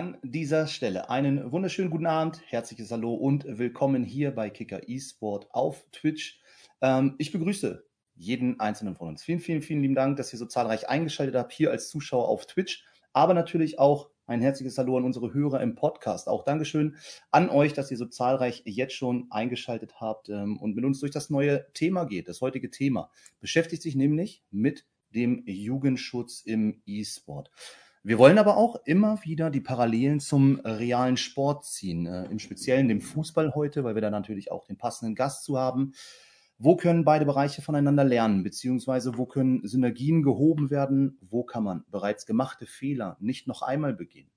An dieser Stelle einen wunderschönen guten Abend, herzliches Hallo und willkommen hier bei Kicker eSport auf Twitch. Ähm, ich begrüße jeden einzelnen von uns. Vielen, vielen, vielen lieben Dank, dass ihr so zahlreich eingeschaltet habt hier als Zuschauer auf Twitch, aber natürlich auch ein herzliches Hallo an unsere Hörer im Podcast. Auch Dankeschön an euch, dass ihr so zahlreich jetzt schon eingeschaltet habt ähm, und mit uns durch das neue Thema geht. Das heutige Thema beschäftigt sich nämlich mit dem Jugendschutz im E-Sport. Wir wollen aber auch immer wieder die Parallelen zum realen Sport ziehen, äh, im Speziellen dem Fußball heute, weil wir da natürlich auch den passenden Gast zu haben. Wo können beide Bereiche voneinander lernen, beziehungsweise wo können Synergien gehoben werden? Wo kann man bereits gemachte Fehler nicht noch einmal begehen?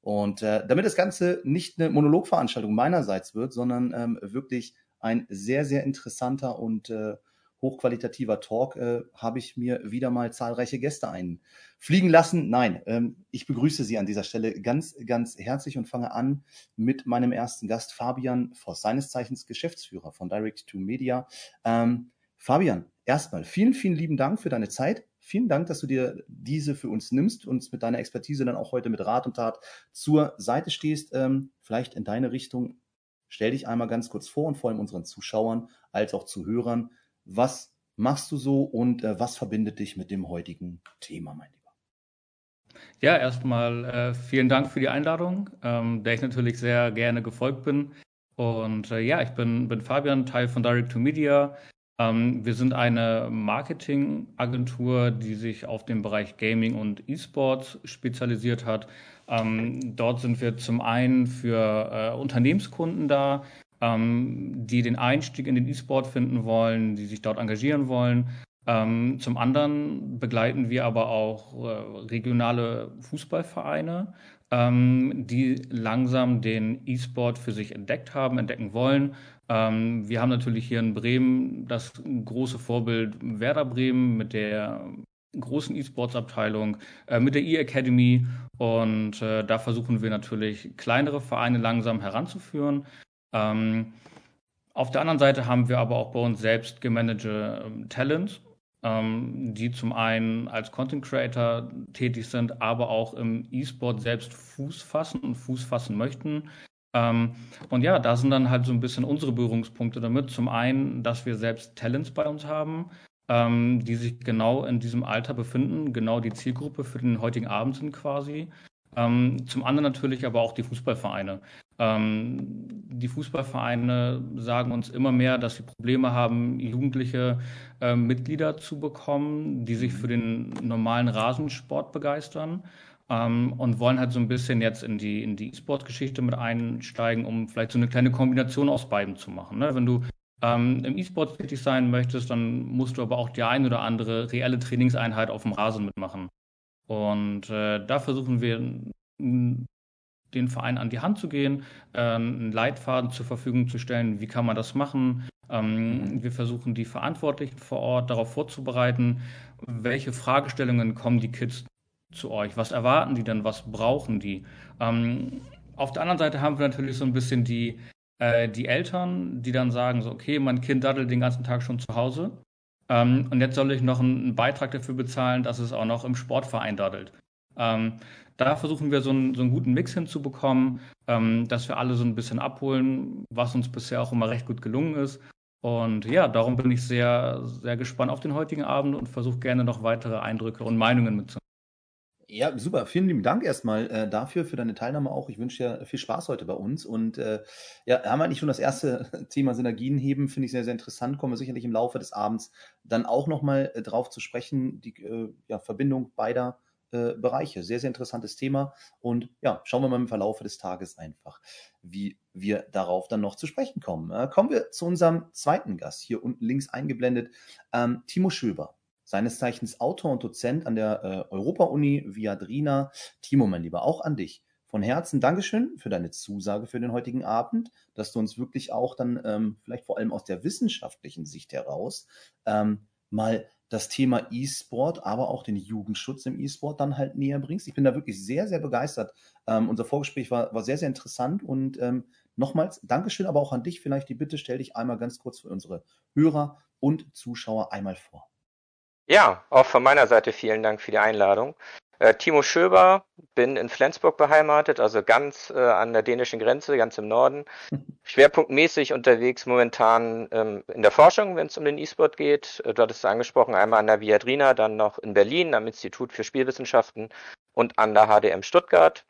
Und äh, damit das Ganze nicht eine Monologveranstaltung meinerseits wird, sondern ähm, wirklich ein sehr, sehr interessanter und äh, hochqualitativer Talk, äh, habe ich mir wieder mal zahlreiche Gäste einfliegen lassen. Nein, ähm, ich begrüße Sie an dieser Stelle ganz, ganz herzlich und fange an mit meinem ersten Gast, Fabian Voss, seines Zeichens Geschäftsführer von Direct to Media. Ähm, Fabian, erstmal vielen, vielen lieben Dank für deine Zeit. Vielen Dank, dass du dir diese für uns nimmst und mit deiner Expertise dann auch heute mit Rat und Tat zur Seite stehst. Ähm, vielleicht in deine Richtung. Stell dich einmal ganz kurz vor und vor allem unseren Zuschauern als auch Zuhörern. Was machst du so und äh, was verbindet dich mit dem heutigen Thema, mein Lieber? Ja, erstmal äh, vielen Dank für die Einladung, ähm, der ich natürlich sehr gerne gefolgt bin. Und äh, ja, ich bin, bin Fabian, Teil von Direct to Media. Ähm, wir sind eine Marketingagentur, die sich auf den Bereich Gaming und E-Sports spezialisiert hat. Ähm, dort sind wir zum einen für äh, Unternehmenskunden da, ähm, die den Einstieg in den E-Sport finden wollen, die sich dort engagieren wollen. Ähm, zum anderen begleiten wir aber auch äh, regionale Fußballvereine, ähm, die langsam den E-Sport für sich entdeckt haben, entdecken wollen. Ähm, wir haben natürlich hier in Bremen das große Vorbild Werder Bremen mit der großen E-Sports-Abteilung, äh, mit der E-Academy und äh, da versuchen wir natürlich kleinere Vereine langsam heranzuführen. Ähm, auf der anderen Seite haben wir aber auch bei uns selbst gemanagte ähm, Talents, ähm, die zum einen als Content Creator tätig sind, aber auch im E-Sport selbst Fuß fassen und Fuß fassen möchten. Ähm, und ja, da sind dann halt so ein bisschen unsere Berührungspunkte damit. Zum einen, dass wir selbst Talents bei uns haben, ähm, die sich genau in diesem Alter befinden, genau die Zielgruppe für den heutigen Abend sind quasi. Ähm, zum anderen natürlich aber auch die Fußballvereine. Ähm, die Fußballvereine sagen uns immer mehr, dass sie Probleme haben, jugendliche äh, Mitglieder zu bekommen, die sich für den normalen Rasensport begeistern. Ähm, und wollen halt so ein bisschen jetzt in die in die E-Sport-Geschichte mit einsteigen, um vielleicht so eine kleine Kombination aus beiden zu machen. Ne? Wenn du ähm, im E-Sport tätig sein möchtest, dann musst du aber auch die ein oder andere reelle Trainingseinheit auf dem Rasen mitmachen. Und äh, da versuchen wir den Verein an die Hand zu gehen, äh, einen Leitfaden zur Verfügung zu stellen, wie kann man das machen. Ähm, wir versuchen die Verantwortlichen vor Ort darauf vorzubereiten, welche Fragestellungen kommen die Kids zu euch, was erwarten die denn, was brauchen die. Ähm, auf der anderen Seite haben wir natürlich so ein bisschen die, äh, die Eltern, die dann sagen, so, okay, mein Kind daddelt den ganzen Tag schon zu Hause. Ähm, und jetzt soll ich noch einen, Beitrag dafür bezahlen, dass es auch noch im Sportverein daddelt. Da versuchen wir so einen, so einen guten Mix hinzubekommen, ähm, dass wir alle so ein bisschen abholen, was uns bisher auch immer recht gut gelungen ist. Und ja, darum bin ich sehr, sehr gespannt auf den heutigen Abend und versuche gerne noch weitere Eindrücke und Meinungen mitzunehmen. Ja, super. Vielen lieben Dank erstmal äh, dafür, für deine Teilnahme auch. Ich wünsche dir viel Spaß heute bei uns. Und äh, ja, haben wir nicht schon das erste Thema Synergien heben, finde ich sehr, sehr interessant. Kommen wir sicherlich im Laufe des Abends dann auch nochmal äh, drauf zu sprechen, die äh, ja, Verbindung beider äh, Bereiche. Sehr, sehr interessantes Thema. Und ja, schauen wir mal im Verlauf des Tages einfach, wie wir darauf dann noch zu sprechen kommen. Äh, kommen wir zu unserem zweiten Gast, hier unten links eingeblendet, ähm, Timo Schöber seines Zeichens Autor und Dozent an der äh, Europa-Uni Viadrina. Timo, mein Lieber, auch an dich. Von Herzen Dankeschön für deine Zusage für den heutigen Abend, dass du uns wirklich auch dann ähm, vielleicht vor allem aus der wissenschaftlichen Sicht heraus ähm, mal das Thema E-Sport, aber auch den Jugendschutz im E-Sport dann halt näher bringst. Ich bin da wirklich sehr, sehr begeistert. Ähm, unser Vorgespräch war, war sehr, sehr interessant und ähm, nochmals Dankeschön, aber auch an dich vielleicht die Bitte, stell dich einmal ganz kurz für unsere Hörer und Zuschauer einmal vor. Ja, auch von meiner Seite vielen Dank für die Einladung. Äh, Timo Schöber, bin in Flensburg beheimatet, also ganz äh, an der dänischen Grenze, ganz im Norden. Schwerpunktmäßig unterwegs momentan ähm, in der Forschung, wenn es um den E-Sport geht. Äh, du hattest es angesprochen, einmal an der Viadrina, dann noch in Berlin am Institut für Spielwissenschaften und an der HDM Stuttgart,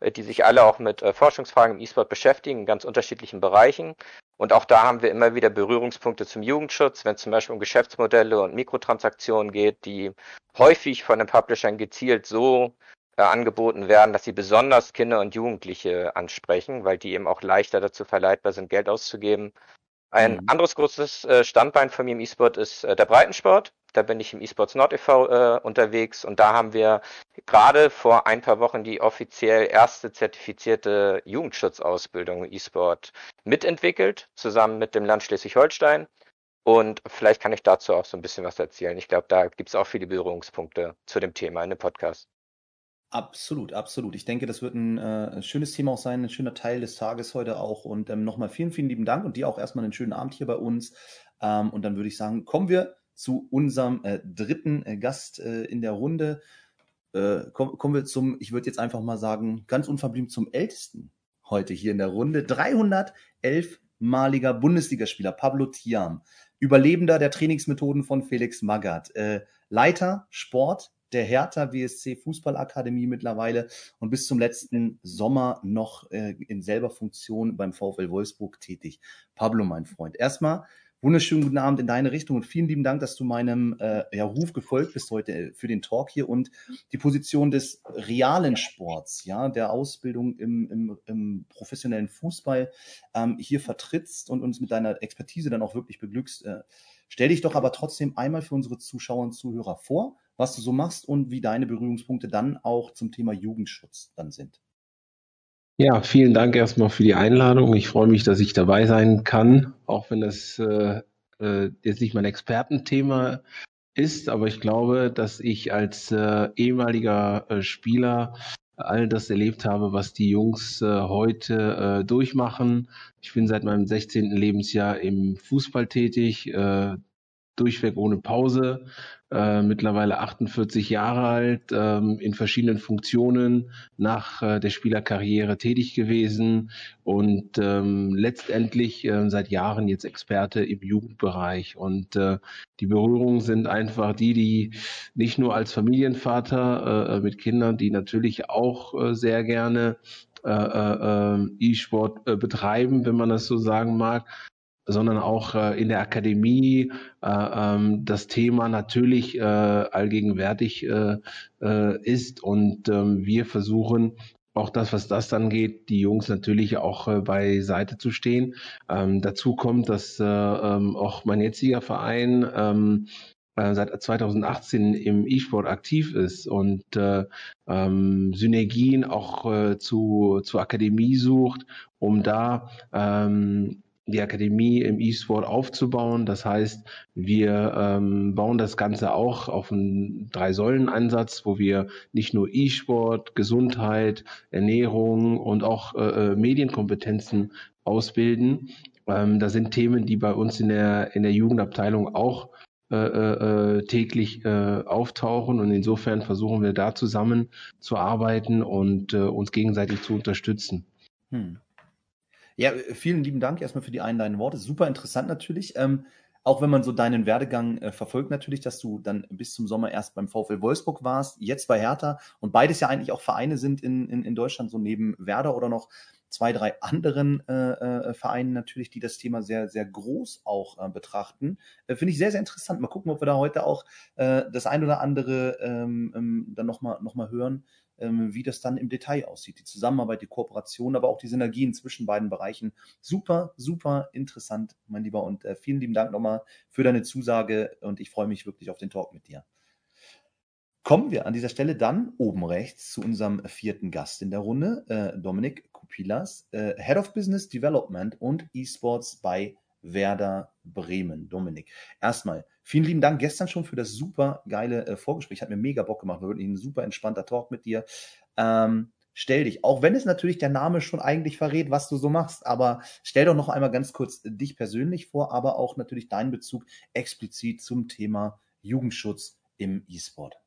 die sich alle auch mit äh, Forschungsfragen im E-Sport beschäftigen, in ganz unterschiedlichen Bereichen. Und auch da haben wir immer wieder Berührungspunkte zum Jugendschutz, wenn es zum Beispiel um Geschäftsmodelle und Mikrotransaktionen geht, die häufig von den Publishern gezielt so äh, angeboten werden, dass sie besonders Kinder und Jugendliche ansprechen, weil die eben auch leichter dazu verleitbar sind, Geld auszugeben. Ein mhm. anderes großes äh, Standbein von mir im E-Sport ist äh, der Breitensport. Da bin ich im eSports Nord e.V. Äh, unterwegs und da haben wir gerade vor ein paar Wochen die offiziell erste zertifizierte Jugendschutzausbildung E-Sport mitentwickelt, zusammen mit dem Land Schleswig-Holstein. Und vielleicht kann ich dazu auch so ein bisschen was erzählen. Ich glaube, da gibt es auch viele Berührungspunkte zu dem Thema in dem Podcast. Absolut, absolut. Ich denke, das wird ein äh, schönes Thema auch sein, ein schöner Teil des Tages heute auch. Und ähm, nochmal vielen, vielen lieben Dank und dir auch erstmal einen schönen Abend hier bei uns. Ähm, und dann würde ich sagen, kommen wir zu unserem äh, dritten äh, Gast äh, in der Runde. Äh, komm, kommen wir zum, ich würde jetzt einfach mal sagen, ganz unverblieben zum ältesten heute hier in der Runde. 311-maliger Bundesligaspieler Pablo Tiam, Überlebender der Trainingsmethoden von Felix Magath, äh, Leiter Sport der Hertha WSC Fußballakademie mittlerweile und bis zum letzten Sommer noch äh, in selber Funktion beim VfL Wolfsburg tätig. Pablo, mein Freund, erstmal Wunderschönen guten Abend in deine Richtung und vielen lieben Dank, dass du meinem äh, ja, Ruf gefolgt bist heute äh, für den Talk hier und die Position des realen Sports, ja, der Ausbildung im, im, im professionellen Fußball ähm, hier vertrittst und uns mit deiner Expertise dann auch wirklich beglückst. Äh, stell dich doch aber trotzdem einmal für unsere Zuschauer und Zuhörer vor, was du so machst und wie deine Berührungspunkte dann auch zum Thema Jugendschutz dann sind. Ja, vielen Dank erstmal für die Einladung. Ich freue mich, dass ich dabei sein kann, auch wenn es äh, äh, jetzt nicht mein Expertenthema ist, aber ich glaube, dass ich als äh, ehemaliger äh, Spieler all das erlebt habe, was die Jungs äh, heute äh, durchmachen. Ich bin seit meinem 16. Lebensjahr im Fußball tätig, durchweg ohne Pause, äh, mittlerweile 48 Jahre alt, ähm, in verschiedenen Funktionen nach äh, der Spielerkarriere tätig gewesen und ähm, letztendlich äh, seit Jahren jetzt Experte im Jugendbereich. Und äh, die Berührungen sind einfach die, die nicht nur als Familienvater äh, mit Kindern, die natürlich auch äh, sehr gerne äh, äh, äh E-Sport betreiben, wenn man das so sagen mag, sondern auch äh, in der Akademie äh, ähm, das Thema natürlich äh, allgegenwärtig äh, äh, ist und ähm, wir versuchen auch das, was das dann geht, die Jungs natürlich auch äh, beiseite zu stehen. Ähm, dazu kommt, dass äh, ähm, auch mein jetziger Verein ähm, äh, seit 2018 im E-Sport aktiv ist und äh, ähm, Synergien auch äh, zu, zur Akademie sucht, um da ähm, die Akademie im E-Sport aufzubauen. Das heißt, wir ähm, bauen das Ganze auch auf einen Drei-Säulen-Ansatz, wo wir nicht nur E-Sport, Gesundheit, Ernährung und auch äh, äh, Medienkompetenzen ausbilden. Ähm, das sind Themen, die bei uns in der, in der Jugendabteilung auch äh, äh, äh täglich äh, auftauchen und insofern versuchen wir da zusammen zu arbeiten und äh, uns gegenseitig zu unterstützen. Hm. Ja, vielen lieben Dank erstmal für die einleitenden Worte. Super interessant natürlich. Ähm, auch wenn man so deinen Werdegang äh, verfolgt natürlich, dass du dann bis zum Sommer erst beim VfL Wolfsburg warst, jetzt bei Hertha und beides ja eigentlich auch Vereine sind in, in, in Deutschland, so neben Werder oder noch zwei, drei anderen äh, äh, Vereinen natürlich, die das Thema sehr, sehr groß auch äh, betrachten. Äh, Finde ich sehr, sehr interessant. Mal gucken, ob wir da heute auch äh, das ein oder andere ähm, ähm, dann nochmal noch mal hören, ähm, wie das dann im Detail aussieht. Die Zusammenarbeit, die Kooperation, aber auch die Synergien zwischen beiden Bereichen. Super, super interessant, mein Lieber. Und äh, vielen lieben Dank nochmal für deine Zusage und ich freue mich wirklich auf den Talk mit dir. Kommen wir an dieser Stelle dann oben rechts zu unserem vierten Gast in der Runde, äh, Dominik Kupilas, äh, Head of Business Development und Esports bei Werder Bremen. Dominik, erstmal vielen lieben Dank gestern schon für das super geile äh, Vorgespräch. Hat mir mega Bock gemacht. War wirklich ein super entspannter Talk mit dir. Ähm, stell dich, auch wenn es natürlich der Name schon eigentlich verrät, was du so machst, aber stell doch noch einmal ganz kurz dich persönlich vor, aber auch natürlich deinen Bezug explizit zum Thema Jugendschutz im E-Sport.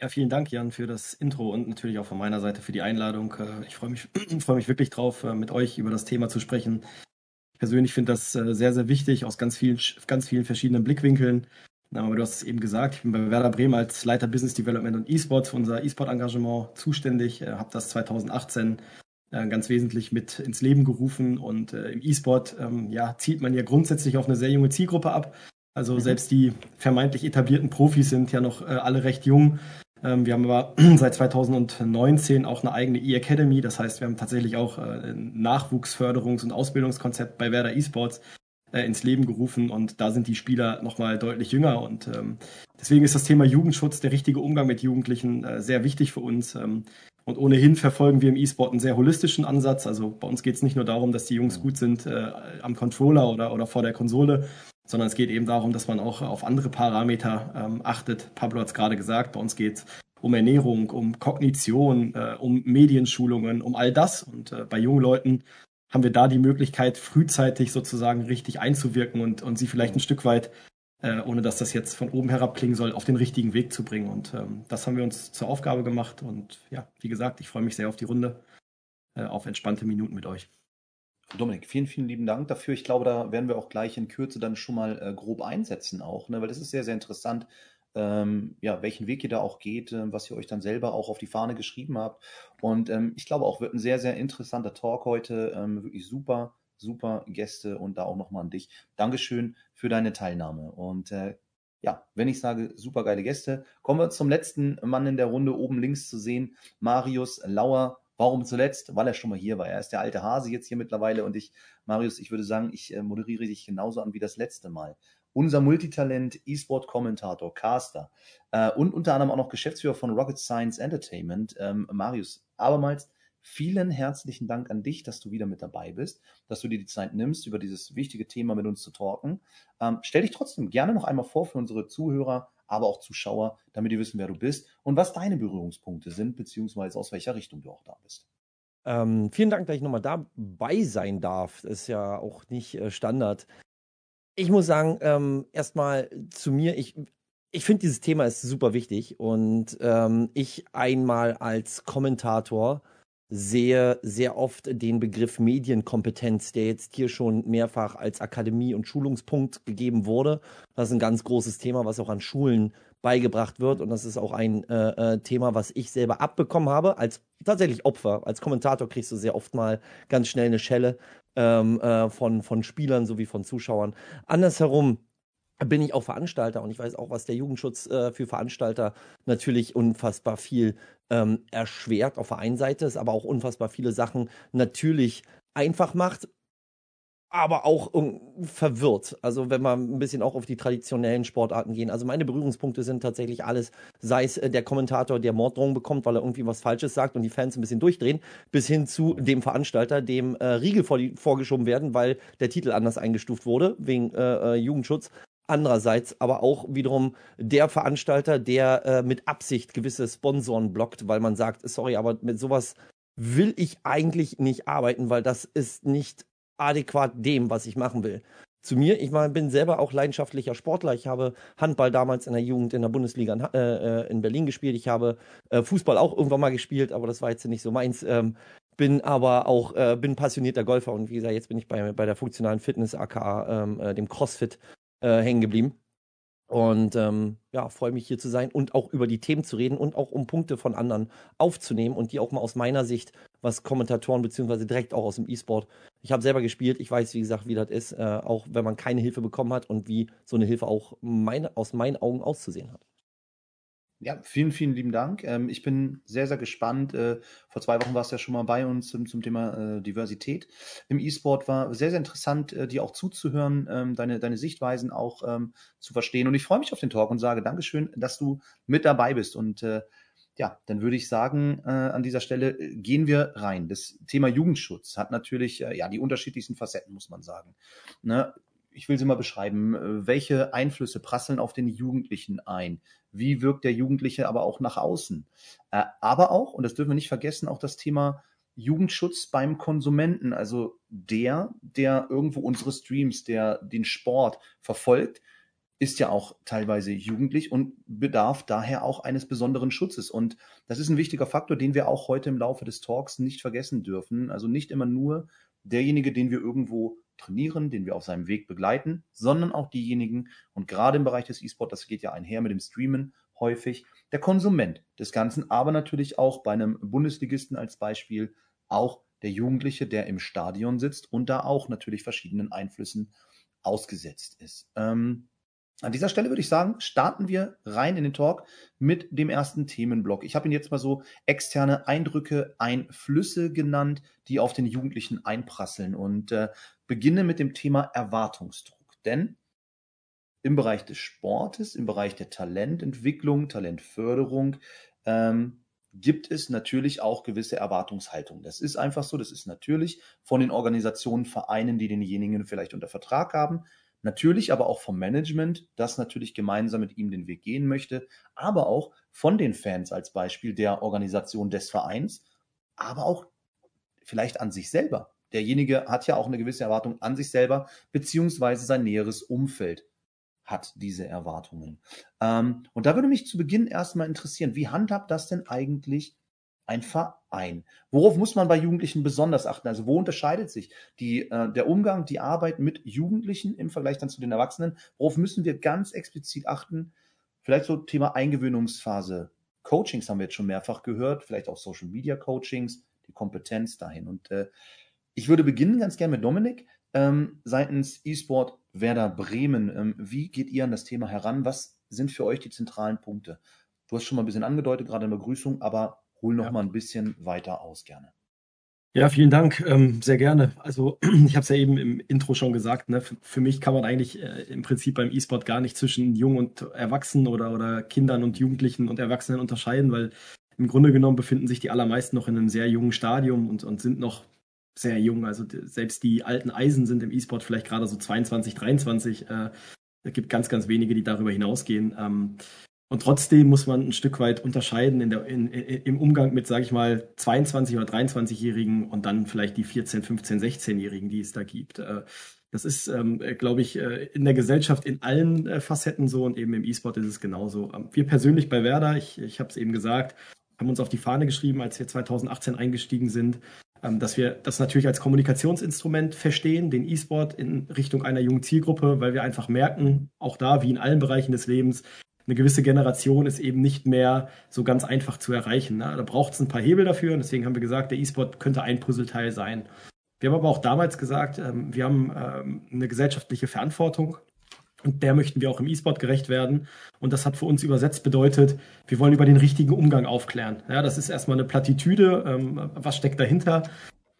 Ja, vielen Dank, Jan, für das Intro und natürlich auch von meiner Seite für die Einladung. Äh, ich freue mich, freue mich wirklich drauf, äh, mit euch über das Thema zu sprechen. Ich persönlich finde das äh, sehr, sehr wichtig aus ganz vielen, ganz vielen verschiedenen Blickwinkeln. Aber du hast es eben gesagt, ich bin bei Werder Bremen als Leiter Business Development und E-Sport für unser E-Sport-Engagement zuständig, habe das 2018 ganz wesentlich mit ins Leben gerufen und im E-Sport ähm, ja, zielt man ja grundsätzlich auf eine sehr junge Zielgruppe ab. Also mhm. selbst die vermeintlich etablierten Profis sind ja noch alle recht jung wir haben aber seit 2019 auch eine eigene E-Academy. Das heißt, wir haben tatsächlich auch äh, ein Nachwuchsförderungs- und Ausbildungskonzept bei Werder eSports äh, ins Leben gerufen und da sind die Spieler nochmal deutlich jünger und ähm, deswegen ist das Thema Jugendschutz, der richtige Umgang mit Jugendlichen äh, sehr wichtig für uns. Ähm, und ohnehin verfolgen wir im E-Sport einen sehr holistischen Ansatz. Also bei uns geht es nicht nur darum, dass die Jungs gut sind am Controller oder, oder vor der Konsole, sondern es geht eben darum, dass man auch auf andere Parameter ähm, achtet. Pablo hat es gerade gesagt, bei uns geht es um Ernährung, um Kognition, äh, um Medienschulungen, um all das. Und äh, bei jungen Leuten haben wir da die Möglichkeit, frühzeitig sozusagen richtig einzuwirken und, und sie vielleicht ein Stück weit, äh, ohne dass das jetzt von oben herab klingen soll, auf den richtigen Weg zu bringen. Und ähm, das haben wir uns zur Aufgabe gemacht. Und ja, wie gesagt, ich freue mich sehr auf die Runde, äh, auf entspannte Minuten mit euch. Dominik, vielen, vielen lieben Dank dafür. Ich glaube, da werden wir auch gleich in Kürze dann schon mal äh, grob einsetzen auch, ne? weil das ist sehr, sehr interessant, ähm, ja, welchen Weg ihr da auch geht, äh, was ihr euch dann selber auch auf die Fahne geschrieben habt. Und ähm, ich glaube auch, wird ein sehr, sehr interessanter Talk heute. Ähm, wirklich super, super Gäste und da auch nochmal an dich. Dankeschön für deine Teilnahme. Und äh, ja, wenn ich sage, super geile Gäste, kommen wir zum letzten Mann in der Runde oben links zu sehen, Marius Lauer. Warum zuletzt? Weil er schon mal hier war. Er ist der alte Hase jetzt hier mittlerweile und ich, Marius, ich würde sagen, ich äh, moderiere dich genauso an wie das letzte Mal. Unser Multitalent, E-Sport-Kommentator, Caster äh, und unter anderem auch noch Geschäftsführer von Rocket Science Entertainment, ähm, Marius. Abermals vielen herzlichen Dank an dich, dass du wieder mit dabei bist, dass du dir die Zeit nimmst, über dieses wichtige Thema mit uns zu talken. Ähm, stell dich trotzdem gerne noch einmal vor für unsere Zuhörer, aber auch Zuschauer, damit die wissen, wer du bist und was deine Berührungspunkte sind, beziehungsweise aus welcher Richtung du auch da bist. Ähm, vielen Dank, dass ich nochmal dabei sein darf. Das ist ja auch nicht äh, Standard. Ich muss sagen, ähm, erstmal zu mir, ich, ich finde dieses Thema ist super wichtig und ähm, ich einmal als Kommentator sehe sehr oft den Begriff Medienkompetenz, der jetzt hier schon mehrfach als Akademie- und Schulungspunkt gegeben wurde. Das ist ein ganz großes Thema, was auch an Schulen beigebracht wird. Und das ist auch ein äh, äh, Thema, was ich selber abbekommen habe, als tatsächlich Opfer. Als Kommentator kriegst du sehr oft mal ganz schnell eine Schelle ähm, äh, von, von Spielern sowie von Zuschauern. Andersherum bin ich auch Veranstalter und ich weiß auch, was der Jugendschutz äh, für Veranstalter natürlich unfassbar viel ähm, erschwert auf der einen Seite, ist aber auch unfassbar viele Sachen natürlich einfach macht, aber auch verwirrt. Also wenn wir ein bisschen auch auf die traditionellen Sportarten gehen. Also meine Berührungspunkte sind tatsächlich alles, sei es äh, der Kommentator, der Morddrohungen bekommt, weil er irgendwie was Falsches sagt und die Fans ein bisschen durchdrehen, bis hin zu dem Veranstalter, dem äh, Riegel vor die, vorgeschoben werden, weil der Titel anders eingestuft wurde, wegen äh, äh Jugendschutz. Andererseits aber auch wiederum der Veranstalter, der äh, mit Absicht gewisse Sponsoren blockt, weil man sagt, sorry, aber mit sowas will ich eigentlich nicht arbeiten, weil das ist nicht adäquat dem, was ich machen will. Zu mir, ich mein, bin selber auch leidenschaftlicher Sportler. Ich habe Handball damals in der Jugend in der Bundesliga in, äh, äh, in Berlin gespielt. Ich habe äh, Fußball auch irgendwann mal gespielt, aber das war jetzt nicht so meins. Ähm, bin aber auch äh, bin passionierter Golfer und wie gesagt, jetzt bin ich bei, bei der funktionalen Fitness, aka ähm, äh, dem CrossFit äh, hängen geblieben. Und ähm, ja, freue mich hier zu sein und auch über die Themen zu reden und auch um Punkte von anderen aufzunehmen und die auch mal aus meiner Sicht, was Kommentatoren beziehungsweise direkt auch aus dem E-Sport. Ich habe selber gespielt, ich weiß, wie gesagt, wie das ist, äh, auch wenn man keine Hilfe bekommen hat und wie so eine Hilfe auch meine, aus meinen Augen auszusehen hat. Ja, vielen, vielen lieben Dank. Ähm, ich bin sehr, sehr gespannt. Äh, vor zwei Wochen warst du ja schon mal bei uns zum, zum Thema äh, Diversität im E-Sport. War sehr, sehr interessant, äh, dir auch zuzuhören, ähm, deine, deine Sichtweisen auch ähm, zu verstehen. Und ich freue mich auf den Talk und sage Dankeschön, dass du mit dabei bist. Und äh, ja, dann würde ich sagen, äh, an dieser Stelle äh, gehen wir rein. Das Thema Jugendschutz hat natürlich ja die unterschiedlichsten Facetten, muss man sagen. Ne? Ich will sie mal beschreiben, äh, welche Einflüsse prasseln auf den Jugendlichen ein? Wie wirkt der Jugendliche aber auch nach außen? Äh, aber auch, und das dürfen wir nicht vergessen, auch das Thema Jugendschutz beim Konsumenten, also der, der irgendwo unsere Streams, der den Sport verfolgt, ist ja auch teilweise jugendlich und bedarf daher auch eines besonderen Schutzes. Und das ist ein wichtiger Faktor, den wir auch heute im Laufe des Talks nicht vergessen dürfen. Also nicht immer nur derjenige, den wir irgendwo trainieren, den wir auf seinem Weg begleiten, sondern auch diejenigen, und gerade im Bereich des E-Sport, das geht ja einher mit dem Streamen häufig, der Konsument des Ganzen, aber natürlich auch bei einem Bundesligisten als Beispiel auch der Jugendliche, der im Stadion sitzt und da auch natürlich verschiedenen Einflüssen ausgesetzt ist. Ähm, an dieser Stelle würde ich sagen, starten wir rein in den Talk mit dem ersten Themenblock. Ich habe ihn jetzt mal so externe Eindrücke, Einflüsse genannt, die auf den Jugendlichen einprasseln und äh, beginne mit dem Thema Erwartungsdruck. Denn im Bereich des Sportes, im Bereich der Talententwicklung, Talentförderung, ähm, gibt es natürlich auch gewisse Erwartungshaltungen. Das ist einfach so, das ist natürlich von den Organisationen, Vereinen, die denjenigen vielleicht unter Vertrag haben, Natürlich aber auch vom Management, das natürlich gemeinsam mit ihm den Weg gehen möchte, aber auch von den Fans als Beispiel der Organisation des Vereins, aber auch vielleicht an sich selber. Derjenige hat ja auch eine gewisse Erwartung an sich selber, beziehungsweise sein näheres Umfeld hat diese Erwartungen. Ähm, und da würde mich zu Beginn erstmal interessieren, wie handhabt das denn eigentlich ein Verein. Worauf muss man bei Jugendlichen besonders achten? Also wo unterscheidet sich die, äh, der Umgang, die Arbeit mit Jugendlichen im Vergleich dann zu den Erwachsenen? Worauf müssen wir ganz explizit achten? Vielleicht so Thema Eingewöhnungsphase. Coachings haben wir jetzt schon mehrfach gehört, vielleicht auch Social Media Coachings, die Kompetenz dahin. Und äh, ich würde beginnen ganz gerne mit Dominik ähm, seitens eSport Werder Bremen. Ähm, wie geht ihr an das Thema heran? Was sind für euch die zentralen Punkte? Du hast schon mal ein bisschen angedeutet, gerade in der Begrüßung, aber hol noch ja. mal ein bisschen weiter aus gerne. Ja, vielen Dank, ähm, sehr gerne. Also ich habe es ja eben im Intro schon gesagt, ne? für, für mich kann man eigentlich äh, im Prinzip beim E-Sport gar nicht zwischen Jung und Erwachsenen oder, oder Kindern und Jugendlichen und Erwachsenen unterscheiden, weil im Grunde genommen befinden sich die allermeisten noch in einem sehr jungen Stadium und, und sind noch sehr jung. Also selbst die alten Eisen sind im E-Sport vielleicht gerade so 22, 23. Äh, es gibt ganz, ganz wenige, die darüber hinausgehen. Ähm, und trotzdem muss man ein Stück weit unterscheiden in der, in, im Umgang mit, sage ich mal, 22- oder 23-Jährigen und dann vielleicht die 14-, 15-, 16-Jährigen, die es da gibt. Äh, das ist, ähm, glaube ich, äh, in der Gesellschaft in allen äh, Facetten so und eben im E-Sport ist es genauso. Ähm, wir persönlich bei Werder, ich, ich habe es eben gesagt, haben uns auf die Fahne geschrieben, als wir 2018 eingestiegen sind, ähm, dass wir das natürlich als Kommunikationsinstrument verstehen, den E-Sport in Richtung einer jungen Zielgruppe, weil wir einfach merken, auch da wie in allen Bereichen des Lebens, eine gewisse Generation ist eben nicht mehr so ganz einfach zu erreichen. Ne? Da braucht es ein paar Hebel dafür und deswegen haben wir gesagt, der E-Sport könnte ein Puzzleteil sein. Wir haben aber auch damals gesagt, ähm, wir haben ähm, eine gesellschaftliche Verantwortung und der möchten wir auch im E-Sport gerecht werden. Und das hat für uns übersetzt bedeutet, wir wollen über den richtigen Umgang aufklären. Ja, das ist erstmal eine Plattitüde. Ähm, was steckt dahinter?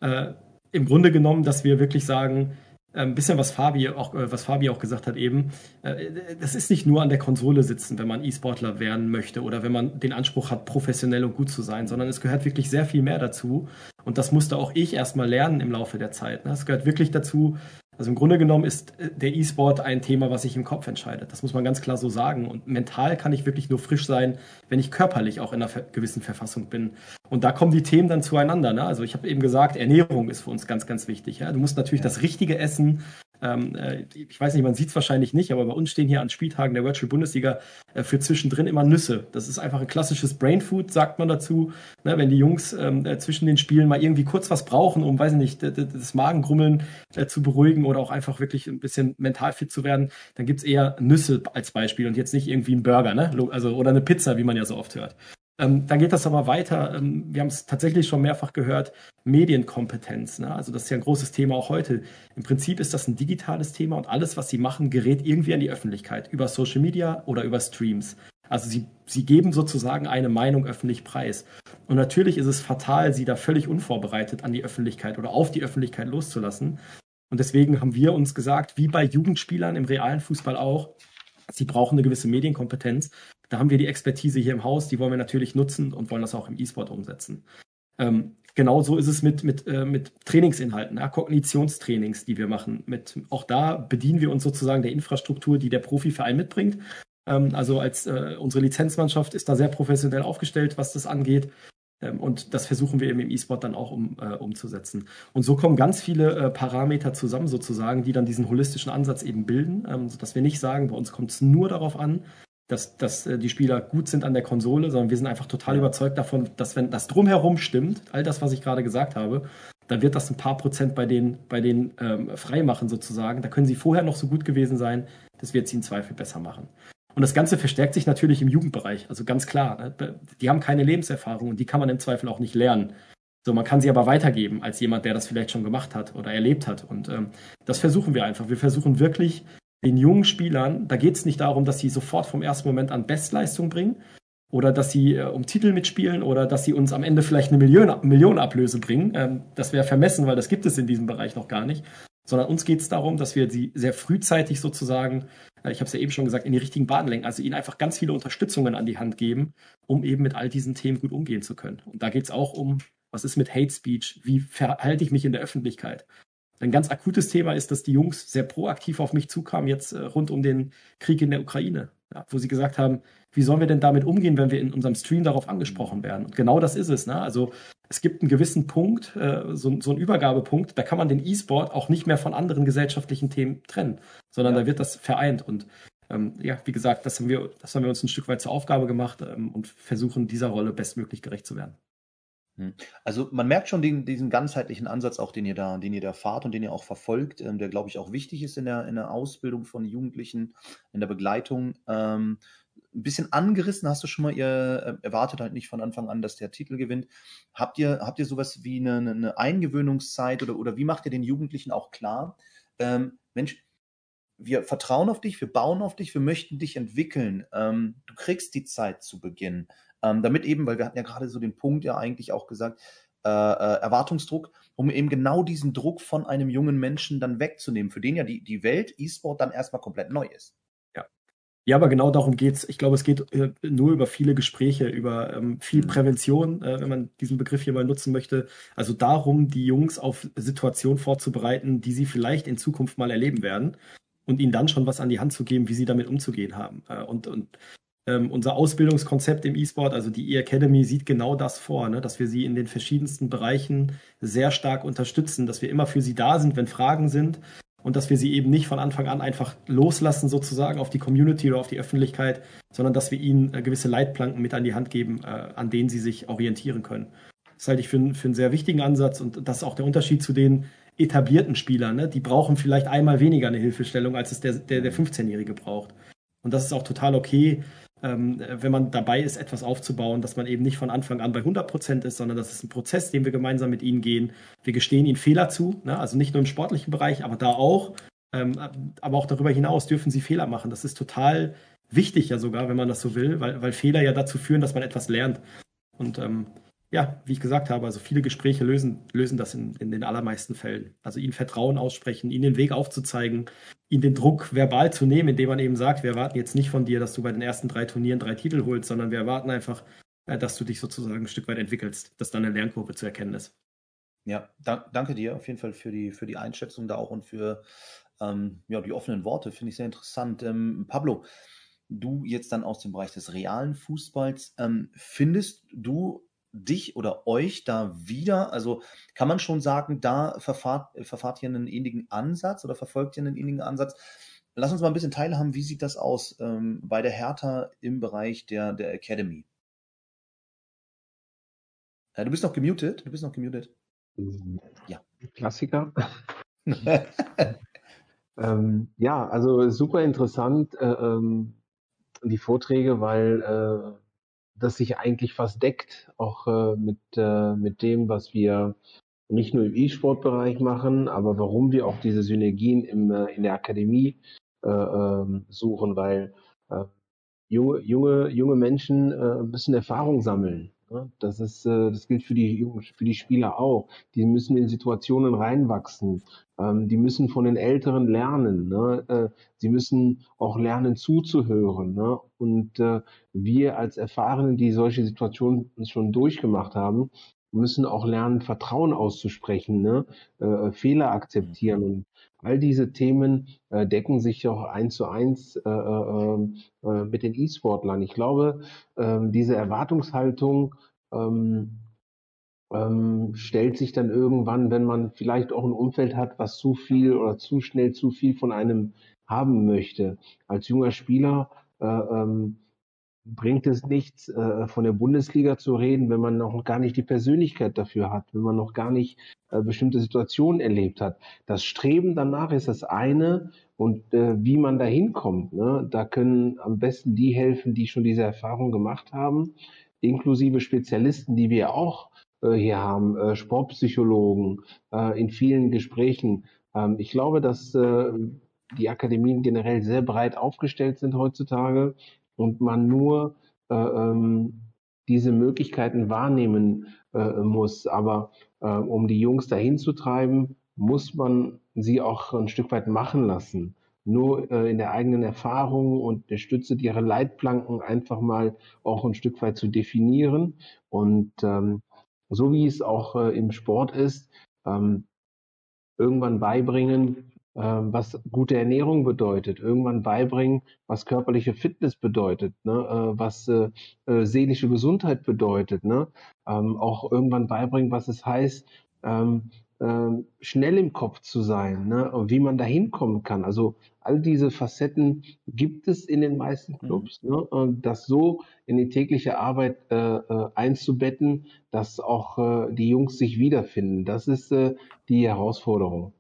Äh, Im Grunde genommen, dass wir wirklich sagen, ein ähm, bisschen was Fabi auch, äh, was Fabi auch gesagt hat eben. Äh, das ist nicht nur an der Konsole sitzen, wenn man E-Sportler werden möchte oder wenn man den Anspruch hat, professionell und gut zu sein, sondern es gehört wirklich sehr viel mehr dazu. Und das musste auch ich erstmal lernen im Laufe der Zeit. Ne? Es gehört wirklich dazu, also im Grunde genommen ist äh, der E-Sport ein Thema, was sich im Kopf entscheidet. Das muss man ganz klar so sagen. Und mental kann ich wirklich nur frisch sein, wenn ich körperlich auch in einer gewissen Verfassung bin. Und da kommen die Themen dann zueinander. Ne? Also ich habe eben gesagt, Ernährung ist für uns ganz, ganz wichtig. Ja? Du musst natürlich das Richtige essen, ähm, äh, ich weiß nicht, man sieht es wahrscheinlich nicht, aber bei uns stehen hier an Spieltagen der Virtual Bundesliga äh, für zwischendrin immer Nüsse. Das ist einfach ein klassisches Brain Food, sagt man dazu. Ne, wenn die Jungs ähm, äh, zwischen den Spielen mal irgendwie kurz was brauchen, um, weiß nicht, das Magengrummeln äh, zu beruhigen oder auch einfach wirklich ein bisschen mental fit zu werden, dann gibt's eher Nüsse als Beispiel und jetzt nicht irgendwie ein Burger, ne? Also, oder eine Pizza, wie man ja so oft hört. Ähm, dann geht das aber weiter. Ähm, wir haben es tatsächlich schon mehrfach gehört. Medienkompetenz. Ne? Also das ist ja ein großes Thema auch heute. Im Prinzip ist das ein digitales Thema und alles, was sie machen, gerät irgendwie an die Öffentlichkeit über Social Media oder über Streams. Also sie, sie geben sozusagen eine Meinung öffentlich preis. Und natürlich ist es fatal, sie da völlig unvorbereitet an die Öffentlichkeit oder auf die Öffentlichkeit loszulassen. Und deswegen haben wir uns gesagt, wie bei Jugendspielern im realen Fußball auch, sie brauchen eine gewisse Medienkompetenz. Da haben wir die Expertise hier im Haus, die wollen wir natürlich nutzen und wollen das auch im E-Sport umsetzen. Ähm, genauso ist es mit, mit, äh, mit Trainingsinhalten, ja, Kognitionstrainings, die wir machen. Mit, auch da bedienen wir uns sozusagen der Infrastruktur, die der Profiverein mitbringt. Ähm, also als äh, unsere Lizenzmannschaft ist da sehr professionell aufgestellt, was das angeht. Ähm, und das versuchen wir eben im E-Sport dann auch um, äh, umzusetzen. Und so kommen ganz viele äh, Parameter zusammen sozusagen, die dann diesen holistischen Ansatz eben bilden, ähm, sodass wir nicht sagen, bei uns kommt es nur darauf an, dass, dass äh, die Spieler gut sind an der Konsole, sondern wir sind einfach total überzeugt davon, dass wenn das drumherum stimmt, all das, was ich gerade gesagt habe, dann wird das ein paar Prozent bei denen, bei denen ähm, freimachen sozusagen. Da können sie vorher noch so gut gewesen sein, das wird sie im Zweifel besser machen. Und das Ganze verstärkt sich natürlich im Jugendbereich, also ganz klar. Ne? Die haben keine Lebenserfahrung und die kann man im Zweifel auch nicht lernen. So, man kann sie aber weitergeben als jemand, der das vielleicht schon gemacht hat oder erlebt hat. Und ähm, das versuchen wir einfach. Wir versuchen wirklich den jungen Spielern, da geht es nicht darum, dass sie sofort vom ersten Moment an Bestleistung bringen oder dass sie äh, um Titel mitspielen oder dass sie uns am Ende vielleicht eine Million, Million Ablöse bringen. Ähm, das wäre vermessen, weil das gibt es in diesem Bereich noch gar nicht. Sondern uns geht es darum, dass wir sie sehr frühzeitig sozusagen, äh, ich habe es ja eben schon gesagt, in die richtigen Bahnen lenken. Also ihnen einfach ganz viele Unterstützungen an die Hand geben, um eben mit all diesen Themen gut umgehen zu können. Und da geht es auch um, was ist mit Hate Speech? Wie verhalte ich mich in der Öffentlichkeit? Ein ganz akutes Thema ist, dass die Jungs sehr proaktiv auf mich zukamen, jetzt äh, rund um den Krieg in der Ukraine, ja, wo sie gesagt haben, wie sollen wir denn damit umgehen, wenn wir in unserem Stream darauf angesprochen werden? Und genau das ist es. Ne? Also es gibt einen gewissen Punkt, äh, so, so einen Übergabepunkt, da kann man den E-Sport auch nicht mehr von anderen gesellschaftlichen Themen trennen, sondern ja. da wird das vereint. Und ähm, ja, wie gesagt, das haben, wir, das haben wir uns ein Stück weit zur Aufgabe gemacht ähm, und versuchen dieser Rolle bestmöglich gerecht zu werden. Hm. Also man merkt schon den, diesen ganzheitlichen Ansatz auch, den ihr da, den ihr da fahrt und den ihr auch verfolgt, ähm, der glaube ich auch wichtig ist in der, in der Ausbildung von Jugendlichen, in der Begleitung. Ähm, ein bisschen angerissen hast du schon mal, ihr äh, erwartet halt nicht von Anfang an, dass der Titel gewinnt. Habt ihr, habt ihr sowas wie eine, eine Eingewöhnungszeit oder, oder wie macht ihr den Jugendlichen auch klar, ähm, Mensch, wir vertrauen auf dich, wir bauen auf dich, wir möchten dich entwickeln. Ähm, du kriegst die Zeit zu Beginn. Ähm, damit eben, weil wir hatten ja gerade so den Punkt ja eigentlich auch gesagt, äh, äh, Erwartungsdruck, um eben genau diesen Druck von einem jungen Menschen dann wegzunehmen, für den ja die, die Welt E-Sport dann erstmal komplett neu ist. Ja. Ja, aber genau darum geht es. Ich glaube, es geht äh, nur über viele Gespräche, über ähm, viel mhm. Prävention, äh, wenn man diesen Begriff hier mal nutzen möchte. Also darum, die Jungs auf Situationen vorzubereiten, die sie vielleicht in Zukunft mal erleben werden und ihnen dann schon was an die Hand zu geben, wie sie damit umzugehen haben. Äh, und, und ähm, unser Ausbildungskonzept im E-Sport, also die E-Academy, sieht genau das vor, ne? dass wir sie in den verschiedensten Bereichen sehr stark unterstützen, dass wir immer für sie da sind, wenn Fragen sind und dass wir sie eben nicht von Anfang an einfach loslassen sozusagen auf die Community oder auf die Öffentlichkeit, sondern dass wir ihnen äh, gewisse Leitplanken mit an die Hand geben, äh, an denen sie sich orientieren können. Das halte ich für, für einen sehr wichtigen Ansatz und das ist auch der Unterschied zu den etablierten Spielern. Ne? Die brauchen vielleicht einmal weniger eine Hilfestellung, als es der, der, der 15-Jährige braucht. Und das ist auch total okay ähm, wenn man dabei ist, etwas aufzubauen, dass man eben nicht von Anfang an bei 100 Prozent ist, sondern das ist ein Prozess, den wir gemeinsam mit ihnen gehen. Wir gestehen ihnen Fehler zu, ne? also nicht nur im sportlichen Bereich, aber da auch. Ähm, aber auch darüber hinaus dürfen sie Fehler machen. Das ist total wichtig ja sogar, wenn man das so will, weil, weil Fehler ja dazu führen, dass man etwas lernt. Und ähm, ja, wie ich gesagt habe, also viele Gespräche lösen, lösen das in, in den allermeisten Fällen. Also ihnen Vertrauen aussprechen, ihnen den Weg aufzuzeigen, ihnen den Druck verbal zu nehmen, indem man eben sagt, wir erwarten jetzt nicht von dir, dass du bei den ersten drei Turnieren drei Titel holst, sondern wir erwarten einfach, äh, dass du dich sozusagen ein Stück weit entwickelst, dass dann eine Lernkurve zu erkennen ist. Ja, da, danke dir auf jeden Fall für die, für die Einschätzung da auch und für ähm, ja, die offenen Worte, finde ich sehr interessant. Ähm, Pablo, du jetzt dann aus dem Bereich des realen Fußballs, ähm, findest du dich oder euch da wieder? Also kann man schon sagen, da verfahrt, verfahrt ihr einen ähnlichen Ansatz oder verfolgt ihr einen ähnlichen Ansatz? Lass uns mal ein bisschen teilhaben, wie sieht das aus ähm, bei der Hertha im Bereich der, der Academy? Äh, du bist noch gemutet, du bist noch gemutet. Ja. Klassiker. ähm, ja, also super interessant äh, ähm, die Vorträge, weil äh, das sich eigentlich fast deckt, auch äh, mit, äh, mit dem, was wir nicht nur im E-Sport-Bereich machen, aber warum wir auch diese Synergien im, äh, in der Akademie äh, ähm, suchen, weil äh, junge, junge, junge Menschen äh, müssen Erfahrung sammeln. Ne? Das ist, äh, das gilt für die, für die Spieler auch. Die müssen in Situationen reinwachsen. Ähm, die müssen von den Älteren lernen. Ne? Äh, sie müssen auch lernen zuzuhören. Ne? Und äh, wir als Erfahrene, die solche Situationen schon durchgemacht haben, müssen auch lernen, Vertrauen auszusprechen, ne? äh, Fehler akzeptieren. Und all diese Themen äh, decken sich auch eins zu eins äh, äh, äh, mit den E-Sportlern. Ich glaube, äh, diese Erwartungshaltung ähm, ähm, stellt sich dann irgendwann, wenn man vielleicht auch ein Umfeld hat, was zu viel oder zu schnell zu viel von einem haben möchte. Als junger Spieler äh, ähm, bringt es nichts, äh, von der Bundesliga zu reden, wenn man noch gar nicht die Persönlichkeit dafür hat, wenn man noch gar nicht äh, bestimmte Situationen erlebt hat. Das Streben danach ist das eine und äh, wie man da hinkommt, ne, da können am besten die helfen, die schon diese Erfahrung gemacht haben, inklusive Spezialisten, die wir auch äh, hier haben, äh, Sportpsychologen äh, in vielen Gesprächen. Ähm, ich glaube, dass die Akademien generell sehr breit aufgestellt sind heutzutage und man nur äh, ähm, diese Möglichkeiten wahrnehmen äh, muss. Aber äh, um die Jungs dahin zu treiben, muss man sie auch ein Stück weit machen lassen. Nur äh, in der eigenen Erfahrung und der Stütze ihre Leitplanken einfach mal auch ein Stück weit zu definieren. Und ähm, so wie es auch äh, im Sport ist, ähm, irgendwann beibringen, was gute Ernährung bedeutet, irgendwann beibringen, was körperliche Fitness bedeutet, ne? äh, was äh, äh, seelische Gesundheit bedeutet, ne? Ähm, auch irgendwann beibringen, was es heißt, ähm, ähm, schnell im Kopf zu sein ne? und wie man da hinkommen kann. Also all diese Facetten gibt es in den meisten mhm. Clubs. Ne? Und das so in die tägliche Arbeit äh, äh, einzubetten, dass auch äh, die Jungs sich wiederfinden. Das ist die Herausforderung.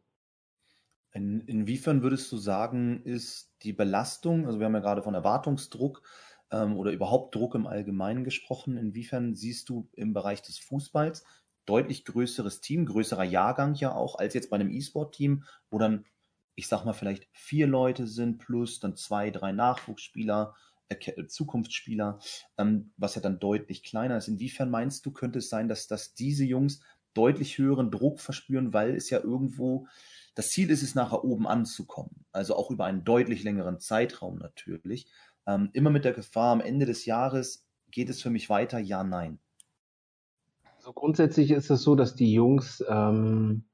In, inwiefern würdest du sagen, ist die Belastung, also wir haben ja gerade von Erwartungsdruck ähm, oder überhaupt Druck im Allgemeinen gesprochen, inwiefern siehst du im Bereich des Fußballs deutlich größeres Team, größerer Jahrgang ja auch, als jetzt bei einem E-Sport-Team, wo dann, ich sag mal, vielleicht vier Leute sind plus dann zwei, drei Nachwuchsspieler, äh, Zukunftsspieler, ähm, was ja dann deutlich kleiner ist. Inwiefern meinst du, könnte es sein, dass, dass diese Jungs deutlich höheren Druck verspüren, weil es ja irgendwo das Ziel ist es, nachher oben anzukommen. Also auch über einen deutlich längeren Zeitraum natürlich. Ähm, immer mit der Gefahr, am Ende des Jahres geht es für mich weiter, ja, nein. Also grundsätzlich ist es so, dass die Jungs ähm,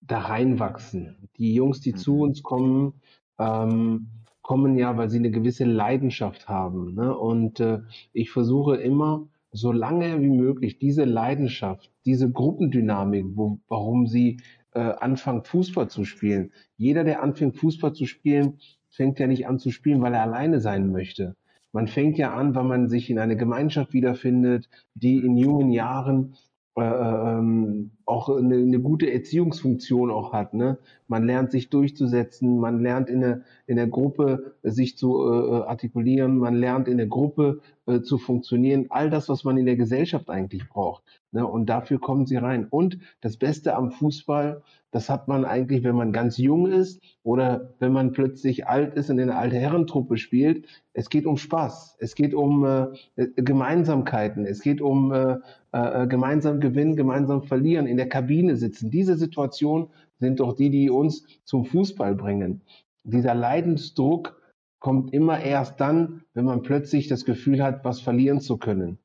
da reinwachsen. Die Jungs, die mhm. zu uns kommen, ähm, kommen ja, weil sie eine gewisse Leidenschaft haben. Ne? Und äh, ich versuche immer, so lange wie möglich diese Leidenschaft, diese Gruppendynamik, wo, warum sie äh, anfangen, Fußball zu spielen. Jeder, der anfängt, Fußball zu spielen, fängt ja nicht an zu spielen, weil er alleine sein möchte. Man fängt ja an, weil man sich in eine Gemeinschaft wiederfindet, die in jungen Jahren äh, ähm, auch eine, eine gute Erziehungsfunktion auch hat. Ne? Man lernt sich durchzusetzen, man lernt in der, in der Gruppe sich zu äh, artikulieren, man lernt in der Gruppe äh, zu funktionieren. All das, was man in der Gesellschaft eigentlich braucht. Ne? Und dafür kommen sie rein. Und das Beste am Fußball, das hat man eigentlich, wenn man ganz jung ist oder wenn man plötzlich alt ist und in einer alte Herrentruppe spielt. Es geht um Spaß. Es geht um äh, Gemeinsamkeiten. Es geht um äh, äh, gemeinsam gewinnen, gemeinsam verlieren, in der Kabine sitzen. Diese Situationen sind doch die, die uns zum Fußball bringen. Dieser Leidensdruck kommt immer erst dann, wenn man plötzlich das Gefühl hat, was verlieren zu können.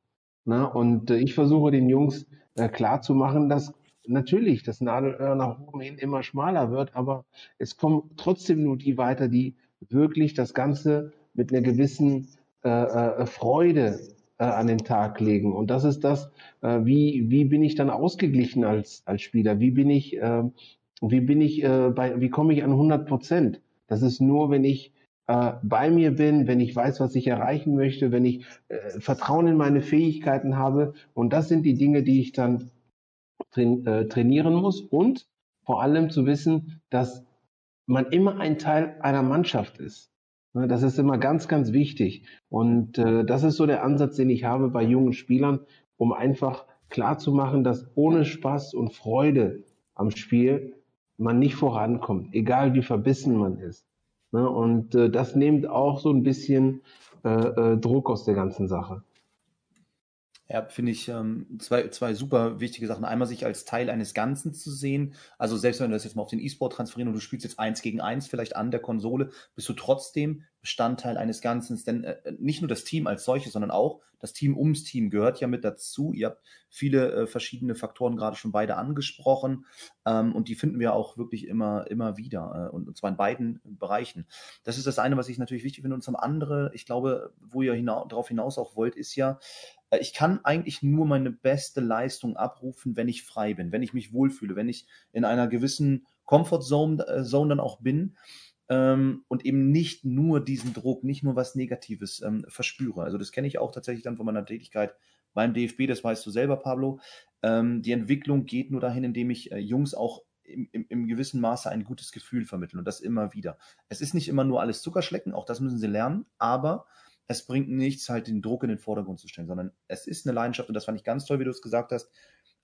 Na, und äh, ich versuche den Jungs äh, klar zu machen, dass natürlich das Nadelöhr nach oben hin immer schmaler wird, aber es kommen trotzdem nur die weiter, die wirklich das Ganze mit einer gewissen äh, äh, Freude äh, an den Tag legen. Und das ist das, äh, wie, wie bin ich dann ausgeglichen als, als Spieler? Wie bin ich, äh, wie bin ich äh, bei, wie komme ich an 100 Prozent? Das ist nur, wenn ich äh, bei mir bin, wenn ich weiß, was ich erreichen möchte, wenn ich äh, Vertrauen in meine Fähigkeiten habe. Und das sind die Dinge, die ich dann train, äh, trainieren muss. Und vor allem zu wissen, dass man immer ein Teil einer Mannschaft ist. Ne, das ist immer ganz, ganz wichtig. Und äh, das ist so der Ansatz, den ich habe bei jungen Spielern, um einfach klar zu machen, dass ohne Spaß und Freude am Spiel man nicht vorankommt, egal wie verbissen man ist. Ne? Und äh, das nimmt auch so ein bisschen äh, äh, Druck aus der ganzen Sache. Ja, finde ich ähm, zwei, zwei super wichtige Sachen. Einmal sich als Teil eines Ganzen zu sehen. Also selbst wenn du das jetzt mal auf den E-Sport transferieren und du spielst jetzt eins gegen eins vielleicht an der Konsole, bist du trotzdem Bestandteil eines Ganzen. Denn äh, nicht nur das Team als solches, sondern auch das Team ums Team gehört ja mit dazu. Ihr habt viele äh, verschiedene Faktoren gerade schon beide angesprochen ähm, und die finden wir auch wirklich immer, immer wieder äh, und, und zwar in beiden Bereichen. Das ist das eine, was ich natürlich wichtig finde. Und zum anderen, ich glaube, wo ihr hina darauf hinaus auch wollt, ist ja, äh, ich kann eigentlich nur meine beste Leistung abrufen, wenn ich frei bin, wenn ich mich wohlfühle, wenn ich in einer gewissen Comfort Zone, äh, Zone dann auch bin ähm, und eben nicht nur diesen Druck, nicht nur was Negatives ähm, verspüre. Also das kenne ich auch tatsächlich dann von meiner Tätigkeit beim DFB, das weißt du selber, Pablo. Ähm, die Entwicklung geht nur dahin, indem ich äh, Jungs auch im, im, im, gewissen Maße ein gutes Gefühl vermitteln und das immer wieder. Es ist nicht immer nur alles Zuckerschlecken, auch das müssen sie lernen, aber es bringt nichts, halt den Druck in den Vordergrund zu stellen, sondern es ist eine Leidenschaft und das fand ich ganz toll, wie du es gesagt hast.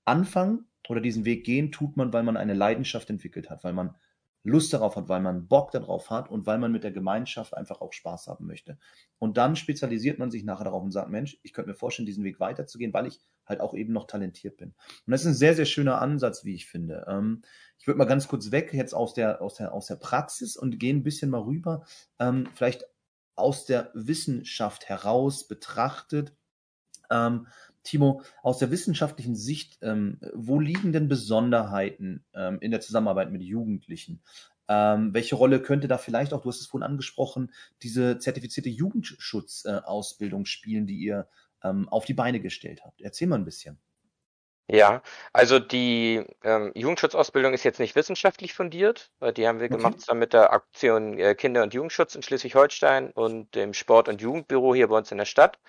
Anfangen oder diesen Weg gehen tut man, weil man eine Leidenschaft entwickelt hat, weil man Lust darauf hat, weil man Bock darauf hat und weil man mit der Gemeinschaft einfach auch Spaß haben möchte. Und dann spezialisiert man sich nachher darauf und sagt, Mensch, ich könnte mir vorstellen, diesen Weg weiterzugehen, weil ich halt auch eben noch talentiert bin. Und das ist ein sehr, sehr schöner Ansatz, wie ich finde. Ähm, ich würde mal ganz kurz weg jetzt aus der, aus der, aus der Praxis und gehe ein bisschen mal rüber, ähm, vielleicht aus der Wissenschaft heraus betrachtet. Ähm, Timo, aus der wissenschaftlichen Sicht, ähm, wo liegen denn Besonderheiten ähm, in der Zusammenarbeit mit Jugendlichen? Ähm, welche Rolle könnte da vielleicht auch, du hast es vorhin angesprochen, diese zertifizierte Jugendschutzausbildung äh, spielen, die ihr ähm, auf die Beine gestellt habt? Erzähl mal ein bisschen. Ja, also die ähm, Jugendschutzausbildung ist jetzt nicht wissenschaftlich fundiert. Die haben wir okay. gemacht zusammen mit der Aktion äh, Kinder- und Jugendschutz in Schleswig-Holstein und dem Sport- und Jugendbüro hier bei uns in der Stadt.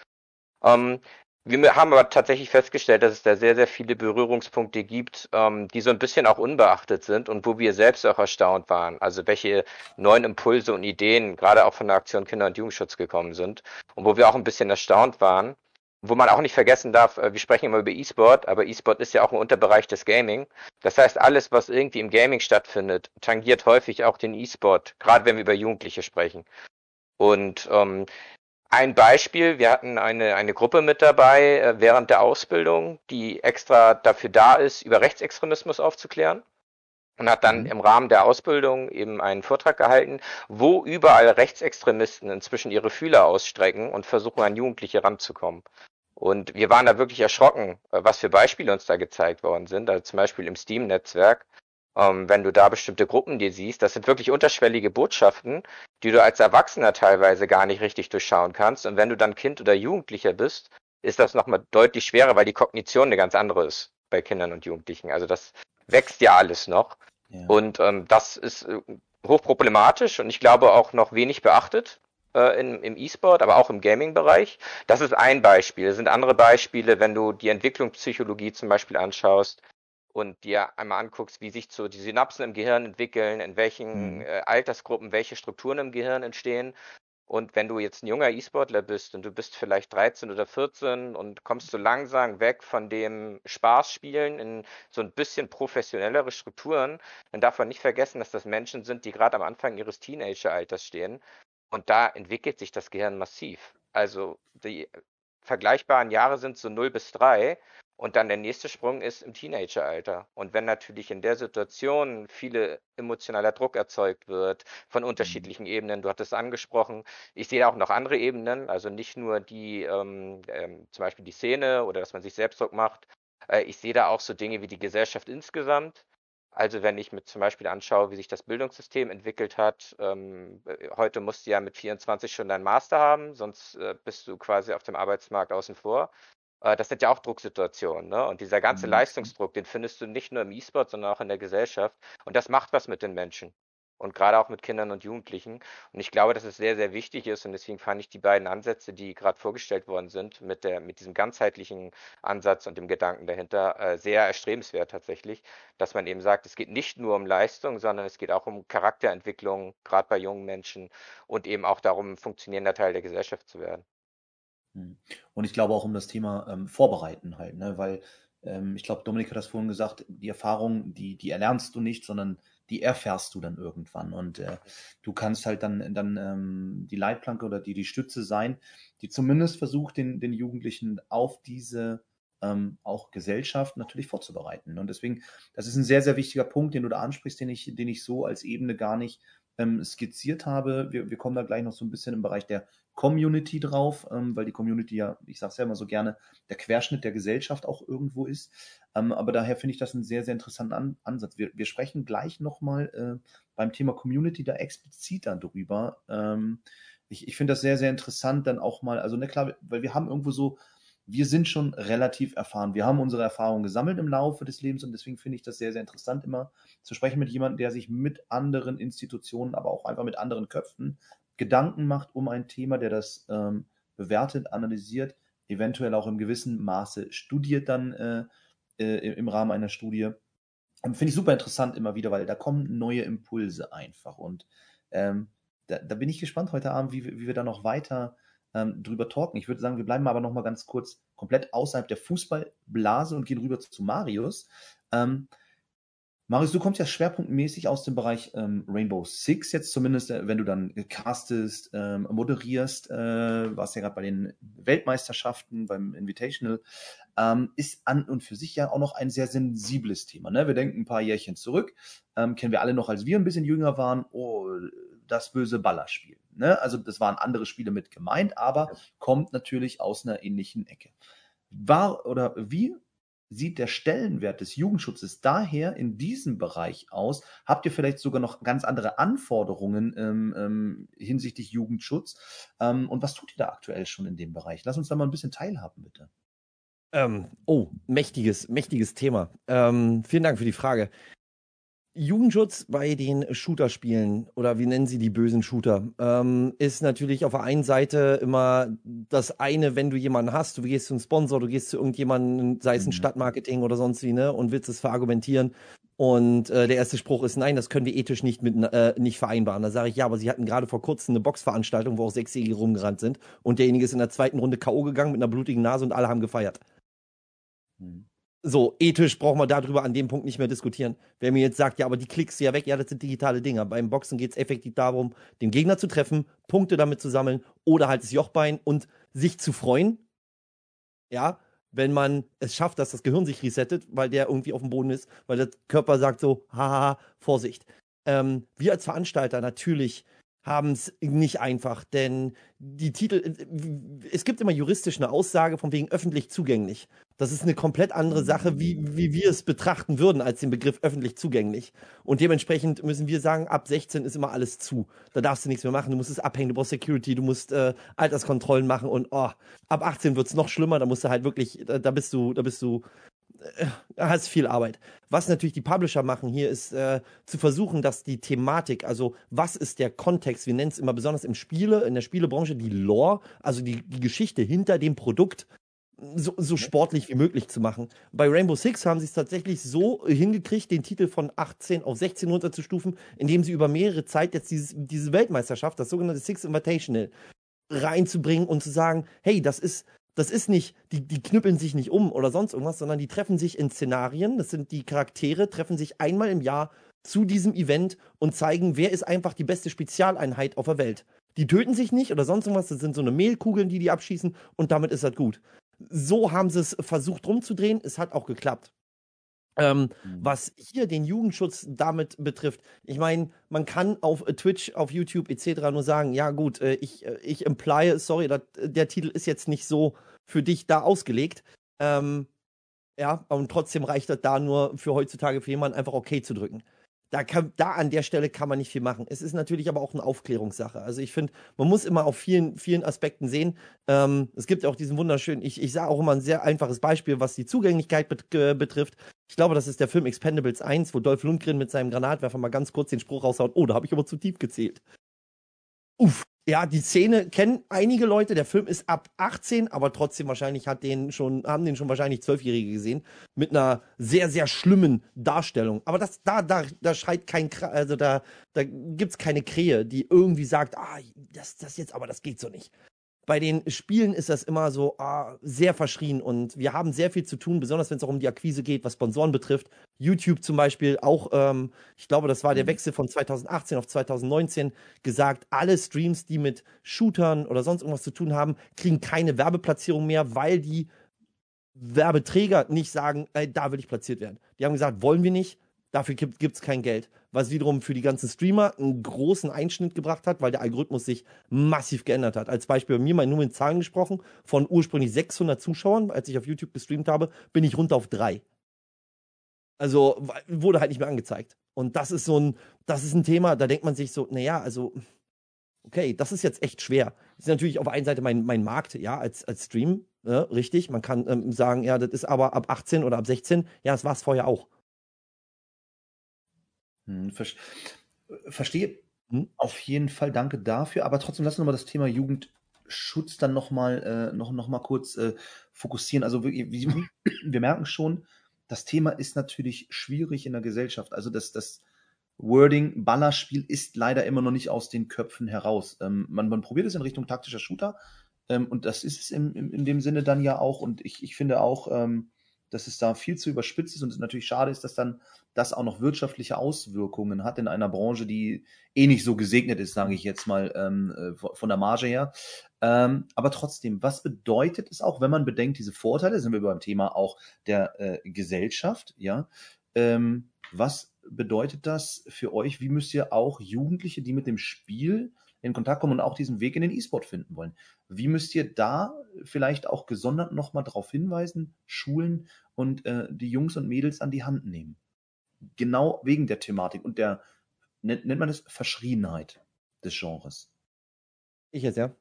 Ähm, wir haben aber tatsächlich festgestellt, dass es da sehr, sehr viele Berührungspunkte gibt, ähm, die so ein bisschen auch unbeachtet sind und wo wir selbst auch erstaunt waren. Also welche neuen Impulse und Ideen gerade auch von der Aktion Kinder- und Jugendschutz gekommen sind und wo wir auch ein bisschen erstaunt waren. Wo man auch nicht vergessen darf, äh, wir sprechen immer über E-Sport, aber E-Sport ist ja auch ein Unterbereich des Gaming. Das heißt, alles, was irgendwie im Gaming stattfindet, tangiert häufig auch den E-Sport, gerade wenn wir über Jugendliche sprechen. Und ähm, ein Beispiel, wir hatten eine, eine Gruppe mit dabei äh, während der Ausbildung, die extra dafür da ist, über Rechtsextremismus aufzuklären und hat dann mhm. im Rahmen der Ausbildung eben einen Vortrag gehalten, wo überall Rechtsextremisten inzwischen ihre Fühler ausstrecken und versuchen, an Jugendliche ranzukommen. Und wir waren da wirklich erschrocken, äh, was für Beispiele uns da gezeigt worden sind. Also zum Beispiel im Steam-Netzwerk ähm, wenn du da bestimmte Gruppen dir siehst, das sind wirklich unterschwellige Botschaften, die du als Erwachsener teilweise gar nicht richtig durchschauen kannst. Und wenn du dann Kind oder Jugendlicher bist, ist das nochmal deutlich schwerer, weil die Kognition eine ganz andere ist bei Kindern und Jugendlichen. Also das wächst ja alles noch. Ja. Und ähm, das ist äh, hochproblematisch und ich glaube auch noch wenig beachtet äh, in, im E-Sport, aber auch im Gaming-Bereich. Das ist ein Beispiel. Es sind andere Beispiele, wenn du die Entwicklungspsychologie zum Beispiel anschaust, und dir einmal anguckst, wie sich so die Synapsen im Gehirn entwickeln, in welchen mhm. äh, Altersgruppen welche Strukturen im Gehirn entstehen. Und wenn du jetzt ein junger E-Sportler bist und du bist vielleicht 13 oder 14 und kommst so langsam weg von dem Spaßspielen in so ein bisschen professionellere Strukturen, dann darf man nicht vergessen, dass das Menschen sind, die gerade am Anfang ihres Teenageralters stehen. Und da entwickelt sich das Gehirn massiv. Also die vergleichbaren Jahre sind so 0 bis 3 und dann der nächste Sprung ist im Teenageralter. Und wenn natürlich in der Situation viele emotionaler Druck erzeugt wird von mhm. unterschiedlichen. Ebenen, du hattest angesprochen, ich sehe auch noch andere Ebenen, also nicht nur die, ähm, ähm, zum Beispiel die Szene oder dass man sich selbst Druck macht. Äh, ich sehe da auch so Dinge wie die Gesellschaft insgesamt. Also wenn ich mir zum Beispiel anschaue, wie sich das Bildungssystem entwickelt hat, ähm, äh, heute musst du ja mit 24 schon deinen Master haben, sonst äh, bist du quasi auf dem Arbeitsmarkt außen vor. Äh, das sind ja auch Drucksituationen, ne? Und dieser ganze mhm. Leistungsdruck, den findest du nicht nur im E-Sport, sondern auch in der Gesellschaft. Und das macht was mit den Menschen. Und gerade auch mit Kindern und Jugendlichen. Und ich glaube, dass es sehr, sehr wichtig ist. Und deswegen fand ich die beiden Ansätze, die gerade vorgestellt worden sind, mit, der, mit diesem ganzheitlichen Ansatz und dem Gedanken dahinter, äh, sehr erstrebenswert tatsächlich, dass man eben sagt, es geht nicht nur um Leistung, sondern es geht auch um Charakterentwicklung, gerade bei jungen Menschen und eben auch darum, ein funktionierender Teil der Gesellschaft zu werden. Hm. Und ich glaube auch um das Thema ähm, Vorbereiten halt, ne? weil ähm, ich glaube, Dominik hat das vorhin gesagt, die Erfahrung, die, die erlernst du nicht, sondern die erfährst du dann irgendwann. Und äh, du kannst halt dann, dann ähm, die Leitplanke oder die, die Stütze sein, die zumindest versucht, den, den Jugendlichen auf diese ähm, auch Gesellschaft natürlich vorzubereiten. Und deswegen, das ist ein sehr, sehr wichtiger Punkt, den du da ansprichst, den ich, den ich so als Ebene gar nicht ähm, skizziert habe. Wir, wir kommen da gleich noch so ein bisschen im Bereich der Community drauf, ähm, weil die Community ja, ich sage es ja immer so gerne, der Querschnitt der Gesellschaft auch irgendwo ist. Ähm, aber daher finde ich das einen sehr, sehr interessanten An Ansatz. Wir, wir sprechen gleich nochmal äh, beim Thema Community da explizit dann drüber. Ähm, ich ich finde das sehr, sehr interessant, dann auch mal, also ne, klar, weil wir haben irgendwo so wir sind schon relativ erfahren. Wir haben unsere Erfahrungen gesammelt im Laufe des Lebens und deswegen finde ich das sehr, sehr interessant, immer zu sprechen mit jemandem, der sich mit anderen Institutionen, aber auch einfach mit anderen Köpfen Gedanken macht um ein Thema, der das ähm, bewertet, analysiert, eventuell auch im gewissen Maße studiert dann äh, äh, im Rahmen einer Studie. Finde ich super interessant immer wieder, weil da kommen neue Impulse einfach. Und ähm, da, da, bin ich gespannt heute Abend, wie, wie wir da noch weiter ähm, drüber talken. Ich würde sagen, wir bleiben aber noch mal ganz kurz komplett außerhalb der Fußballblase und gehen rüber zu Marius. Ähm, Marius, du kommst ja schwerpunktmäßig aus dem Bereich ähm, Rainbow Six, jetzt zumindest, äh, wenn du dann castest, ähm, moderierst, äh, warst ja gerade bei den Weltmeisterschaften, beim Invitational, ähm, ist an und für sich ja auch noch ein sehr sensibles Thema. Ne? Wir denken ein paar Jährchen zurück, ähm, kennen wir alle noch, als wir ein bisschen jünger waren, oh, das böse Ballerspiel. Ne? Also das waren andere Spiele mit gemeint, aber kommt natürlich aus einer ähnlichen Ecke. War oder wie sieht der Stellenwert des Jugendschutzes daher in diesem Bereich aus? Habt ihr vielleicht sogar noch ganz andere Anforderungen ähm, ähm, hinsichtlich Jugendschutz? Ähm, und was tut ihr da aktuell schon in dem Bereich? Lass uns da mal ein bisschen teilhaben, bitte. Ähm, oh, mächtiges, mächtiges Thema. Ähm, vielen Dank für die Frage. Jugendschutz bei den Shooter-Spielen oder wie nennen sie die bösen Shooter, ähm, ist natürlich auf der einen Seite immer das eine, wenn du jemanden hast, du gehst zu einem Sponsor, du gehst zu irgendjemandem, sei es ein mhm. Stadtmarketing oder sonst wie, ne, und willst es verargumentieren. Und äh, der erste Spruch ist, nein, das können wir ethisch nicht mit äh, nicht vereinbaren. Da sage ich, ja, aber sie hatten gerade vor kurzem eine Boxveranstaltung, wo auch Sechsjährige rumgerannt sind und derjenige ist in der zweiten Runde K.O. gegangen mit einer blutigen Nase und alle haben gefeiert. Mhm. So, ethisch brauchen wir darüber an dem Punkt nicht mehr diskutieren. Wer mir jetzt sagt, ja, aber die klickst du ja weg, ja, das sind digitale Dinger. Beim Boxen geht es effektiv darum, den Gegner zu treffen, Punkte damit zu sammeln oder halt das Jochbein und sich zu freuen. Ja, wenn man es schafft, dass das Gehirn sich resettet, weil der irgendwie auf dem Boden ist, weil der Körper sagt so, haha, Vorsicht. Ähm, wir als Veranstalter natürlich haben es nicht einfach, denn die Titel, äh, es gibt immer juristisch eine Aussage von wegen öffentlich zugänglich. Das ist eine komplett andere Sache, wie, wie wir es betrachten würden als den Begriff öffentlich zugänglich. Und dementsprechend müssen wir sagen, ab 16 ist immer alles zu. Da darfst du nichts mehr machen. Du musst es abhängen, du brauchst Security, du musst äh, Alterskontrollen machen und oh, ab 18 wird's noch schlimmer. Da musst du halt wirklich, da, da bist du, da bist du äh, hast viel Arbeit. Was natürlich die Publisher machen hier, ist äh, zu versuchen, dass die Thematik, also was ist der Kontext, wir nennen es immer besonders im Spiele, in der Spielebranche die Lore, also die, die Geschichte hinter dem Produkt, so, so sportlich wie möglich zu machen. Bei Rainbow Six haben sie es tatsächlich so hingekriegt, den Titel von 18 auf 16 runterzustufen, indem sie über mehrere Zeit jetzt dieses, diese Weltmeisterschaft, das sogenannte Six Invitational, reinzubringen und zu sagen, hey, das ist das ist nicht, die, die knüppeln sich nicht um oder sonst irgendwas, sondern die treffen sich in Szenarien. Das sind die Charaktere, treffen sich einmal im Jahr zu diesem Event und zeigen, wer ist einfach die beste Spezialeinheit auf der Welt. Die töten sich nicht oder sonst irgendwas, das sind so eine Mehlkugeln, die die abschießen und damit ist das gut. So haben sie es versucht rumzudrehen, es hat auch geklappt. Ähm, mhm. Was hier den Jugendschutz damit betrifft, ich meine, man kann auf Twitch, auf YouTube etc. nur sagen, ja gut, äh, ich, äh, ich imply, sorry, dat, der Titel ist jetzt nicht so für dich da ausgelegt. Ähm, ja, und trotzdem reicht das da nur für heutzutage für jemanden einfach okay zu drücken da, kann, da an der Stelle kann man nicht viel machen. Es ist natürlich aber auch eine Aufklärungssache. Also ich finde, man muss immer auf vielen, vielen Aspekten sehen. Ähm, es gibt auch diesen wunderschönen, ich, ich sage auch immer ein sehr einfaches Beispiel, was die Zugänglichkeit bet äh, betrifft. Ich glaube, das ist der Film Expendables 1, wo Dolph Lundgren mit seinem Granatwerfer mal ganz kurz den Spruch raushaut, oh, da habe ich aber zu tief gezählt. Uff, ja, die Szene kennen einige Leute. Der Film ist ab 18, aber trotzdem wahrscheinlich hat den schon, haben den schon wahrscheinlich Zwölfjährige gesehen. Mit einer sehr, sehr schlimmen Darstellung. Aber das, da, da, da schreit kein, also da, da gibt's keine Krähe, die irgendwie sagt, ah, das, das jetzt, aber das geht so nicht bei den Spielen ist das immer so ah, sehr verschrien und wir haben sehr viel zu tun, besonders wenn es auch um die Akquise geht, was Sponsoren betrifft. YouTube zum Beispiel auch, ähm, ich glaube, das war der mhm. Wechsel von 2018 auf 2019, gesagt, alle Streams, die mit Shootern oder sonst irgendwas zu tun haben, kriegen keine Werbeplatzierung mehr, weil die Werbeträger nicht sagen, ey, da will ich platziert werden. Die haben gesagt, wollen wir nicht, Dafür gibt es kein Geld. Was wiederum für die ganzen Streamer einen großen Einschnitt gebracht hat, weil der Algorithmus sich massiv geändert hat. Als Beispiel bei mir mal nur mit Zahlen gesprochen. Von ursprünglich 600 Zuschauern, als ich auf YouTube gestreamt habe, bin ich runter auf drei. Also wurde halt nicht mehr angezeigt. Und das ist so ein, das ist ein Thema, da denkt man sich so, naja, also, okay, das ist jetzt echt schwer. Das ist natürlich auf der einen Seite mein, mein Markt, ja, als, als Stream, Ja, richtig, man kann ähm, sagen, ja, das ist aber ab 18 oder ab 16. Ja, das war es vorher auch. Hm, verstehe. Hm? Auf jeden Fall danke dafür. Aber trotzdem lass uns nochmal das Thema Jugendschutz dann nochmal äh, noch, noch mal kurz äh, fokussieren. Also wir, wir merken schon, das Thema ist natürlich schwierig in der Gesellschaft. Also das, das Wording Ballerspiel ist leider immer noch nicht aus den Köpfen heraus. Ähm, man, man probiert es in Richtung taktischer Shooter ähm, und das ist es in, in, in, dem Sinne dann ja auch. Und ich, ich finde auch, ähm, dass es da viel zu überspitzt ist und es natürlich schade ist, dass dann das auch noch wirtschaftliche Auswirkungen hat in einer Branche, die eh nicht so gesegnet ist, sage ich jetzt mal ähm, äh, von der Marge her. Ähm, aber trotzdem, was bedeutet es auch, wenn man bedenkt, diese Vorteile, sind wir beim Thema auch der äh, Gesellschaft, ja, ähm, was bedeutet das für euch? Wie müsst ihr auch Jugendliche, die mit dem Spiel in Kontakt kommen und auch diesen Weg in den E-Sport finden wollen. Wie müsst ihr da vielleicht auch gesondert nochmal darauf hinweisen, schulen und äh, die Jungs und Mädels an die Hand nehmen? Genau wegen der Thematik und der, nennt, nennt man es Verschriebenheit des Genres. Ich jetzt, ja?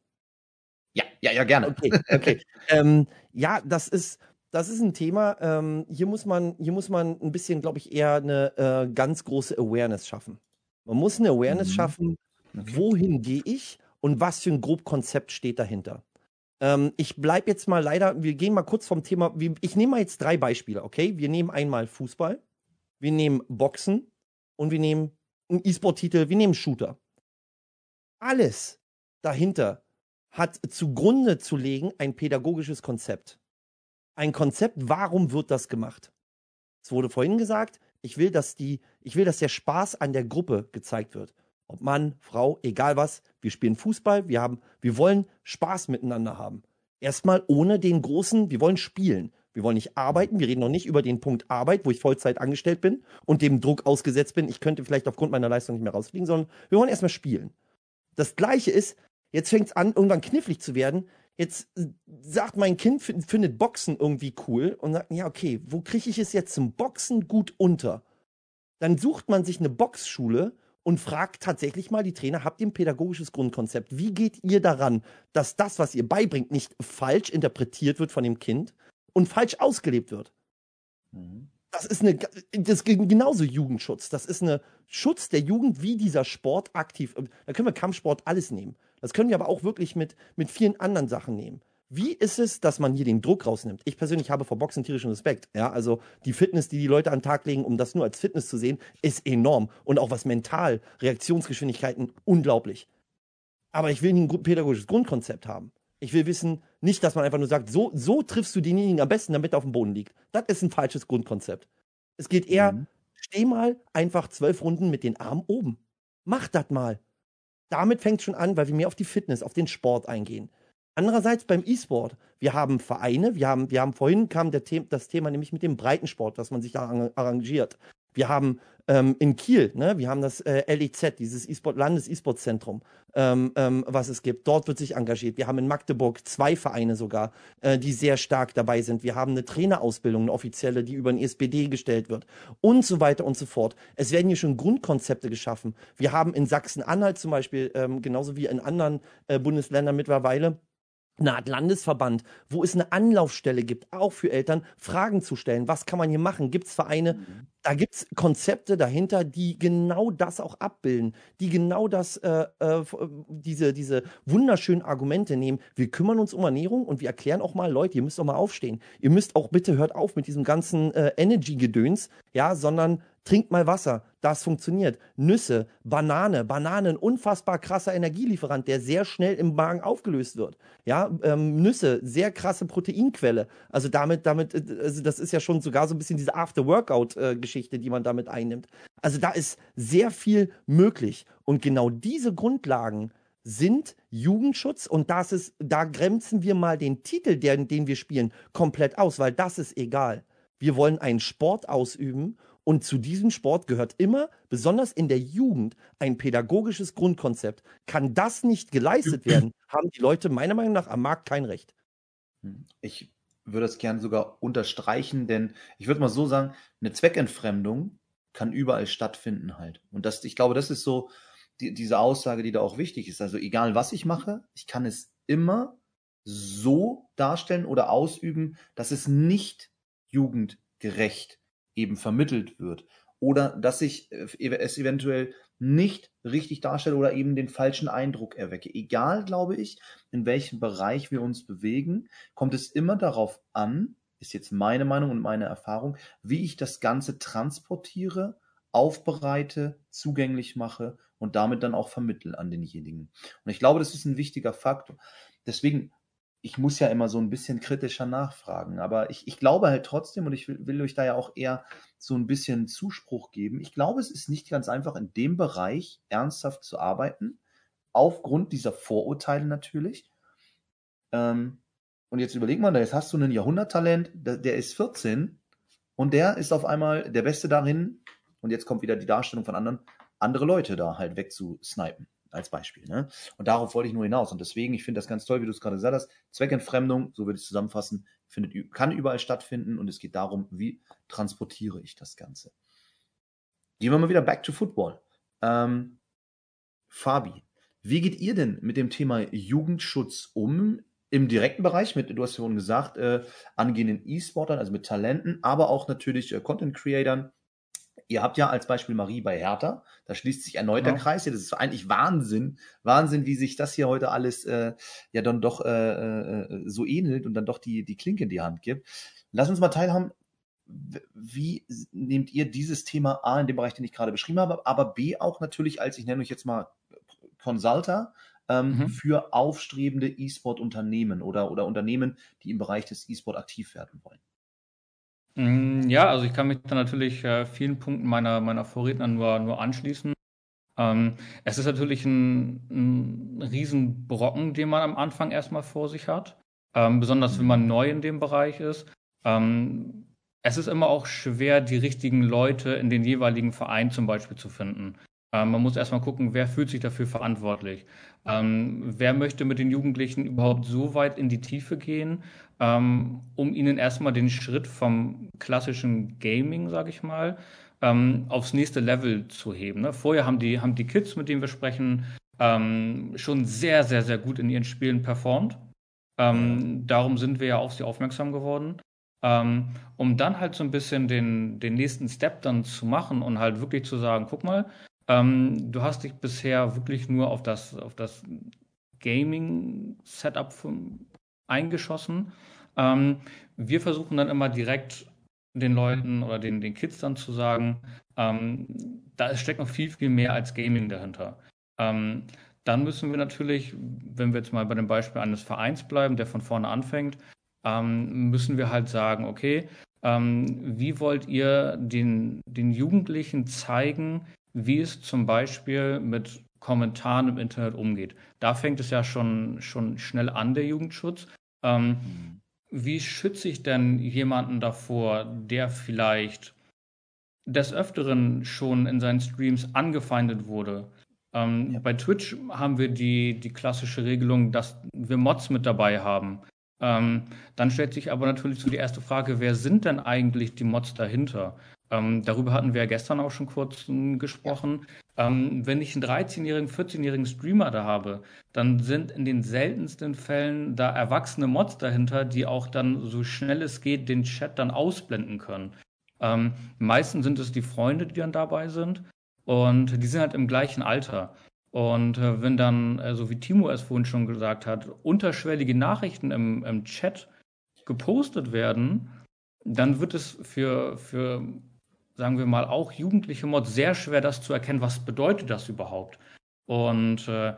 Ja, ja, ja, gerne. Okay, okay. ähm, ja, das ist, das ist ein Thema. Ähm, hier muss man, hier muss man ein bisschen, glaube ich, eher eine äh, ganz große Awareness schaffen. Man muss eine Awareness mhm. schaffen, Wohin gehe ich und was für ein Grobkonzept steht dahinter? Ähm, ich bleibe jetzt mal leider, wir gehen mal kurz vom Thema, ich nehme mal jetzt drei Beispiele, okay? Wir nehmen einmal Fußball, wir nehmen Boxen und wir nehmen einen E-Sport-Titel, wir nehmen Shooter. Alles dahinter hat zugrunde zu legen ein pädagogisches Konzept. Ein Konzept, warum wird das gemacht? Es wurde vorhin gesagt, ich will, dass die, ich will, dass der Spaß an der Gruppe gezeigt wird. Ob Mann, Frau, egal was, wir spielen Fußball, wir haben, wir wollen Spaß miteinander haben. Erstmal ohne den großen, wir wollen spielen. Wir wollen nicht arbeiten, wir reden noch nicht über den Punkt Arbeit, wo ich Vollzeit angestellt bin und dem Druck ausgesetzt bin, ich könnte vielleicht aufgrund meiner Leistung nicht mehr rausfliegen, sondern wir wollen erstmal spielen. Das gleiche ist, jetzt fängt es an, irgendwann knifflig zu werden. Jetzt sagt mein Kind, findet Boxen irgendwie cool und sagt, ja, okay, wo kriege ich es jetzt zum Boxen gut unter? Dann sucht man sich eine Boxschule, und fragt tatsächlich mal die Trainer, habt ihr ein pädagogisches Grundkonzept? Wie geht ihr daran, dass das, was ihr beibringt, nicht falsch interpretiert wird von dem Kind und falsch ausgelebt wird? Mhm. Das ist eine, das ist genauso Jugendschutz. Das ist eine Schutz der Jugend, wie dieser Sport aktiv. Da können wir Kampfsport alles nehmen. Das können wir aber auch wirklich mit, mit vielen anderen Sachen nehmen. Wie ist es, dass man hier den Druck rausnimmt? Ich persönlich habe vor Boxen tierischen Respekt. Ja, also die Fitness, die die Leute an den Tag legen, um das nur als Fitness zu sehen, ist enorm. Und auch was mental, Reaktionsgeschwindigkeiten, unglaublich. Aber ich will ein pädagogisches Grundkonzept haben. Ich will wissen, nicht, dass man einfach nur sagt, so, so triffst du denjenigen am besten, damit er auf dem Boden liegt. Das ist ein falsches Grundkonzept. Es geht eher, mhm. steh mal einfach zwölf Runden mit den Armen oben. Mach das mal. Damit fängt es schon an, weil wir mehr auf die Fitness, auf den Sport eingehen. Andererseits beim E-Sport, wir haben Vereine, wir haben, wir haben vorhin kam der The das Thema nämlich mit dem Breitensport, dass man sich da arrangiert. Wir haben ähm, in Kiel, ne, wir haben das äh, LEZ, dieses E-Sport Landes-E-Sport-Zentrum, ähm, ähm, was es gibt. Dort wird sich engagiert. Wir haben in Magdeburg zwei Vereine sogar, äh, die sehr stark dabei sind. Wir haben eine Trainerausbildung, eine offizielle, die über den SPD gestellt wird und so weiter und so fort. Es werden hier schon Grundkonzepte geschaffen. Wir haben in Sachsen-Anhalt zum Beispiel, ähm, genauso wie in anderen äh, Bundesländern mittlerweile, eine Art Landesverband, wo es eine Anlaufstelle gibt, auch für Eltern, Fragen zu stellen. Was kann man hier machen? Gibt es Vereine? Mhm. Da gibt es Konzepte dahinter, die genau das auch abbilden, die genau das, äh, äh, diese, diese wunderschönen Argumente nehmen. Wir kümmern uns um Ernährung und wir erklären auch mal, Leute, ihr müsst auch mal aufstehen. Ihr müsst auch bitte hört auf mit diesem ganzen äh, Energy-Gedöns, ja, sondern Trinkt mal Wasser, das funktioniert. Nüsse, Banane, Banane, ein unfassbar krasser Energielieferant, der sehr schnell im Magen aufgelöst wird. Ja, ähm, Nüsse, sehr krasse Proteinquelle. Also damit, damit, äh, also das ist ja schon sogar so ein bisschen diese After-Workout-Geschichte, die man damit einnimmt. Also da ist sehr viel möglich. Und genau diese Grundlagen sind Jugendschutz und das ist, da grenzen wir mal den Titel, den, den wir spielen, komplett aus, weil das ist egal. Wir wollen einen Sport ausüben und zu diesem Sport gehört immer, besonders in der Jugend, ein pädagogisches Grundkonzept. Kann das nicht geleistet werden, haben die Leute meiner Meinung nach am Markt kein Recht. Hm. Ich würde es gerne sogar unterstreichen, denn ich würde mal so sagen, eine Zweckentfremdung kann überall stattfinden halt. Und das, ich glaube, das ist so die, diese Aussage, die da auch wichtig ist. Also egal was ich mache, ich kann es immer so darstellen oder ausüben, dass es nicht jugendgerecht eben vermittelt wird oder dass ich äh, es eventuell nicht richtig darstelle oder eben den falschen Eindruck erwecke. Egal, glaube ich, in welchem Bereich wir uns bewegen, kommt es immer darauf an, ist jetzt meine Meinung und meine Erfahrung, wie ich das Ganze transportiere, aufbereite, zugänglich mache und damit dann auch vermittle an denjenigen. Und ich glaube, das ist ein wichtiger Faktor. Deswegen ich muss ja immer so ein bisschen kritischer nachfragen. Aber ich, ich glaube halt trotzdem, und ich will, will euch da ja auch eher so ein bisschen Zuspruch geben, ich glaube, es ist nicht ganz einfach, in dem Bereich ernsthaft zu arbeiten, aufgrund dieser Vorurteile natürlich. Ähm, und jetzt überleg mal, jetzt hast du einen Jahrhunderttalent, der, der ist 14 und der ist auf einmal der Beste darin, und jetzt kommt wieder die Darstellung von anderen, andere Leute da halt wegzusnipen als Beispiel. Ne? Und darauf wollte ich nur hinaus. Und deswegen, ich finde das ganz toll, wie du es gerade gesagt hast. Zweckentfremdung, so würde ich zusammenfassen, findet, kann überall stattfinden und es geht darum, wie transportiere ich das Ganze. Gehen wir mal wieder back to football. Ähm, Fabi, wie geht ihr denn mit dem Thema Jugendschutz um? Im direkten Bereich, mit, du hast ja vorhin gesagt, äh, angehenden E-Sportern, also mit Talenten, aber auch natürlich äh, Content-Creatern, ihr habt ja als Beispiel Marie bei Hertha, da schließt sich erneut ja. der Kreis. Ja, das ist eigentlich Wahnsinn, Wahnsinn, wie sich das hier heute alles äh, ja dann doch äh, äh, so ähnelt und dann doch die, die Klinke in die Hand gibt. Lass uns mal teilhaben, wie nehmt ihr dieses Thema A in dem Bereich, den ich gerade beschrieben habe, aber B auch natürlich als, ich nenne euch jetzt mal Consulter, ähm, mhm. für aufstrebende E-Sport-Unternehmen oder, oder Unternehmen, die im Bereich des E-Sport aktiv werden wollen? Mm, ja, also ich kann mich da natürlich äh, vielen Punkten meiner, meiner Vorredner nur, nur anschließen. Ähm, es ist natürlich ein, ein Riesenbrocken, den man am Anfang erstmal vor sich hat, ähm, besonders wenn man neu in dem Bereich ist. Ähm, es ist immer auch schwer, die richtigen Leute in den jeweiligen Verein zum Beispiel zu finden. Ähm, man muss erstmal gucken, wer fühlt sich dafür verantwortlich. Ähm, wer möchte mit den Jugendlichen überhaupt so weit in die Tiefe gehen, ähm, um ihnen erstmal den Schritt vom klassischen Gaming, sage ich mal, ähm, aufs nächste Level zu heben. Ne? Vorher haben die, haben die Kids, mit denen wir sprechen, ähm, schon sehr, sehr, sehr gut in ihren Spielen performt. Ähm, darum sind wir ja auf sie aufmerksam geworden. Um dann halt so ein bisschen den, den nächsten Step dann zu machen und halt wirklich zu sagen, guck mal, ähm, du hast dich bisher wirklich nur auf das, auf das Gaming-Setup eingeschossen. Ähm, wir versuchen dann immer direkt den Leuten oder den, den Kids dann zu sagen, ähm, da steckt noch viel, viel mehr als Gaming dahinter. Ähm, dann müssen wir natürlich, wenn wir jetzt mal bei dem Beispiel eines Vereins bleiben, der von vorne anfängt, ähm, müssen wir halt sagen, okay, ähm, wie wollt ihr den, den Jugendlichen zeigen, wie es zum Beispiel mit Kommentaren im Internet umgeht. Da fängt es ja schon, schon schnell an, der Jugendschutz. Ähm, mhm. Wie schütze ich denn jemanden davor, der vielleicht des Öfteren schon in seinen Streams angefeindet wurde? Ähm, ja. Bei Twitch haben wir die, die klassische Regelung, dass wir Mods mit dabei haben. Ähm, dann stellt sich aber natürlich so die erste Frage, wer sind denn eigentlich die Mods dahinter? Ähm, darüber hatten wir ja gestern auch schon kurz hm, gesprochen. Ähm, wenn ich einen 13-jährigen, 14-jährigen Streamer da habe, dann sind in den seltensten Fällen da erwachsene Mods dahinter, die auch dann so schnell es geht den Chat dann ausblenden können. Ähm, meistens sind es die Freunde, die dann dabei sind und die sind halt im gleichen Alter. Und äh, wenn dann, äh, so wie Timo es vorhin schon gesagt hat, unterschwellige Nachrichten im, im Chat gepostet werden, dann wird es für, für sagen wir mal, auch jugendliche Mods sehr schwer, das zu erkennen, was bedeutet das überhaupt. Und äh,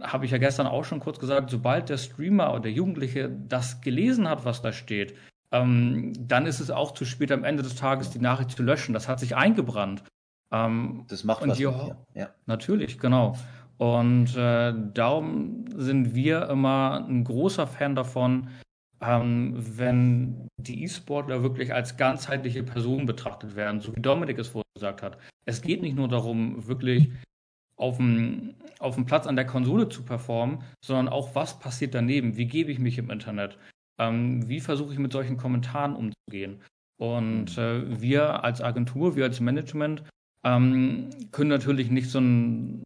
habe ich ja gestern auch schon kurz gesagt, sobald der Streamer oder der Jugendliche das gelesen hat, was da steht, ähm, dann ist es auch zu spät am Ende des Tages die Nachricht zu löschen. Das hat sich eingebrannt. Ähm, das macht was die, mit dir. Ja. Natürlich, genau. Und äh, darum sind wir immer ein großer Fan davon, ähm, wenn die E-Sportler wirklich als ganzheitliche Personen betrachtet werden, so wie Dominik es vorhin gesagt hat. Es geht nicht nur darum, wirklich auf dem, auf dem Platz an der Konsole zu performen, sondern auch, was passiert daneben? Wie gebe ich mich im Internet? Ähm, wie versuche ich mit solchen Kommentaren umzugehen? Und äh, wir als Agentur, wir als Management ähm, können natürlich nicht so ein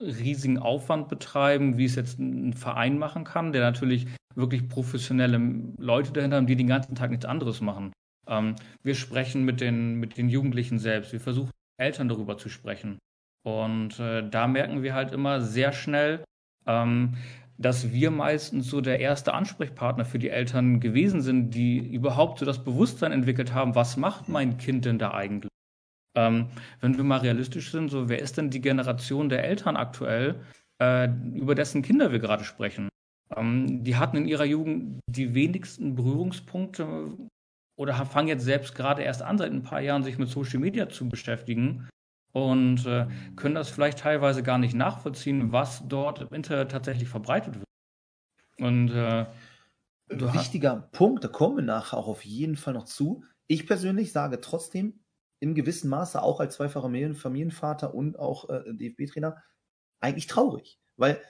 riesigen Aufwand betreiben, wie es jetzt ein Verein machen kann, der natürlich wirklich professionelle Leute dahinter haben, die den ganzen Tag nichts anderes machen. Ähm, wir sprechen mit den, mit den Jugendlichen selbst. Wir versuchen Eltern darüber zu sprechen. Und äh, da merken wir halt immer sehr schnell, ähm, dass wir meistens so der erste Ansprechpartner für die Eltern gewesen sind, die überhaupt so das Bewusstsein entwickelt haben, was macht mein Kind denn da eigentlich? Ähm, wenn wir mal realistisch sind, so wer ist denn die Generation der Eltern aktuell, äh, über dessen Kinder wir gerade sprechen? Ähm, die hatten in ihrer Jugend die wenigsten Berührungspunkte oder fangen jetzt selbst gerade erst an, seit ein paar Jahren sich mit Social Media zu beschäftigen und äh, können das vielleicht teilweise gar nicht nachvollziehen, was dort im Internet tatsächlich verbreitet wird. Und äh, wichtiger Punkt, da kommen wir nachher auch auf jeden Fall noch zu. Ich persönlich sage trotzdem, im gewissen Maße auch als zweifacher Familienvater und auch äh, DFB-Trainer eigentlich traurig. Weil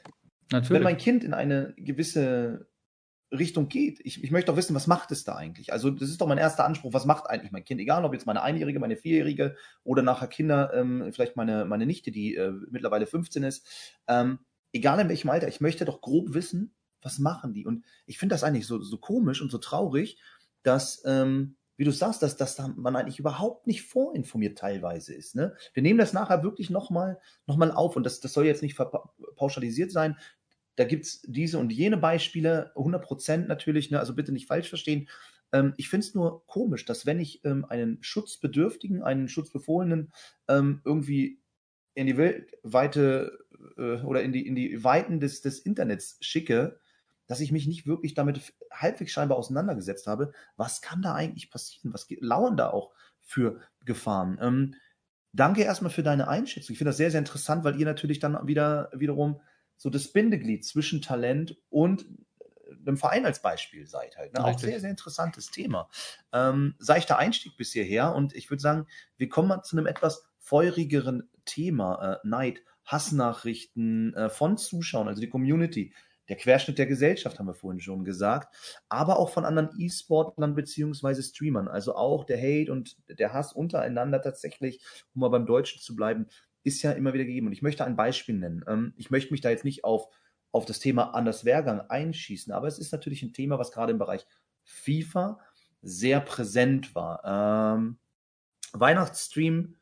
Natürlich. wenn mein Kind in eine gewisse Richtung geht, ich, ich möchte doch wissen, was macht es da eigentlich? Also das ist doch mein erster Anspruch, was macht eigentlich mein Kind? Egal, ob jetzt meine Einjährige, meine Vierjährige oder nachher Kinder, ähm, vielleicht meine, meine Nichte, die äh, mittlerweile 15 ist. Ähm, egal in welchem Alter, ich möchte doch grob wissen, was machen die? Und ich finde das eigentlich so, so komisch und so traurig, dass ähm, wie du sagst, dass, dass man eigentlich überhaupt nicht vorinformiert teilweise ist. Ne? Wir nehmen das nachher wirklich nochmal noch mal auf und das, das soll jetzt nicht pauschalisiert sein. Da gibt's diese und jene Beispiele, 100 Prozent natürlich, ne? also bitte nicht falsch verstehen. Ähm, ich finde es nur komisch, dass wenn ich ähm, einen Schutzbedürftigen, einen Schutzbefohlenen ähm, irgendwie in die Weltweite äh, oder in die, in die Weiten des, des Internets schicke, dass ich mich nicht wirklich damit halbwegs scheinbar auseinandergesetzt habe. Was kann da eigentlich passieren? Was lauern da auch für Gefahren? Ähm, danke erstmal für deine Einschätzung. Ich finde das sehr, sehr interessant, weil ihr natürlich dann wieder wiederum so das Bindeglied zwischen Talent und äh, einem Verein als Beispiel seid halt. Ne? Auch sehr, sehr interessantes Thema. Ähm, seichter Einstieg bis hierher und ich würde sagen, wir kommen mal zu einem etwas feurigeren Thema. Äh, Neid, Hassnachrichten äh, von Zuschauern, also die Community der Querschnitt der Gesellschaft, haben wir vorhin schon gesagt, aber auch von anderen E-Sportlern beziehungsweise Streamern. Also auch der Hate und der Hass untereinander tatsächlich, um mal beim Deutschen zu bleiben, ist ja immer wieder gegeben. Und ich möchte ein Beispiel nennen. Ähm, ich möchte mich da jetzt nicht auf, auf das Thema Anders Wehrgang einschießen, aber es ist natürlich ein Thema, was gerade im Bereich FIFA sehr präsent war. Ähm, Weihnachtsstream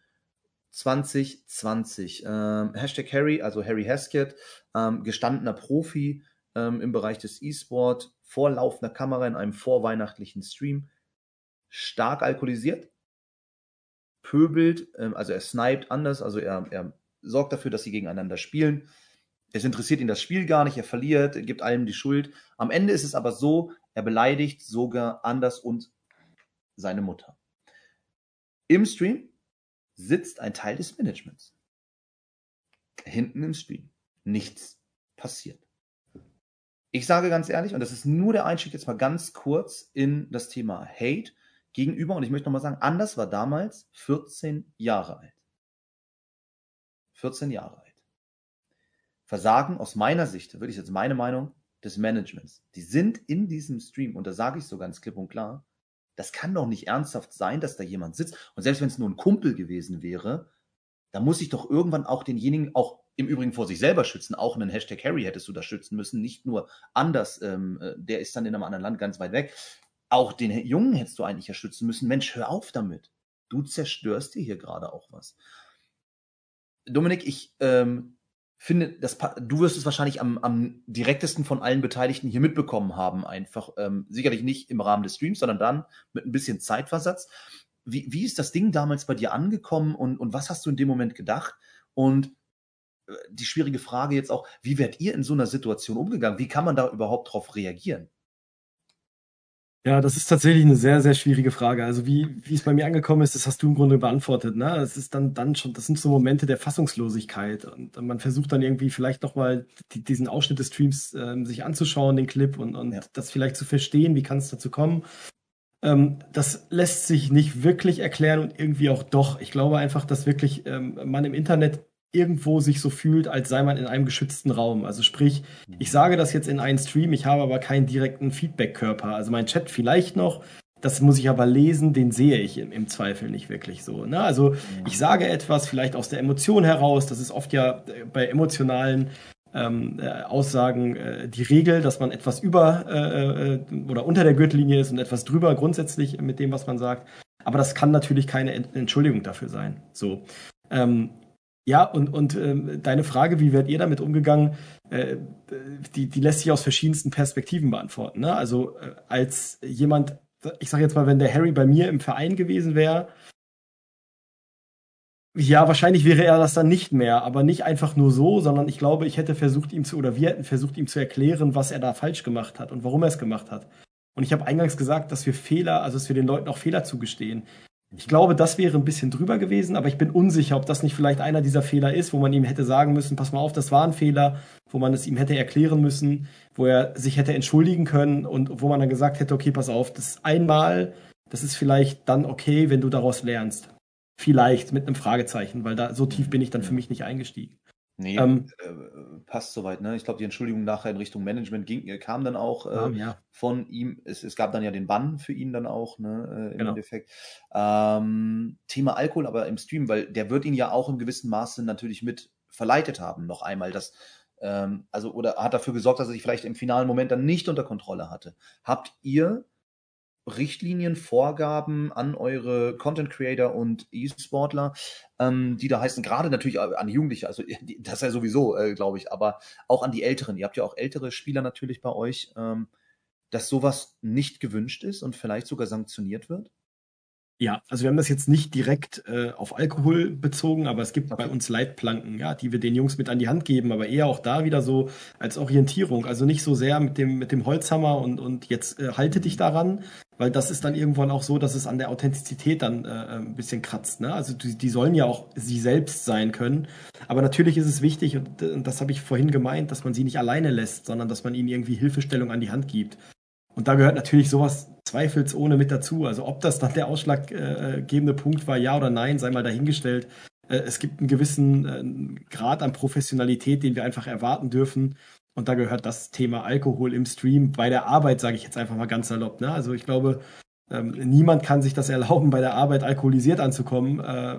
2020. Ähm, Hashtag Harry, also Harry Haskett, ähm, gestandener Profi, ähm, im Bereich des E-Sport vor laufender Kamera in einem vorweihnachtlichen Stream stark alkoholisiert, pöbelt, ähm, also er sniped anders, also er, er sorgt dafür, dass sie gegeneinander spielen. Es interessiert ihn das Spiel gar nicht, er verliert, er gibt allem die Schuld. Am Ende ist es aber so, er beleidigt sogar Anders und seine Mutter. Im Stream sitzt ein Teil des Managements. Hinten im Stream. Nichts passiert. Ich sage ganz ehrlich, und das ist nur der Einstieg jetzt mal ganz kurz in das Thema Hate gegenüber, und ich möchte nochmal sagen, Anders war damals 14 Jahre alt. 14 Jahre alt. Versagen aus meiner Sicht, wirklich jetzt meine Meinung, des Managements. Die sind in diesem Stream, und da sage ich so ganz klipp und klar, das kann doch nicht ernsthaft sein, dass da jemand sitzt. Und selbst wenn es nur ein Kumpel gewesen wäre, da muss ich doch irgendwann auch denjenigen auch im Übrigen vor sich selber schützen. Auch einen Hashtag Harry hättest du da schützen müssen, nicht nur anders. Ähm, äh, der ist dann in einem anderen Land ganz weit weg. Auch den Jungen hättest du eigentlich ja schützen müssen. Mensch, hör auf damit. Du zerstörst dir hier gerade auch was. Dominik, ich ähm, finde, das, du wirst es wahrscheinlich am, am direktesten von allen Beteiligten hier mitbekommen haben, einfach. Ähm, sicherlich nicht im Rahmen des Streams, sondern dann mit ein bisschen Zeitversatz. Wie, wie ist das Ding damals bei dir angekommen und, und was hast du in dem Moment gedacht? Und die schwierige Frage jetzt auch, wie werdet ihr in so einer Situation umgegangen? Wie kann man da überhaupt drauf reagieren? Ja, das ist tatsächlich eine sehr, sehr schwierige Frage. Also wie, wie es bei mir angekommen ist, das hast du im Grunde beantwortet. Ne? Das ist dann, dann schon, das sind so Momente der Fassungslosigkeit. Und man versucht dann irgendwie vielleicht nochmal die, diesen Ausschnitt des Streams äh, sich anzuschauen, den Clip und, und ja. das vielleicht zu verstehen, wie kann es dazu kommen. Ähm, das lässt sich nicht wirklich erklären und irgendwie auch doch. Ich glaube einfach, dass wirklich ähm, man im Internet irgendwo sich so fühlt, als sei man in einem geschützten Raum. Also sprich, ich sage das jetzt in einen Stream, ich habe aber keinen direkten Feedback-Körper. Also mein Chat vielleicht noch, das muss ich aber lesen, den sehe ich im, im Zweifel nicht wirklich so. Ne? Also ich sage etwas vielleicht aus der Emotion heraus, das ist oft ja äh, bei emotionalen ähm, äh, Aussagen äh, die Regel, dass man etwas über äh, äh, oder unter der Gürtellinie ist und etwas drüber grundsätzlich mit dem, was man sagt. Aber das kann natürlich keine Entschuldigung dafür sein. So. Ähm, ja, und, und ähm, deine Frage, wie werdet ihr damit umgegangen, äh, die, die lässt sich aus verschiedensten Perspektiven beantworten. Ne? Also äh, als jemand, ich sage jetzt mal, wenn der Harry bei mir im Verein gewesen wäre, ja, wahrscheinlich wäre er das dann nicht mehr, aber nicht einfach nur so, sondern ich glaube, ich hätte versucht ihm zu, oder wir hätten versucht ihm zu erklären, was er da falsch gemacht hat und warum er es gemacht hat. Und ich habe eingangs gesagt, dass wir Fehler, also dass wir den Leuten auch Fehler zugestehen. Ich glaube, das wäre ein bisschen drüber gewesen, aber ich bin unsicher, ob das nicht vielleicht einer dieser Fehler ist, wo man ihm hätte sagen müssen, pass mal auf, das war ein Fehler, wo man es ihm hätte erklären müssen, wo er sich hätte entschuldigen können und wo man dann gesagt hätte, okay, pass auf, das einmal, das ist vielleicht dann okay, wenn du daraus lernst. Vielleicht mit einem Fragezeichen, weil da so tief bin ich dann für mich nicht eingestiegen. Nee, ähm, äh, passt soweit. Ne? Ich glaube, die Entschuldigung nachher in Richtung Management ging, äh, kam dann auch äh, ja. von ihm. Es, es, gab dann ja den Bann für ihn dann auch, ne, äh, im genau. Endeffekt. Ähm, Thema Alkohol aber im Stream, weil der wird ihn ja auch im gewissen Maße natürlich mit verleitet haben, noch einmal. Das, ähm, also, oder hat dafür gesorgt, dass er sich vielleicht im finalen Moment dann nicht unter Kontrolle hatte. Habt ihr Richtlinien, Vorgaben an eure Content Creator und E-Sportler, ähm, die da heißen, gerade natürlich an Jugendliche, also das ja sowieso, äh, glaube ich, aber auch an die Älteren. Ihr habt ja auch ältere Spieler natürlich bei euch, ähm, dass sowas nicht gewünscht ist und vielleicht sogar sanktioniert wird? Ja, also wir haben das jetzt nicht direkt äh, auf Alkohol bezogen, aber es gibt bei uns Leitplanken, ja, die wir den Jungs mit an die Hand geben, aber eher auch da wieder so als Orientierung. Also nicht so sehr mit dem, mit dem Holzhammer und, und jetzt äh, halte dich daran, weil das ist dann irgendwann auch so, dass es an der Authentizität dann äh, ein bisschen kratzt. Ne? Also die, die sollen ja auch sie selbst sein können. Aber natürlich ist es wichtig, und, und das habe ich vorhin gemeint, dass man sie nicht alleine lässt, sondern dass man ihnen irgendwie Hilfestellung an die Hand gibt. Und da gehört natürlich sowas zweifelsohne mit dazu. Also ob das dann der ausschlaggebende Punkt war, ja oder nein, sei mal dahingestellt. Äh, es gibt einen gewissen äh, Grad an Professionalität, den wir einfach erwarten dürfen. Und da gehört das Thema Alkohol im Stream bei der Arbeit, sage ich jetzt einfach mal ganz salopp. Ne? Also ich glaube, ähm, niemand kann sich das erlauben, bei der Arbeit alkoholisiert anzukommen. Äh,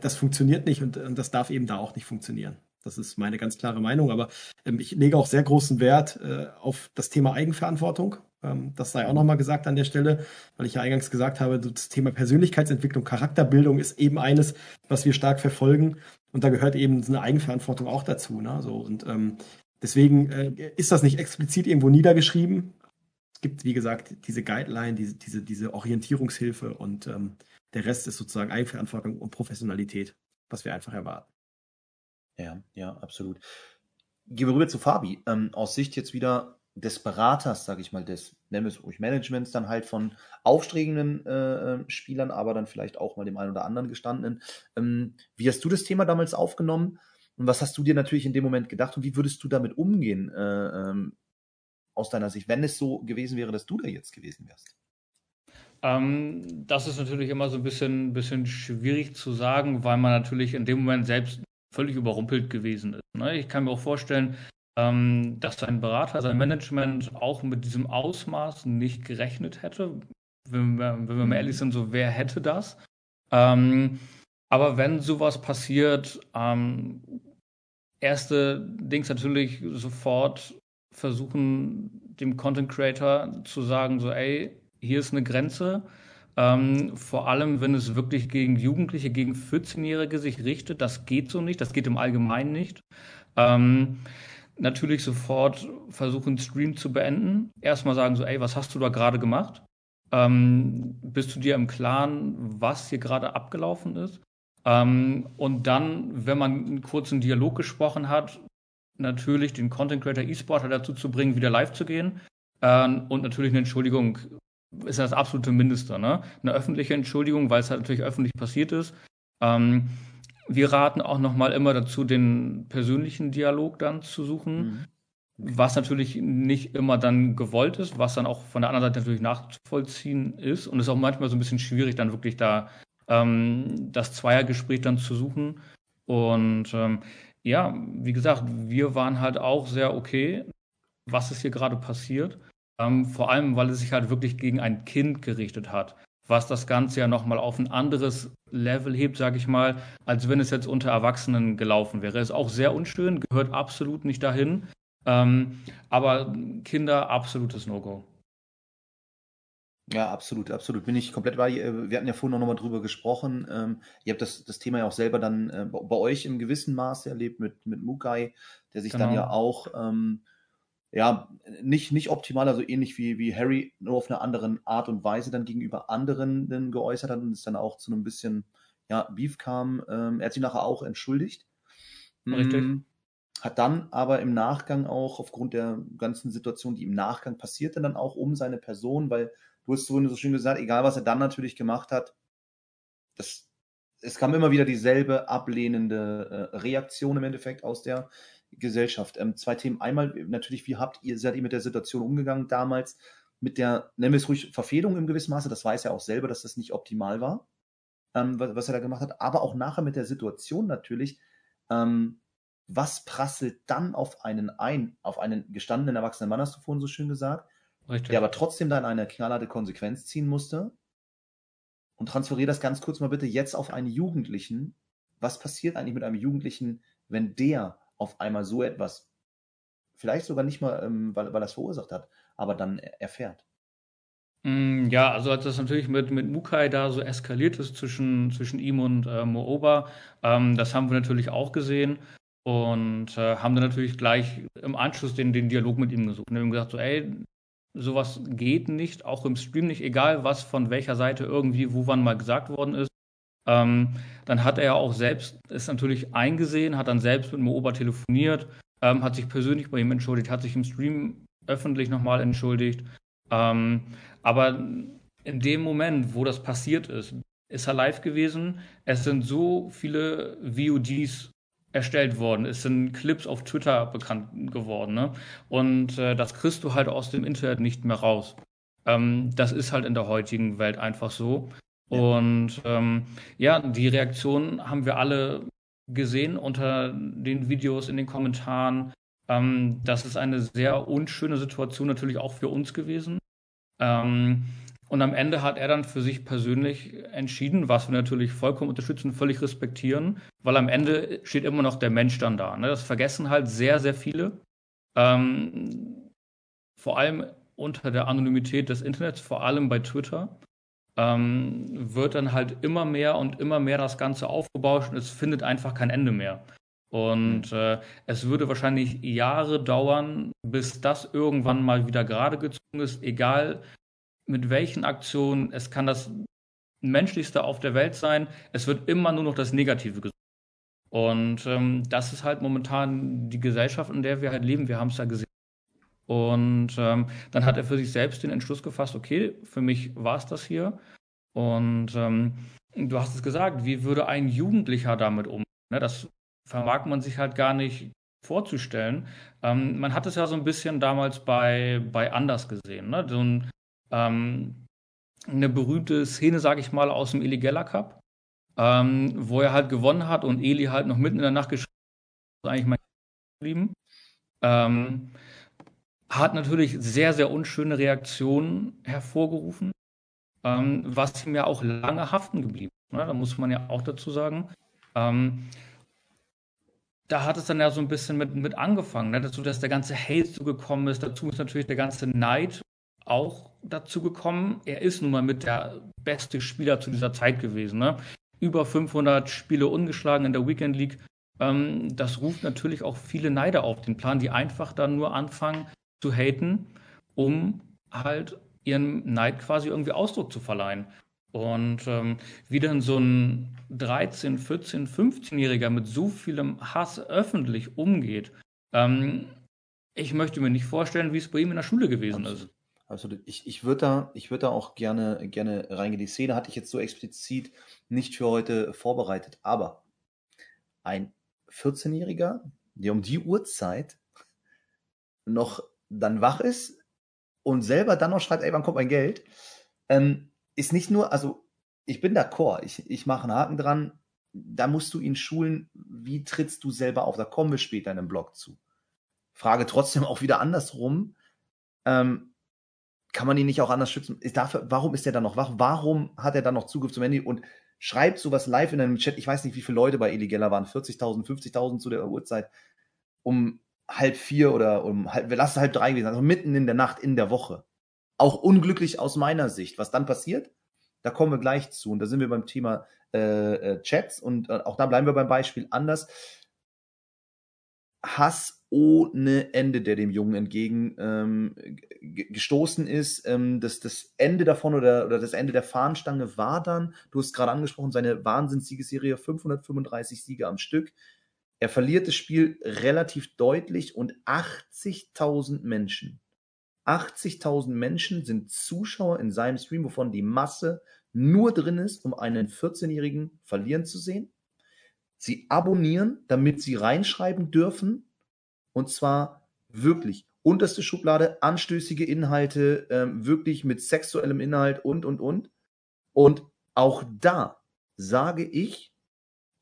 das funktioniert nicht und, und, das darf eben da auch nicht funktionieren. Das ist meine ganz klare Meinung. Aber ähm, ich lege auch sehr großen Wert äh, auf das Thema Eigenverantwortung. Ähm, das sei auch nochmal gesagt an der Stelle, weil ich ja eingangs gesagt habe, das Thema Persönlichkeitsentwicklung, Charakterbildung ist eben eines, was wir stark verfolgen. Und da gehört eben eine Eigenverantwortung auch dazu. Ne? So, und ähm, deswegen äh, ist das nicht explizit irgendwo niedergeschrieben. Es gibt, wie gesagt, diese Guideline, diese, diese, diese Orientierungshilfe und ähm, der Rest ist sozusagen Eigenverantwortung und Professionalität, was wir einfach erwarten. Ja, ja, absolut. Gehen wir rüber zu Fabi. Ähm, aus Sicht jetzt wieder des Beraters, sage ich mal, des, nennen wir es ruhig, Managements, dann halt von aufstrebenden äh, ähm, Spielern, aber dann vielleicht auch mal dem einen oder anderen gestandenen. Ähm, wie hast du das Thema damals aufgenommen und was hast du dir natürlich in dem Moment gedacht und wie würdest du damit umgehen äh, ähm, aus deiner Sicht, wenn es so gewesen wäre, dass du da jetzt gewesen wärst? Ähm, das ist natürlich immer so ein bisschen, bisschen schwierig zu sagen, weil man natürlich in dem Moment selbst völlig überrumpelt gewesen ist. Ne? Ich kann mir auch vorstellen, ähm, dass sein Berater, sein Management auch mit diesem Ausmaß nicht gerechnet hätte. Wenn wir, wenn wir mal ehrlich sind, so wer hätte das? Ähm, aber wenn sowas passiert, ähm, erste Dings natürlich sofort versuchen, dem Content Creator zu sagen, so, ey, hier ist eine Grenze. Ähm, vor allem, wenn es wirklich gegen Jugendliche, gegen 14-Jährige sich richtet, das geht so nicht, das geht im Allgemeinen nicht. Ähm, natürlich sofort versuchen, Stream zu beenden. Erstmal sagen so, ey, was hast du da gerade gemacht? Ähm, bist du dir im Klaren, was hier gerade abgelaufen ist? Ähm, und dann, wenn man einen kurzen Dialog gesprochen hat, natürlich den Content Creator E-Sporter dazu zu bringen, wieder live zu gehen. Ähm, und natürlich eine Entschuldigung ist das absolute Mindeste. Ne? Eine öffentliche Entschuldigung, weil es halt natürlich öffentlich passiert ist. Ähm, wir raten auch nochmal immer dazu, den persönlichen Dialog dann zu suchen, mhm. was natürlich nicht immer dann gewollt ist, was dann auch von der anderen Seite natürlich nachzuvollziehen ist. Und es ist auch manchmal so ein bisschen schwierig, dann wirklich da ähm, das Zweiergespräch dann zu suchen. Und ähm, ja, wie gesagt, wir waren halt auch sehr okay, was ist hier gerade passiert. Ähm, vor allem, weil es sich halt wirklich gegen ein Kind gerichtet hat, was das Ganze ja nochmal auf ein anderes Level hebt, sage ich mal, als wenn es jetzt unter Erwachsenen gelaufen wäre. Ist auch sehr unschön, gehört absolut nicht dahin. Ähm, aber Kinder, absolutes No-Go. Ja, absolut, absolut. Bin ich komplett bei. Äh, wir hatten ja vorhin noch nochmal drüber gesprochen. Ähm, ihr habt das, das Thema ja auch selber dann äh, bei euch im gewissen Maße erlebt mit, mit Mukai, der sich genau. dann ja auch ähm, ja, nicht, nicht optimal, also ähnlich wie, wie Harry, nur auf eine andere Art und Weise dann gegenüber anderen dann geäußert hat und es dann auch zu einem bisschen ja, Beef kam. Ähm, er hat sich nachher auch entschuldigt. Richtig. Mm, hat dann aber im Nachgang auch aufgrund der ganzen Situation, die im Nachgang passierte, dann auch um seine Person, weil du hast vorhin so schön gesagt, egal was er dann natürlich gemacht hat, das, es kam immer wieder dieselbe ablehnende äh, Reaktion im Endeffekt aus der Gesellschaft. Ähm, zwei Themen. Einmal natürlich, wie habt ihr, seid ihr mit der Situation umgegangen damals? Mit der, nennen wir es ruhig, Verfehlung im gewissen Maße. Das weiß er auch selber, dass das nicht optimal war, ähm, was, was, er da gemacht hat. Aber auch nachher mit der Situation natürlich. Ähm, was prasselt dann auf einen ein, auf einen gestandenen erwachsenen Mann, hast du vorhin so schön gesagt, Richtig. der aber trotzdem dann eine knallharte Konsequenz ziehen musste. Und transferiere das ganz kurz mal bitte jetzt auf einen Jugendlichen. Was passiert eigentlich mit einem Jugendlichen, wenn der auf einmal so etwas, vielleicht sogar nicht mal, ähm, weil, weil er es verursacht hat, aber dann erfährt? Mm, ja, also als das natürlich mit, mit Mukai da so eskaliert ist zwischen, zwischen ihm und äh, Mooba, ähm, das haben wir natürlich auch gesehen und äh, haben dann natürlich gleich im Anschluss den, den Dialog mit ihm gesucht und haben gesagt, so, ey, sowas geht nicht, auch im Stream nicht, egal was von welcher Seite irgendwie, wo wann mal gesagt worden ist. Ähm, dann hat er ja auch selbst ist natürlich eingesehen, hat dann selbst mit Mooba telefoniert, ähm, hat sich persönlich bei ihm entschuldigt, hat sich im Stream öffentlich nochmal entschuldigt. Ähm, aber in dem Moment, wo das passiert ist, ist er live gewesen. Es sind so viele VODs erstellt worden. Es sind Clips auf Twitter bekannt geworden. Ne? Und äh, das kriegst du halt aus dem Internet nicht mehr raus. Ähm, das ist halt in der heutigen Welt einfach so. Und ähm, ja, die Reaktionen haben wir alle gesehen unter den Videos, in den Kommentaren. Ähm, das ist eine sehr unschöne Situation natürlich auch für uns gewesen. Ähm, und am Ende hat er dann für sich persönlich entschieden, was wir natürlich vollkommen unterstützen, völlig respektieren, weil am Ende steht immer noch der Mensch dann da. Ne? Das vergessen halt sehr, sehr viele. Ähm, vor allem unter der Anonymität des Internets, vor allem bei Twitter, ähm, wird dann halt immer mehr und immer mehr das Ganze aufgebauscht und es findet einfach kein Ende mehr. Und mhm. äh, es würde wahrscheinlich Jahre dauern, bis das irgendwann mal wieder gerade gezogen ist, egal mit welchen Aktionen, es kann das menschlichste auf der Welt sein, es wird immer nur noch das Negative gesucht. Und ähm, das ist halt momentan die Gesellschaft, in der wir halt leben. Wir haben es ja gesehen. Und ähm, dann hat er für sich selbst den Entschluss gefasst, okay, für mich war es das hier. Und ähm, du hast es gesagt, wie würde ein Jugendlicher damit umgehen? Ne, das vermag man sich halt gar nicht vorzustellen. Ähm, man hat es ja so ein bisschen damals bei, bei Anders gesehen. Ne? So ein ähm, eine berühmte Szene, sage ich mal, aus dem Eli Geller Cup, ähm, wo er halt gewonnen hat und Eli halt noch mitten in der Nacht geschrieben hat, eigentlich mein geblieben. Ähm, hat natürlich sehr, sehr unschöne Reaktionen hervorgerufen, ähm, was ihm ja auch lange haften geblieben ist. Ne? Da muss man ja auch dazu sagen. Ähm, da hat es dann ja so ein bisschen mit, mit angefangen, ne? dazu, dass der ganze Hate so gekommen ist. Dazu ist natürlich der ganze Neid auch dazu gekommen. Er ist nun mal mit der beste Spieler zu dieser Zeit gewesen. Ne? Über 500 Spiele ungeschlagen in der Weekend League. Ähm, das ruft natürlich auch viele Neider auf den Plan, die einfach dann nur anfangen zu haten, um halt ihren Neid quasi irgendwie Ausdruck zu verleihen. Und ähm, wie dann so ein 13, 14, 15-Jähriger mit so vielem Hass öffentlich umgeht, ähm, ich möchte mir nicht vorstellen, wie es bei ihm in der Schule gewesen Absolut. ist. Absolut. Ich, ich würde da, ich würd da auch gerne, gerne reingehen. Die Szene hatte ich jetzt so explizit nicht für heute vorbereitet. Aber ein 14-Jähriger, der um die Uhrzeit noch dann wach ist und selber dann noch schreibt, ey, wann kommt mein Geld, ähm, ist nicht nur, also ich bin d'accord, ich, ich mache einen Haken dran, da musst du ihn schulen, wie trittst du selber auf, da kommen wir später in einem Blog zu. Frage trotzdem auch wieder andersrum, ähm, kann man ihn nicht auch anders schützen? Ist dafür, warum ist er dann noch wach? Warum hat er dann noch Zugriff zum Handy und schreibt sowas live in einem Chat? Ich weiß nicht, wie viele Leute bei Illegeller waren. 40.000, 50.000 zu der Uhrzeit. Um halb vier oder um halb, wir lassen halb drei gewesen, also mitten in der Nacht, in der Woche. Auch unglücklich aus meiner Sicht. Was dann passiert, da kommen wir gleich zu. Und da sind wir beim Thema äh, äh Chats und äh, auch da bleiben wir beim Beispiel anders. Hass ohne Ende, der dem Jungen entgegen ähm, gestoßen ist. Ähm, das, das Ende davon oder, oder das Ende der Fahnenstange war dann, du hast gerade angesprochen, seine Wahnsinnssiegesserie, 535 Siege am Stück. Er verliert das Spiel relativ deutlich und 80.000 Menschen, 80.000 Menschen sind Zuschauer in seinem Stream, wovon die Masse nur drin ist, um einen 14-Jährigen verlieren zu sehen. Sie abonnieren, damit sie reinschreiben dürfen. Und zwar wirklich unterste Schublade, anstößige Inhalte, ähm, wirklich mit sexuellem Inhalt und, und, und. Und auch da sage ich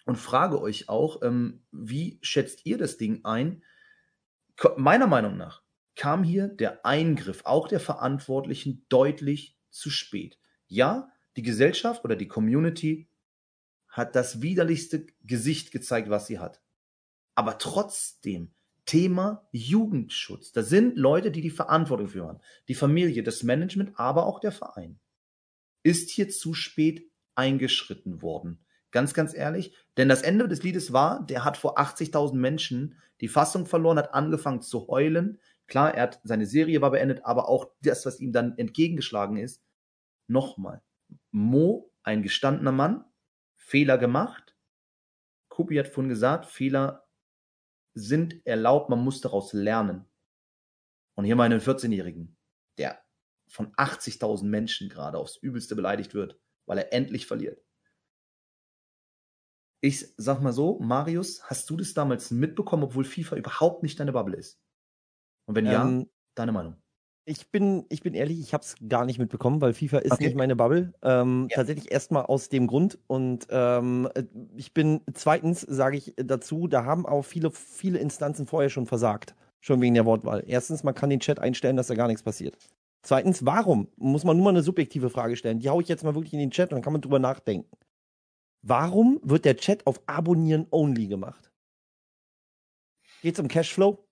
und frage euch auch, ähm, wie schätzt ihr das Ding ein? Meiner Meinung nach kam hier der Eingriff auch der Verantwortlichen deutlich zu spät. Ja, die Gesellschaft oder die Community hat das widerlichste Gesicht gezeigt, was sie hat. Aber trotzdem, Thema Jugendschutz. Da sind Leute, die die Verantwortung für. Die Familie, das Management, aber auch der Verein. Ist hier zu spät eingeschritten worden. Ganz, ganz ehrlich. Denn das Ende des Liedes war, der hat vor 80.000 Menschen die Fassung verloren, hat angefangen zu heulen. Klar, er hat seine Serie war beendet, aber auch das, was ihm dann entgegengeschlagen ist. Nochmal. Mo, ein gestandener Mann, Fehler gemacht. Kupi hat vorhin gesagt, Fehler sind erlaubt, man muss daraus lernen. Und hier meinen 14-Jährigen, der von 80.000 Menschen gerade aufs Übelste beleidigt wird, weil er endlich verliert. Ich sag mal so, Marius, hast du das damals mitbekommen, obwohl FIFA überhaupt nicht deine Bubble ist? Und wenn ähm, ja, deine Meinung? Ich bin, ich bin ehrlich, ich habe es gar nicht mitbekommen, weil FIFA ist okay. nicht meine Bubble. Ähm, ja. Tatsächlich erstmal aus dem Grund. Und ähm, ich bin zweitens, sage ich dazu, da haben auch viele, viele Instanzen vorher schon versagt. Schon wegen der Wortwahl. Erstens, man kann den Chat einstellen, dass da gar nichts passiert. Zweitens, warum? Muss man nur mal eine subjektive Frage stellen. Die haue ich jetzt mal wirklich in den Chat und dann kann man drüber nachdenken. Warum wird der Chat auf Abonnieren only gemacht? Geht's um Cashflow?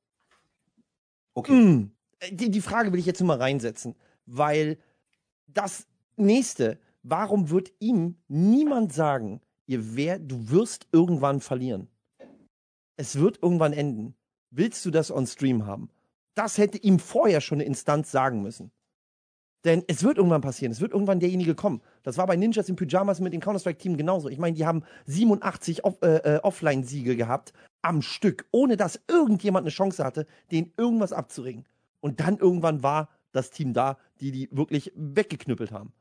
Okay. Mm, die, die Frage will ich jetzt nur mal reinsetzen, weil das nächste, warum wird ihm niemand sagen, ihr wer, du wirst irgendwann verlieren? Es wird irgendwann enden. Willst du das on Stream haben? Das hätte ihm vorher schon eine Instanz sagen müssen. Denn es wird irgendwann passieren. Es wird irgendwann derjenige kommen. Das war bei Ninjas in Pyjamas mit dem Counter-Strike-Team genauso. Ich meine, die haben 87 Off äh, äh, Offline-Siege gehabt am Stück, ohne dass irgendjemand eine Chance hatte, den irgendwas abzuringen. Und dann irgendwann war das Team da, die die wirklich weggeknüppelt haben.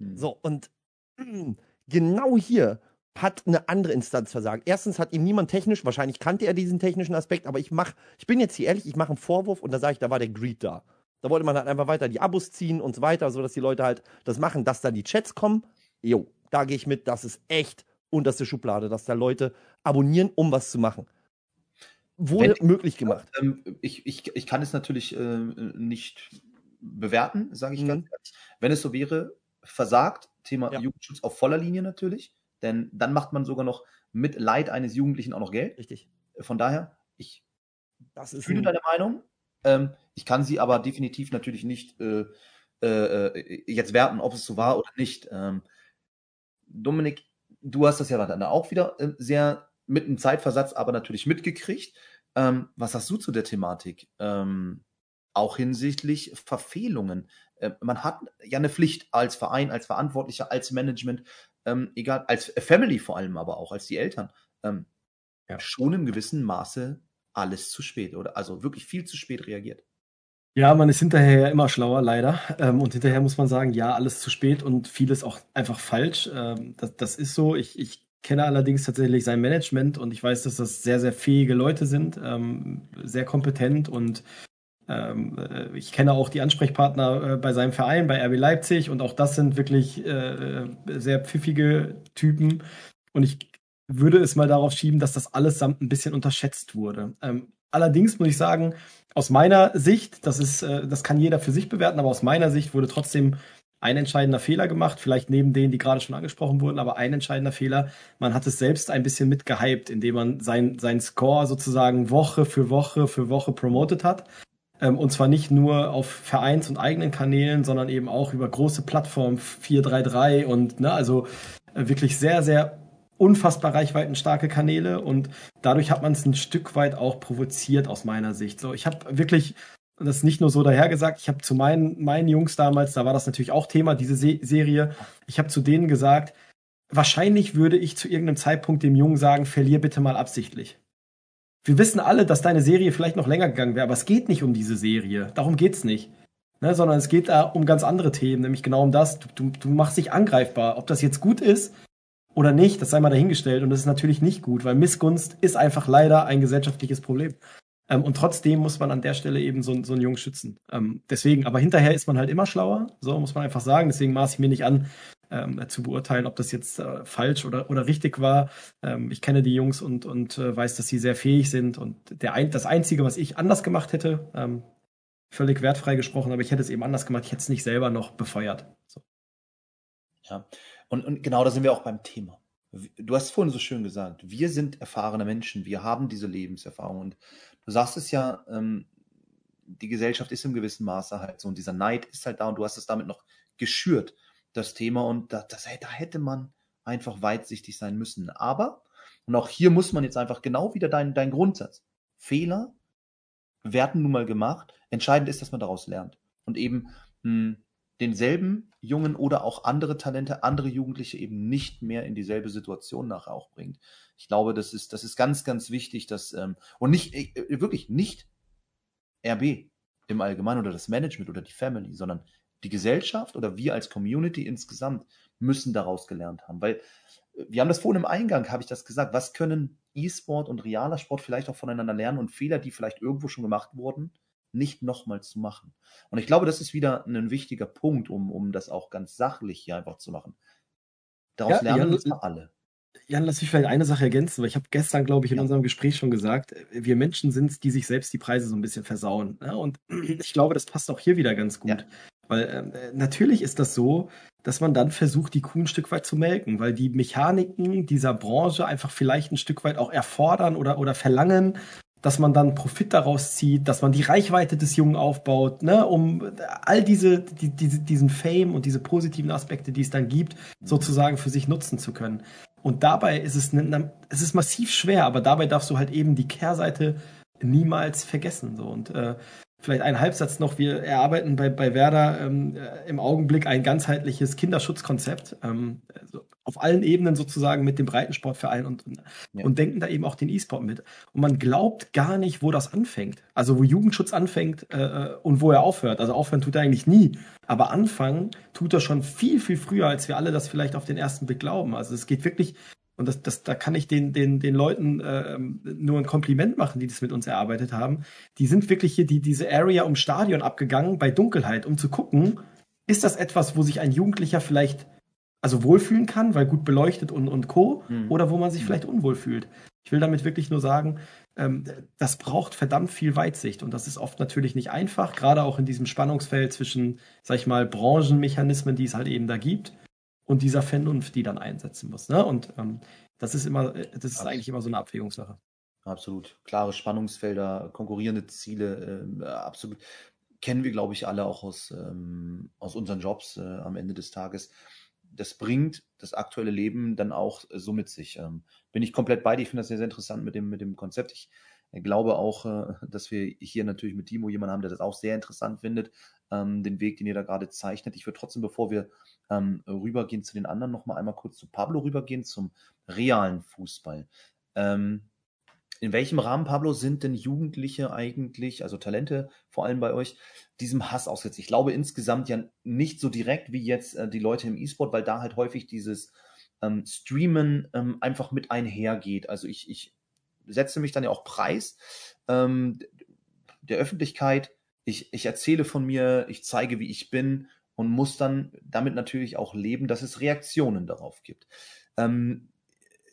Hm. So, und mh, genau hier hat eine andere Instanz versagt. Erstens hat ihm niemand technisch, wahrscheinlich kannte er diesen technischen Aspekt, aber ich mach, ich bin jetzt hier ehrlich, ich mache einen Vorwurf und da sage ich, da war der Greed da. Da wollte man halt einfach weiter die Abos ziehen und so weiter, sodass die Leute halt das machen, dass da die Chats kommen. Jo, da gehe ich mit, das ist echt unterste Schublade, dass da Leute abonnieren, um was zu machen wurde Wenn, möglich gemacht. Ähm, ich, ich, ich kann es natürlich äh, nicht bewerten, sage ich mhm. ganz ehrlich. Wenn es so wäre, versagt, Thema ja. Jugendschutz auf voller Linie natürlich, denn dann macht man sogar noch mit Leid eines Jugendlichen auch noch Geld. Richtig. Von daher, ich fühle deine Meinung. Ähm, ich kann sie aber definitiv natürlich nicht äh, äh, jetzt werten, ob es so war oder nicht. Ähm, Dominik, du hast das ja dann auch wieder äh, sehr mit einem Zeitversatz aber natürlich mitgekriegt. Ähm, was sagst du zu der Thematik? Ähm, auch hinsichtlich Verfehlungen. Äh, man hat ja eine Pflicht als Verein, als Verantwortlicher, als Management, ähm, egal, als Family vor allem, aber auch als die Eltern, ähm, ja. schon im gewissen Maße alles zu spät oder also wirklich viel zu spät reagiert. Ja, man ist hinterher ja immer schlauer, leider. Ähm, und hinterher muss man sagen, ja, alles zu spät und vieles auch einfach falsch. Ähm, das, das ist so. Ich, ich kenne allerdings tatsächlich sein Management und ich weiß, dass das sehr, sehr fähige Leute sind, ähm, sehr kompetent und ähm, äh, ich kenne auch die Ansprechpartner äh, bei seinem Verein, bei RB Leipzig und auch das sind wirklich äh, sehr pfiffige Typen und ich würde es mal darauf schieben, dass das allesamt ein bisschen unterschätzt wurde. Ähm, allerdings muss ich sagen, aus meiner Sicht, das ist, äh, das kann jeder für sich bewerten, aber aus meiner Sicht wurde trotzdem ein entscheidender Fehler gemacht, vielleicht neben denen, die gerade schon angesprochen wurden, aber ein entscheidender Fehler. Man hat es selbst ein bisschen mitgehypt, indem man sein, sein Score sozusagen Woche für Woche für Woche promotet hat. Ähm, und zwar nicht nur auf Vereins- und eigenen Kanälen, sondern eben auch über große Plattformen 433 und ne, also äh, wirklich sehr, sehr unfassbar reichweitenstarke Kanäle und dadurch hat man es ein Stück weit auch provoziert aus meiner Sicht. So, ich habe wirklich das ist nicht nur so dahergesagt. Ich habe zu meinen, meinen Jungs damals, da war das natürlich auch Thema, diese Se Serie. Ich habe zu denen gesagt, wahrscheinlich würde ich zu irgendeinem Zeitpunkt dem Jungen sagen, verlier bitte mal absichtlich. Wir wissen alle, dass deine Serie vielleicht noch länger gegangen wäre, aber es geht nicht um diese Serie. Darum geht's nicht. Ne, sondern es geht da um ganz andere Themen, nämlich genau um das. Du, du, du machst dich angreifbar. Ob das jetzt gut ist oder nicht, das sei mal dahingestellt. Und das ist natürlich nicht gut, weil Missgunst ist einfach leider ein gesellschaftliches Problem. Ähm, und trotzdem muss man an der Stelle eben so, so einen Jungen schützen. Ähm, deswegen, aber hinterher ist man halt immer schlauer, so muss man einfach sagen. Deswegen maß ich mir nicht an, ähm, zu beurteilen, ob das jetzt äh, falsch oder, oder richtig war. Ähm, ich kenne die Jungs und, und äh, weiß, dass sie sehr fähig sind. Und der ein, das Einzige, was ich anders gemacht hätte, ähm, völlig wertfrei gesprochen, aber ich hätte es eben anders gemacht, ich hätte es nicht selber noch befeuert. So. Ja, und, und genau da sind wir auch beim Thema. Du hast vorhin so schön gesagt, wir sind erfahrene Menschen, wir haben diese Lebenserfahrung und du sagst es ja, ähm, die Gesellschaft ist im gewissen Maße halt so und dieser Neid ist halt da und du hast es damit noch geschürt, das Thema und da, das, da hätte man einfach weitsichtig sein müssen. Aber, und auch hier muss man jetzt einfach genau wieder dein, dein Grundsatz. Fehler werden nun mal gemacht. Entscheidend ist, dass man daraus lernt. Und eben mh, hm, denselben Jungen oder auch andere Talente, andere Jugendliche eben nicht mehr in dieselbe Situation nachher auch bringt. Ich glaube, das ist, das ist ganz, ganz wichtig, dass, ähm, und nicht, äh, wirklich nicht RB im Allgemeinen oder das Management oder die Family, sondern die Gesellschaft oder wir als Community insgesamt müssen daraus gelernt haben. Weil äh, wir haben das vorhin im Eingang, habe ich das gesagt, was können E-Sport und realer Sport vielleicht auch voneinander lernen und Fehler, die vielleicht irgendwo schon gemacht wurden, nicht nochmal zu machen. Und ich glaube, das ist wieder ein wichtiger Punkt, um, um das auch ganz sachlich hier einfach zu machen. Daraus ja, lernen wir alle. Jan, lass mich vielleicht eine Sache ergänzen, weil ich habe gestern, glaube ich, in ja. unserem Gespräch schon gesagt, wir Menschen sind es, die sich selbst die Preise so ein bisschen versauen. Ne? und ich glaube, das passt auch hier wieder ganz gut. Ja. Weil äh, natürlich ist das so, dass man dann versucht, die Kuh ein Stück weit zu melken, weil die Mechaniken dieser Branche einfach vielleicht ein Stück weit auch erfordern oder, oder verlangen, dass man dann Profit daraus zieht, dass man die Reichweite des Jungen aufbaut, ne, um all diese, die, diese, diesen Fame und diese positiven Aspekte, die es dann gibt, sozusagen für sich nutzen zu können. Und dabei ist es, ne, es ist massiv schwer, aber dabei darfst du halt eben die Kehrseite niemals vergessen. So. Und äh, Vielleicht ein Halbsatz noch. Wir erarbeiten bei, bei Werder ähm, äh, im Augenblick ein ganzheitliches Kinderschutzkonzept ähm, also auf allen Ebenen sozusagen mit dem Breitensportverein und, ja. und denken da eben auch den E-Sport mit. Und man glaubt gar nicht, wo das anfängt. Also wo Jugendschutz anfängt äh, äh und wo er aufhört. Also aufhören tut er eigentlich nie. Aber anfangen tut er schon viel, viel früher, als wir alle das vielleicht auf den ersten Blick glauben. Also es geht wirklich und das, das, da kann ich den, den, den Leuten äh, nur ein Kompliment machen, die das mit uns erarbeitet haben. Die sind wirklich hier die, diese Area um Stadion abgegangen bei Dunkelheit, um zu gucken, ist das etwas, wo sich ein Jugendlicher vielleicht also wohlfühlen kann, weil gut beleuchtet und, und Co. Mhm. oder wo man sich vielleicht unwohl fühlt. Ich will damit wirklich nur sagen, ähm, das braucht verdammt viel Weitsicht und das ist oft natürlich nicht einfach, gerade auch in diesem Spannungsfeld zwischen, sag ich mal, Branchenmechanismen, die es halt eben da gibt und dieser Vernunft, die dann einsetzen muss. Ne? Und ähm, das ist immer, äh, das ist eigentlich immer so eine Abwägungssache. Absolut. Klare Spannungsfelder, konkurrierende Ziele, äh, absolut. Kennen wir, glaube ich, alle auch aus, ähm, aus unseren Jobs äh, am Ende des Tages. Das bringt das aktuelle Leben dann auch äh, so mit sich. Ähm, bin ich komplett bei dir. Ich finde das sehr, sehr interessant mit dem, mit dem Konzept. Ich äh, glaube auch, äh, dass wir hier natürlich mit Timo jemanden haben, der das auch sehr interessant findet, ähm, den Weg, den ihr da gerade zeichnet. Ich würde trotzdem, bevor wir ähm, rübergehen zu den anderen, noch mal einmal kurz zu Pablo rübergehen, zum realen Fußball. Ähm, in welchem Rahmen, Pablo, sind denn Jugendliche eigentlich, also Talente vor allem bei euch, diesem Hass ausgesetzt? Ich glaube insgesamt ja nicht so direkt wie jetzt äh, die Leute im E-Sport, weil da halt häufig dieses ähm, Streamen ähm, einfach mit einhergeht. Also ich, ich setze mich dann ja auch preis ähm, der Öffentlichkeit. Ich, ich erzähle von mir, ich zeige, wie ich bin und muss dann damit natürlich auch leben, dass es Reaktionen darauf gibt. Ähm,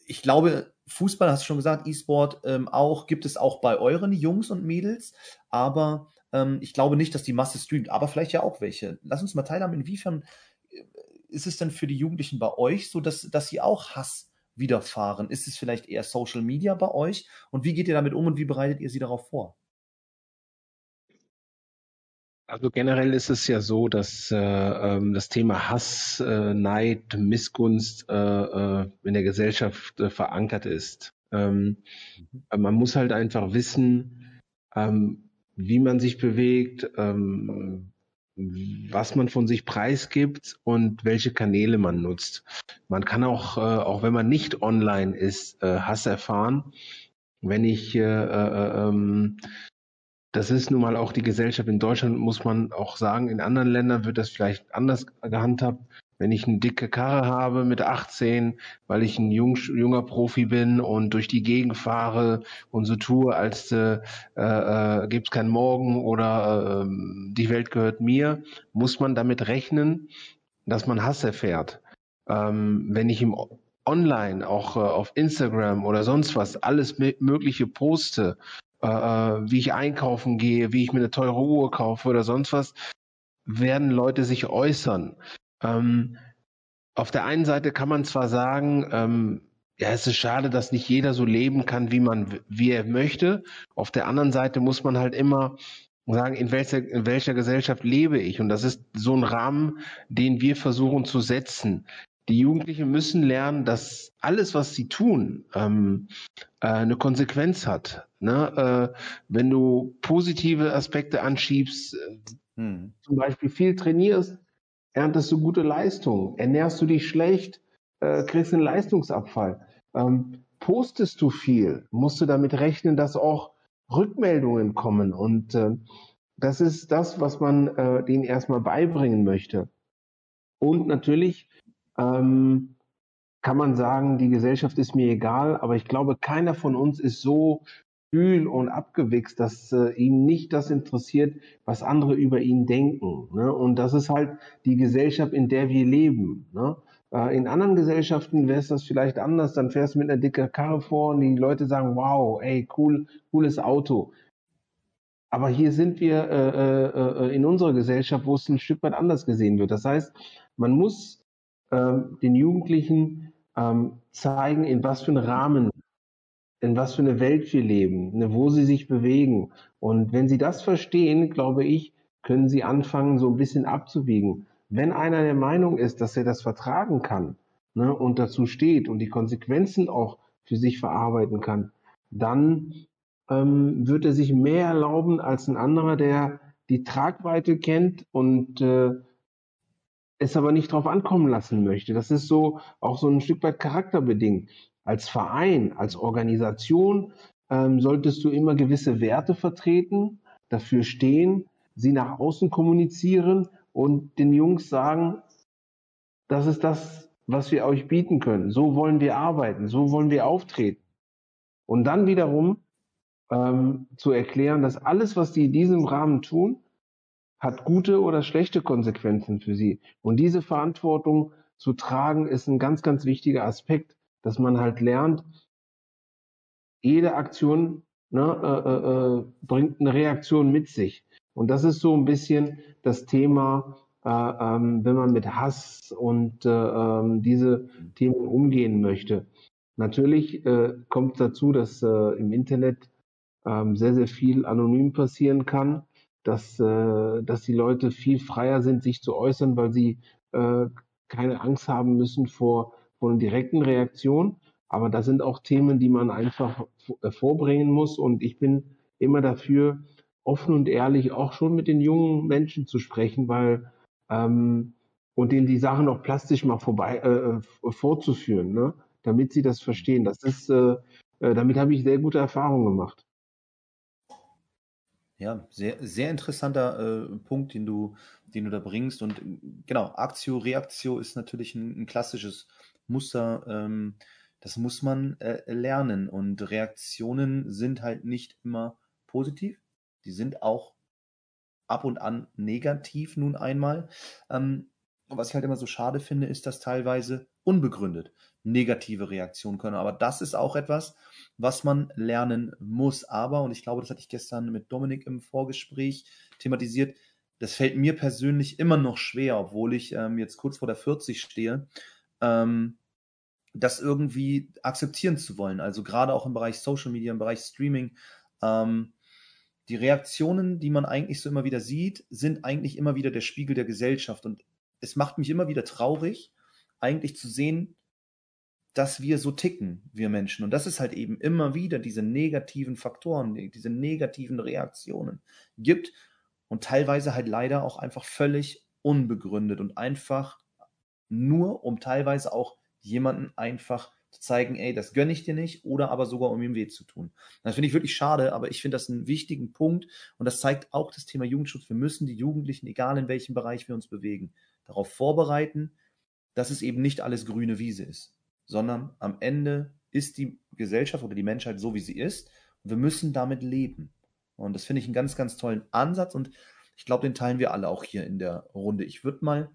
ich glaube, Fußball, hast du schon gesagt, E-Sport ähm, auch, gibt es auch bei euren Jungs und Mädels, aber ähm, ich glaube nicht, dass die Masse streamt, aber vielleicht ja auch welche. Lass uns mal teilhaben, inwiefern äh, ist es denn für die Jugendlichen bei euch so, dass, dass sie auch Hass widerfahren? Ist es vielleicht eher Social Media bei euch? Und wie geht ihr damit um und wie bereitet ihr sie darauf vor? Also generell ist es ja so, dass äh, ähm, das Thema Hass, äh, Neid, Missgunst äh, äh, in der Gesellschaft äh, verankert ist. Ähm, mhm. Man muss halt einfach wissen, ähm, wie man sich bewegt, ähm, was man von sich preisgibt und welche Kanäle man nutzt. Man kann auch, äh, auch wenn man nicht online ist, Hass erfahren. Wenn ich äh, äh, ähm, das ist nun mal auch die Gesellschaft in Deutschland, muss man auch sagen. In anderen Ländern wird das vielleicht anders gehandhabt. Wenn ich eine dicke Karre habe mit 18, weil ich ein jung, junger Profi bin und durch die Gegend fahre und so tue, als äh, äh, gibt es keinen Morgen oder äh, die Welt gehört mir, muss man damit rechnen, dass man Hass erfährt. Ähm, wenn ich im Online, auch äh, auf Instagram oder sonst was, alles Mögliche poste äh, äh, wie ich einkaufen gehe, wie ich mir eine teure Uhr kaufe oder sonst was, werden Leute sich äußern. Ähm, auf der einen Seite kann man zwar sagen, ähm, ja, es ist schade, dass nicht jeder so leben kann, wie man, wie er möchte. Auf der anderen Seite muss man halt immer sagen, in welcher, in welcher Gesellschaft lebe ich? Und das ist so ein Rahmen, den wir versuchen zu setzen. Die Jugendlichen müssen lernen, dass alles, was sie tun, ähm, äh, eine Konsequenz hat. Ne? Äh, wenn du positive Aspekte anschiebst, äh, hm. zum Beispiel viel trainierst, erntest du gute Leistung. Ernährst du dich schlecht, äh, kriegst einen Leistungsabfall. Ähm, postest du viel, musst du damit rechnen, dass auch Rückmeldungen kommen. Und äh, das ist das, was man äh, denen erstmal beibringen möchte. Und natürlich ähm, kann man sagen, die Gesellschaft ist mir egal, aber ich glaube, keiner von uns ist so kühl und abgewichst, dass äh, ihn nicht das interessiert, was andere über ihn denken. Ne? Und das ist halt die Gesellschaft, in der wir leben. Ne? Äh, in anderen Gesellschaften wäre es das vielleicht anders, dann fährst du mit einer dicken Karre vor und die Leute sagen, wow, ey, cool, cooles Auto. Aber hier sind wir äh, äh, äh in unserer Gesellschaft, wo es ein Stück weit anders gesehen wird. Das heißt, man muss ähm, den Jugendlichen ähm, zeigen, in was für einem Rahmen, in was für eine Welt wir leben, ne, wo sie sich bewegen. Und wenn sie das verstehen, glaube ich, können sie anfangen, so ein bisschen abzuwiegen. Wenn einer der Meinung ist, dass er das vertragen kann ne, und dazu steht und die Konsequenzen auch für sich verarbeiten kann, dann ähm, wird er sich mehr erlauben als ein anderer, der die Tragweite kennt und äh, es aber nicht drauf ankommen lassen möchte. Das ist so auch so ein Stück weit charakterbedingt. Als Verein, als Organisation ähm, solltest du immer gewisse Werte vertreten, dafür stehen, sie nach außen kommunizieren und den Jungs sagen, das ist das, was wir euch bieten können. So wollen wir arbeiten, so wollen wir auftreten. Und dann wiederum ähm, zu erklären, dass alles, was die in diesem Rahmen tun, hat gute oder schlechte Konsequenzen für sie. Und diese Verantwortung zu tragen, ist ein ganz, ganz wichtiger Aspekt, dass man halt lernt, jede Aktion ne, äh, äh, äh, bringt eine Reaktion mit sich. Und das ist so ein bisschen das Thema, äh, ähm, wenn man mit Hass und äh, ähm, diese Themen umgehen möchte. Natürlich äh, kommt dazu, dass im Internet ähm, sehr, sehr viel anonym passieren kann dass, dass die Leute viel freier sind, sich zu äußern, weil sie keine Angst haben müssen vor, einer direkten Reaktion. Aber da sind auch Themen, die man einfach äh, vorbringen muss. Und ich bin immer dafür, offen und ehrlich auch schon mit den jungen Menschen zu sprechen, weil ähm, und denen die Sachen auch plastisch mal vorbei äh, äh vorzuführen, ne? damit sie das verstehen. Das ist, äh, äh, damit habe ich sehr gute Erfahrungen gemacht. Ja, sehr, sehr interessanter äh, Punkt, den du, den du da bringst. Und genau, Aktio, Reaktio ist natürlich ein, ein klassisches Muster. Ähm, das muss man äh, lernen. Und Reaktionen sind halt nicht immer positiv. Die sind auch ab und an negativ nun einmal. Ähm, was ich halt immer so schade finde, ist, dass teilweise unbegründet negative Reaktionen können. Aber das ist auch etwas, was man lernen muss. Aber, und ich glaube, das hatte ich gestern mit Dominik im Vorgespräch thematisiert, das fällt mir persönlich immer noch schwer, obwohl ich ähm, jetzt kurz vor der 40 stehe, ähm, das irgendwie akzeptieren zu wollen. Also gerade auch im Bereich Social Media, im Bereich Streaming. Ähm, die Reaktionen, die man eigentlich so immer wieder sieht, sind eigentlich immer wieder der Spiegel der Gesellschaft. Und es macht mich immer wieder traurig, eigentlich zu sehen, dass wir so ticken, wir Menschen. Und das ist halt eben immer wieder diese negativen Faktoren, diese negativen Reaktionen gibt und teilweise halt leider auch einfach völlig unbegründet und einfach nur, um teilweise auch jemanden einfach zu zeigen, ey, das gönne ich dir nicht, oder aber sogar um ihm weh zu tun. Das finde ich wirklich schade, aber ich finde das einen wichtigen Punkt und das zeigt auch das Thema Jugendschutz. Wir müssen die Jugendlichen, egal in welchem Bereich wir uns bewegen, darauf vorbereiten, dass es eben nicht alles grüne Wiese ist, sondern am Ende ist die Gesellschaft oder die Menschheit so, wie sie ist und wir müssen damit leben. Und das finde ich einen ganz, ganz tollen Ansatz und ich glaube, den teilen wir alle auch hier in der Runde. Ich würde mal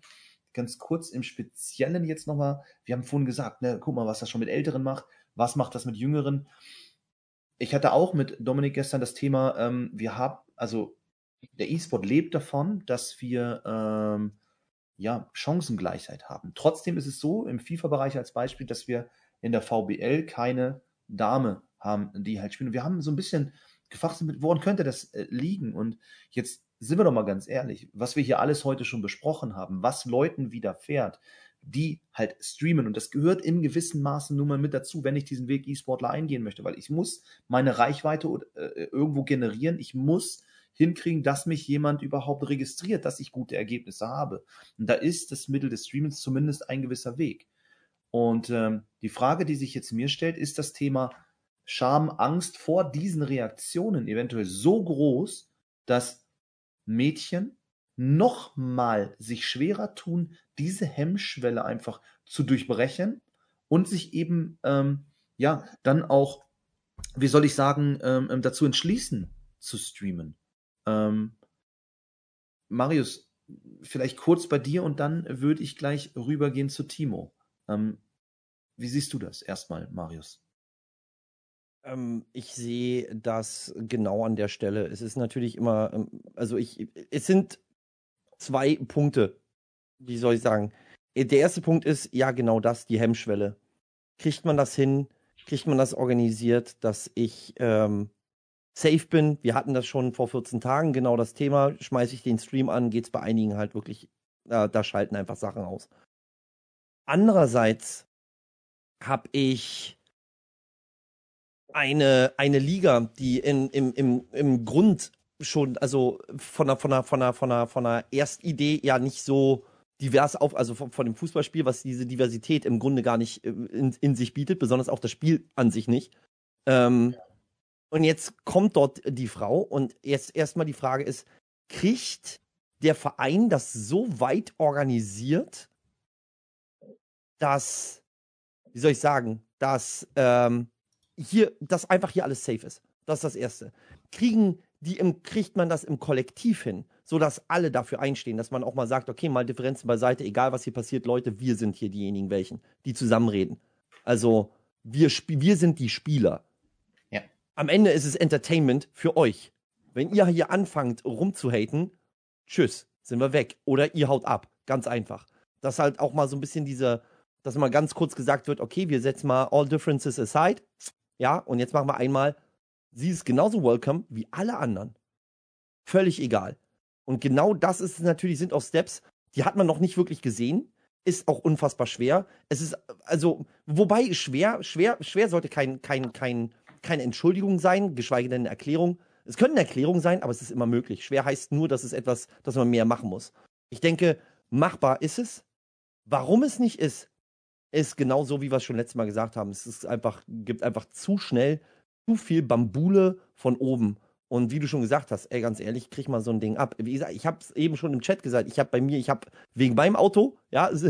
ganz kurz im Speziellen jetzt nochmal, wir haben vorhin gesagt, ne, guck mal, was das schon mit Älteren macht, was macht das mit Jüngeren. Ich hatte auch mit Dominik gestern das Thema, ähm, wir haben, also der E-Sport lebt davon, dass wir ähm, ja, Chancengleichheit haben. Trotzdem ist es so, im FIFA-Bereich als Beispiel, dass wir in der VBL keine Dame haben, die halt spielen. wir haben so ein bisschen gefragt, woran könnte das äh, liegen? Und jetzt sind wir doch mal ganz ehrlich, was wir hier alles heute schon besprochen haben, was Leuten widerfährt, die halt streamen. Und das gehört in gewissem Maße nun mal mit dazu, wenn ich diesen Weg E-Sportler eingehen möchte, weil ich muss meine Reichweite äh, irgendwo generieren. Ich muss hinkriegen, dass mich jemand überhaupt registriert, dass ich gute Ergebnisse habe. Und da ist das Mittel des Streamings zumindest ein gewisser Weg. Und ähm, die Frage, die sich jetzt mir stellt, ist das Thema Scham, Angst vor diesen Reaktionen eventuell so groß, dass Mädchen nochmal sich schwerer tun, diese Hemmschwelle einfach zu durchbrechen und sich eben, ähm, ja, dann auch, wie soll ich sagen, ähm, ähm, dazu entschließen zu streamen. Ähm, Marius, vielleicht kurz bei dir und dann würde ich gleich rübergehen zu Timo. Ähm, wie siehst du das erstmal, Marius? Ähm, ich sehe das genau an der Stelle. Es ist natürlich immer, ähm, also ich, es sind zwei Punkte. Wie soll ich sagen? Äh, der erste Punkt ist, ja, genau das, die Hemmschwelle. Kriegt man das hin? Kriegt man das organisiert, dass ich ähm, safe bin? Wir hatten das schon vor 14 Tagen, genau das Thema. Schmeiße ich den Stream an, geht es bei einigen halt wirklich, äh, da schalten einfach Sachen aus. Andererseits habe ich eine, eine Liga, die in, im, im, im Grund schon, also von der, von der, von der, von der, von der Erstidee ja nicht so divers auf, also von, von dem Fußballspiel, was diese Diversität im Grunde gar nicht äh, in, in sich bietet, besonders auch das Spiel an sich nicht. Ähm, und jetzt kommt dort die Frau und jetzt erstmal die Frage ist, kriegt der Verein das so weit organisiert, dass, wie soll ich sagen, dass ähm, hier, dass einfach hier alles safe ist. Das ist das Erste. Kriegen die im, kriegt man das im Kollektiv hin, sodass alle dafür einstehen, dass man auch mal sagt, okay, mal Differenzen beiseite, egal was hier passiert, Leute, wir sind hier diejenigen welchen, die zusammenreden. Also wir, wir sind die Spieler. Ja. Am Ende ist es Entertainment für euch. Wenn ihr hier anfangt rumzuhaten, tschüss, sind wir weg. Oder ihr haut ab. Ganz einfach. Dass halt auch mal so ein bisschen diese, dass mal ganz kurz gesagt wird, okay, wir setzen mal all differences aside. Ja, und jetzt machen wir einmal, sie ist genauso welcome wie alle anderen. Völlig egal. Und genau das ist natürlich, sind auch Steps, die hat man noch nicht wirklich gesehen. Ist auch unfassbar schwer. Es ist, also, wobei schwer, schwer, schwer sollte kein, kein, kein, keine Entschuldigung sein, geschweige denn eine Erklärung. Es könnte eine Erklärung sein, aber es ist immer möglich. Schwer heißt nur, dass es etwas, dass man mehr machen muss. Ich denke, machbar ist es. Warum es nicht ist, ist genau so, wie wir es schon letztes Mal gesagt haben. Es ist einfach, gibt einfach zu schnell zu viel Bambule von oben. Und wie du schon gesagt hast, ey, ganz ehrlich, krieg mal so ein Ding ab. Wie gesagt, ich habe es eben schon im Chat gesagt. Ich habe bei mir, ich habe wegen meinem Auto, ja, es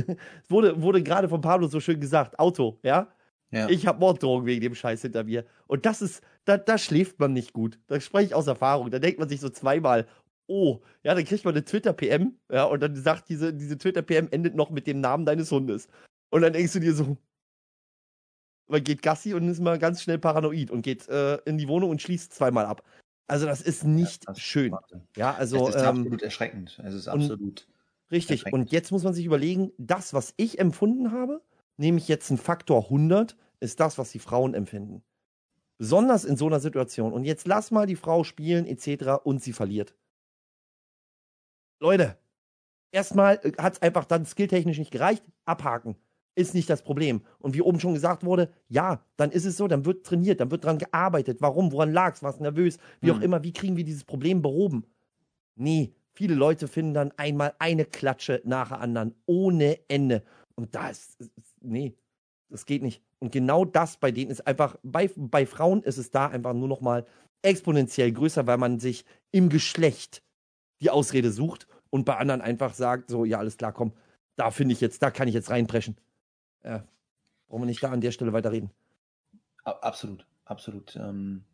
wurde, wurde gerade von Pablo so schön gesagt, Auto, ja. ja. Ich habe Morddrohungen wegen dem Scheiß hinter mir. Und das ist, da, da schläft man nicht gut. Da spreche ich aus Erfahrung. Da denkt man sich so zweimal, oh, ja, dann kriegt man eine Twitter-PM, ja, und dann sagt diese, diese Twitter-PM endet noch mit dem Namen deines Hundes. Und dann denkst du dir so, man geht Gassi und ist mal ganz schnell paranoid und geht äh, in die Wohnung und schließt zweimal ab. Also das ist nicht ja, das schön. Ja, also es ist ähm, absolut erschreckend. Es ist absolut richtig. Und jetzt muss man sich überlegen, das, was ich empfunden habe, nehme ich jetzt einen Faktor 100, ist das, was die Frauen empfinden. Besonders in so einer Situation. Und jetzt lass mal die Frau spielen etc. und sie verliert. Leute, erstmal äh, hat es einfach dann skilltechnisch nicht gereicht. Abhaken ist nicht das Problem. Und wie oben schon gesagt wurde, ja, dann ist es so, dann wird trainiert, dann wird dran gearbeitet. Warum? Woran lag es? Warst nervös? Wie hm. auch immer, wie kriegen wir dieses Problem behoben? Nee, viele Leute finden dann einmal eine Klatsche nach der anderen, ohne Ende. Und da ist, nee, das geht nicht. Und genau das bei denen ist einfach, bei, bei Frauen ist es da einfach nur noch mal exponentiell größer, weil man sich im Geschlecht die Ausrede sucht und bei anderen einfach sagt, so, ja, alles klar, komm, da finde ich jetzt, da kann ich jetzt reinpreschen. Ja, brauchen wir nicht da an der Stelle weiterreden. Absolut, absolut. Ähm,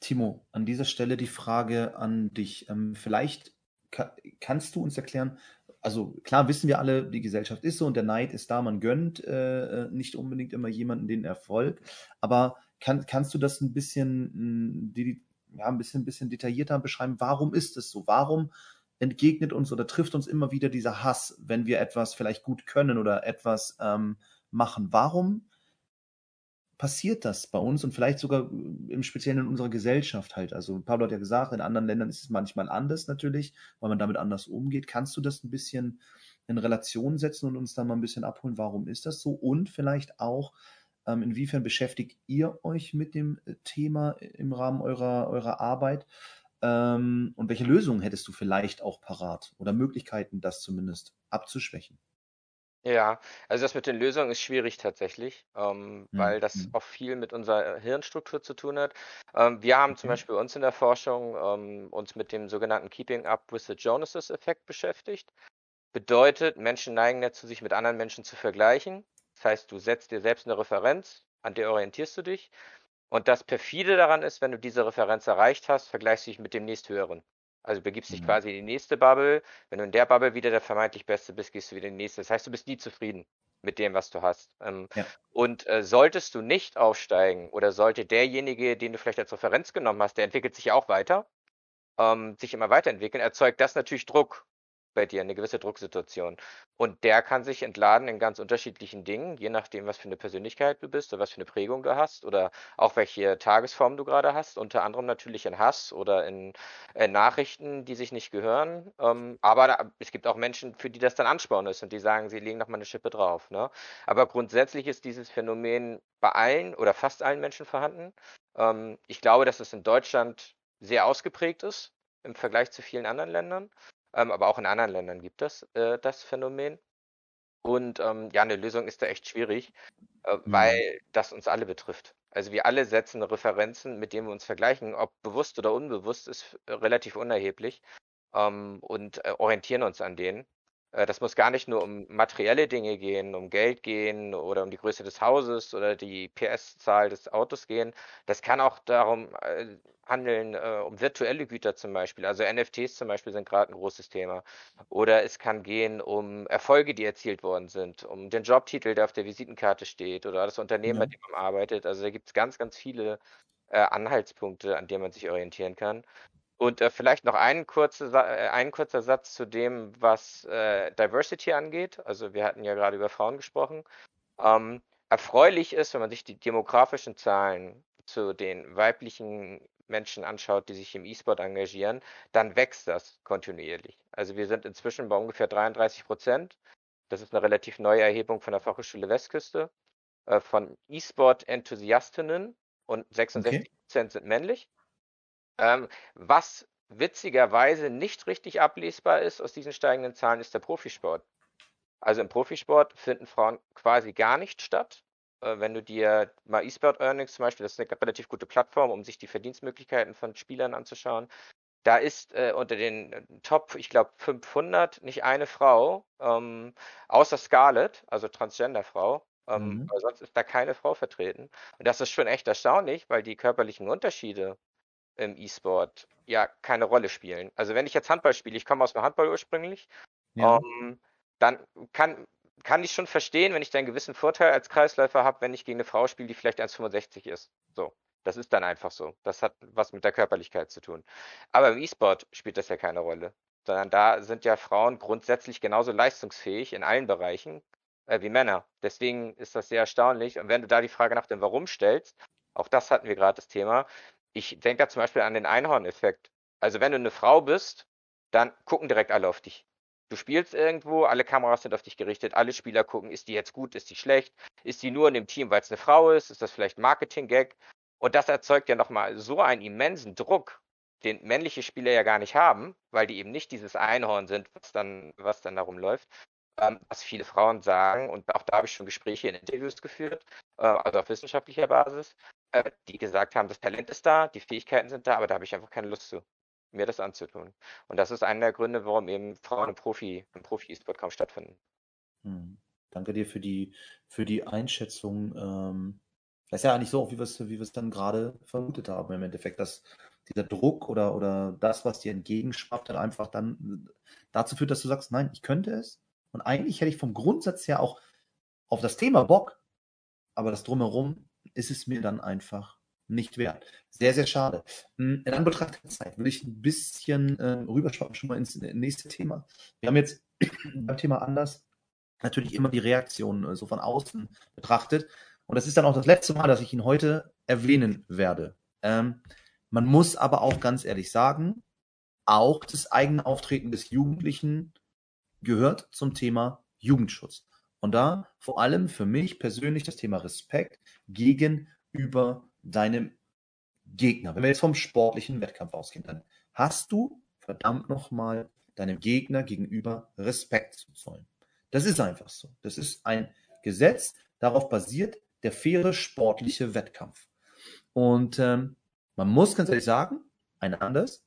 Timo, an dieser Stelle die Frage an dich. Ähm, vielleicht ka kannst du uns erklären, also klar wissen wir alle, die Gesellschaft ist so und der Neid ist da, man gönnt äh, äh nicht unbedingt immer jemanden den Erfolg, aber kann, kannst du das ein bisschen, hm, die, ja, ein bisschen, bisschen detaillierter beschreiben? Warum ist es so? Warum entgegnet uns oder trifft uns immer wieder dieser Hass, wenn wir etwas vielleicht gut können oder etwas ähm, machen? Warum passiert das bei uns und vielleicht sogar im Speziellen in unserer Gesellschaft halt? Also Pablo hat ja gesagt, in anderen Ländern ist es manchmal anders natürlich, weil man damit anders umgeht. Kannst du das ein bisschen in Relation setzen und uns da mal ein bisschen abholen, warum ist das so? Und vielleicht auch, ähm, inwiefern beschäftigt ihr euch mit dem äh, Thema im Rahmen eurer, eurer Arbeit? Ähm, und welche Lösungen hättest du vielleicht auch parat oder Möglichkeiten, das zumindest abzuschwächen? Ja, also das mit den Lösungen ist schwierig tatsächlich, ähm, Mhm. weil das mhm. auch viel mit unserer Hirnstruktur zu tun hat. Ähm, wir haben zum Beispiel bei uns in der Forschung ähm, uns mit dem sogenannten Keeping Up with the Jonases-Effekt beschäftigt. Bedeutet, Menschen neigen dazu, sich mit anderen Menschen zu vergleichen. Das heißt, du setzt dir selbst eine Referenz, an der orientierst du dich. Und das perfide daran ist, wenn du diese Referenz erreicht hast, vergleichst du dich mit dem nächsthöheren. Also begibst dich mhm. quasi in die nächste Bubble. Wenn du in der Bubble wieder der vermeintlich Beste bist, gehst du wieder in die nächste. Das heißt, du bist nie zufrieden mit dem, was du hast. Ähm, ja. Und äh, solltest du nicht aufsteigen oder sollte derjenige, den du vielleicht als Referenz genommen hast, der entwickelt sich ja auch weiter, ähm, sich immer weiterentwickeln, erzeugt das natürlich Druck bei dir, eine gewisse Drucksituation. Und der kann sich entladen in ganz unterschiedlichen Dingen, je nachdem, was für eine Persönlichkeit du bist oder was für eine Prägung du hast oder auch welche Tagesform du gerade hast. Unter anderem natürlich in Hass oder in, in äh, Nachrichten, die sich nicht gehören. Ähm, aber da, es gibt auch Menschen, für die das dann Ansporn ist und die sagen, sie legen noch mal eine Schippe drauf. Ne? Aber grundsätzlich ist dieses Phänomen bei allen oder fast allen Menschen vorhanden. Ähm, ich glaube, dass es in Deutschland sehr ausgeprägt ist im Vergleich zu vielen anderen Ländern. Ähm, aber auch in anderen Ländern gibt es äh, das Phänomen. Und ähm, ja, eine Lösung ist da echt schwierig, äh, mhm. weil das uns alle betrifft. Also wir alle setzen Referenzen, mit denen wir uns vergleichen, ob bewusst oder unbewusst, ist äh, relativ unerheblich ähm, und äh, orientieren uns an denen. Äh, das muss gar nicht nur um materielle Dinge gehen, um Geld gehen oder um die Größe des Hauses oder die PS-Zahl des Autos gehen. Das kann auch darum äh, handeln, äh, um virtuelle Güter zum Beispiel. Also NFTs zum Beispiel sind gerade ein großes Thema. Oder es kann gehen um Erfolge, die erzielt worden sind, um den Jobtitel, der auf der Visitenkarte steht oder das Unternehmen, ja. bei dem man arbeitet. Also da gibt es ganz, ganz viele Anhaltspunkte, an denen man sich orientieren kann. Und äh, vielleicht noch ein, kurze, äh, ein kurzer Satz zu dem, was äh, Diversity angeht. Also wir hatten ja gerade über Frauen gesprochen. Ähm, erfreulich ist, wenn man sich die demografischen Zahlen zu den weiblichen Menschen anschaut, die sich im E-Sport engagieren, dann wächst das kontinuierlich. Also wir sind inzwischen bei ungefähr 33 Prozent. Das ist eine relativ neue Erhebung von der Fachhochschule Westküste äh, von E-Sport-Enthusiastinnen und 66 Prozent okay. sind männlich. Ähm, was witzigerweise nicht richtig ablesbar ist aus diesen steigenden Zahlen, ist der Profisport. Also im Profisport finden Frauen quasi gar nicht statt. Äh, wenn du dir mal eSport Earnings zum Beispiel, das ist eine relativ gute Plattform, um sich die Verdienstmöglichkeiten von Spielern anzuschauen. Da ist äh, unter den äh, Top, ich glaube 500 nicht eine Frau, ähm, außer Scarlett, also Transgender-Frau. Ähm, mhm. Sonst ist da keine Frau vertreten. Und das ist schon echt erstaunlich, weil die körperlichen Unterschiede im E-Sport ja keine Rolle spielen. Also wenn ich jetzt Handball spiele, ich komme aus dem Handball ursprünglich, ja. ähm, dann kann, kann ich schon verstehen, wenn ich da einen gewissen Vorteil als Kreisläufer habe, wenn ich gegen eine Frau spiele, die vielleicht 1,65 ist. So. Das ist dann einfach so. Das hat was mit der Körperlichkeit zu tun. Aber im E-Sport spielt das ja keine Rolle. Sondern da sind ja Frauen grundsätzlich genauso leistungsfähig in allen Bereichen äh, wie Männer. Deswegen ist das sehr erstaunlich. Und wenn du da die Frage nach dem Warum stellst, auch das hatten wir gerade das Thema. Ich denke da zum Beispiel an den Einhorn-Effekt. Also wenn du eine Frau bist, dann gucken direkt alle auf dich. Du spielst irgendwo, alle Kameras sind auf dich gerichtet, alle Spieler gucken, ist die jetzt gut, ist die schlecht, ist die nur in dem Team, weil es eine Frau ist, ist das vielleicht Marketing-Gag? Und das erzeugt ja nochmal so einen immensen Druck, den männliche Spieler ja gar nicht haben, weil die eben nicht dieses Einhorn sind, was dann, was dann darum läuft, ähm, was viele Frauen sagen, und auch da habe ich schon Gespräche in Interviews geführt, also auf wissenschaftlicher Basis, äh, die gesagt haben, das Talent ist da, die Fähigkeiten sind da, aber da habe ich einfach keine Lust zu mir das anzutun. Und das ist einer der Gründe, warum eben Frauen im Profi, im Profi-E-Sport kaum stattfinden. Hm. Danke dir für die, für die Einschätzung. Ähm, das ist ja eigentlich so, wie wir es, wie wir es dann gerade vermutet haben, im Endeffekt, dass dieser Druck oder, oder das, was dir entgegenschwappt, dann einfach dann dazu führt, dass du sagst, nein, ich könnte es. Und eigentlich hätte ich vom Grundsatz her auch auf das Thema Bock, aber das drumherum ist es mir dann einfach nicht wert. Sehr, sehr schade. Hm, in Anbetracht der Zeit will ich ein bisschen äh, rüberschwappen schon mal ins nächste Thema. Wir haben jetzt beim Thema anders natürlich immer die Reaktion äh, so von außen betrachtet. Und das ist dann auch das letzte Mal, dass ich ihn heute erwähnen werde. Ähm, man muss aber auch ganz ehrlich sagen, auch das eigene Auftreten des Jugendlichen gehört zum Thema Jugendschutz. Und da vor allem für mich persönlich das Thema Respekt gegenüber deinem Gegner. Wenn wir jetzt vom sportlichen Wettkampf ausgehen, dann hast du verdammt nochmal deinem Gegner gegenüber Respekt zu zollen. Das ist einfach so. Das ist ein Gesetz, darauf basiert der faire sportliche Wettkampf. Und ähm, man muss ganz ehrlich sagen, ein anderes,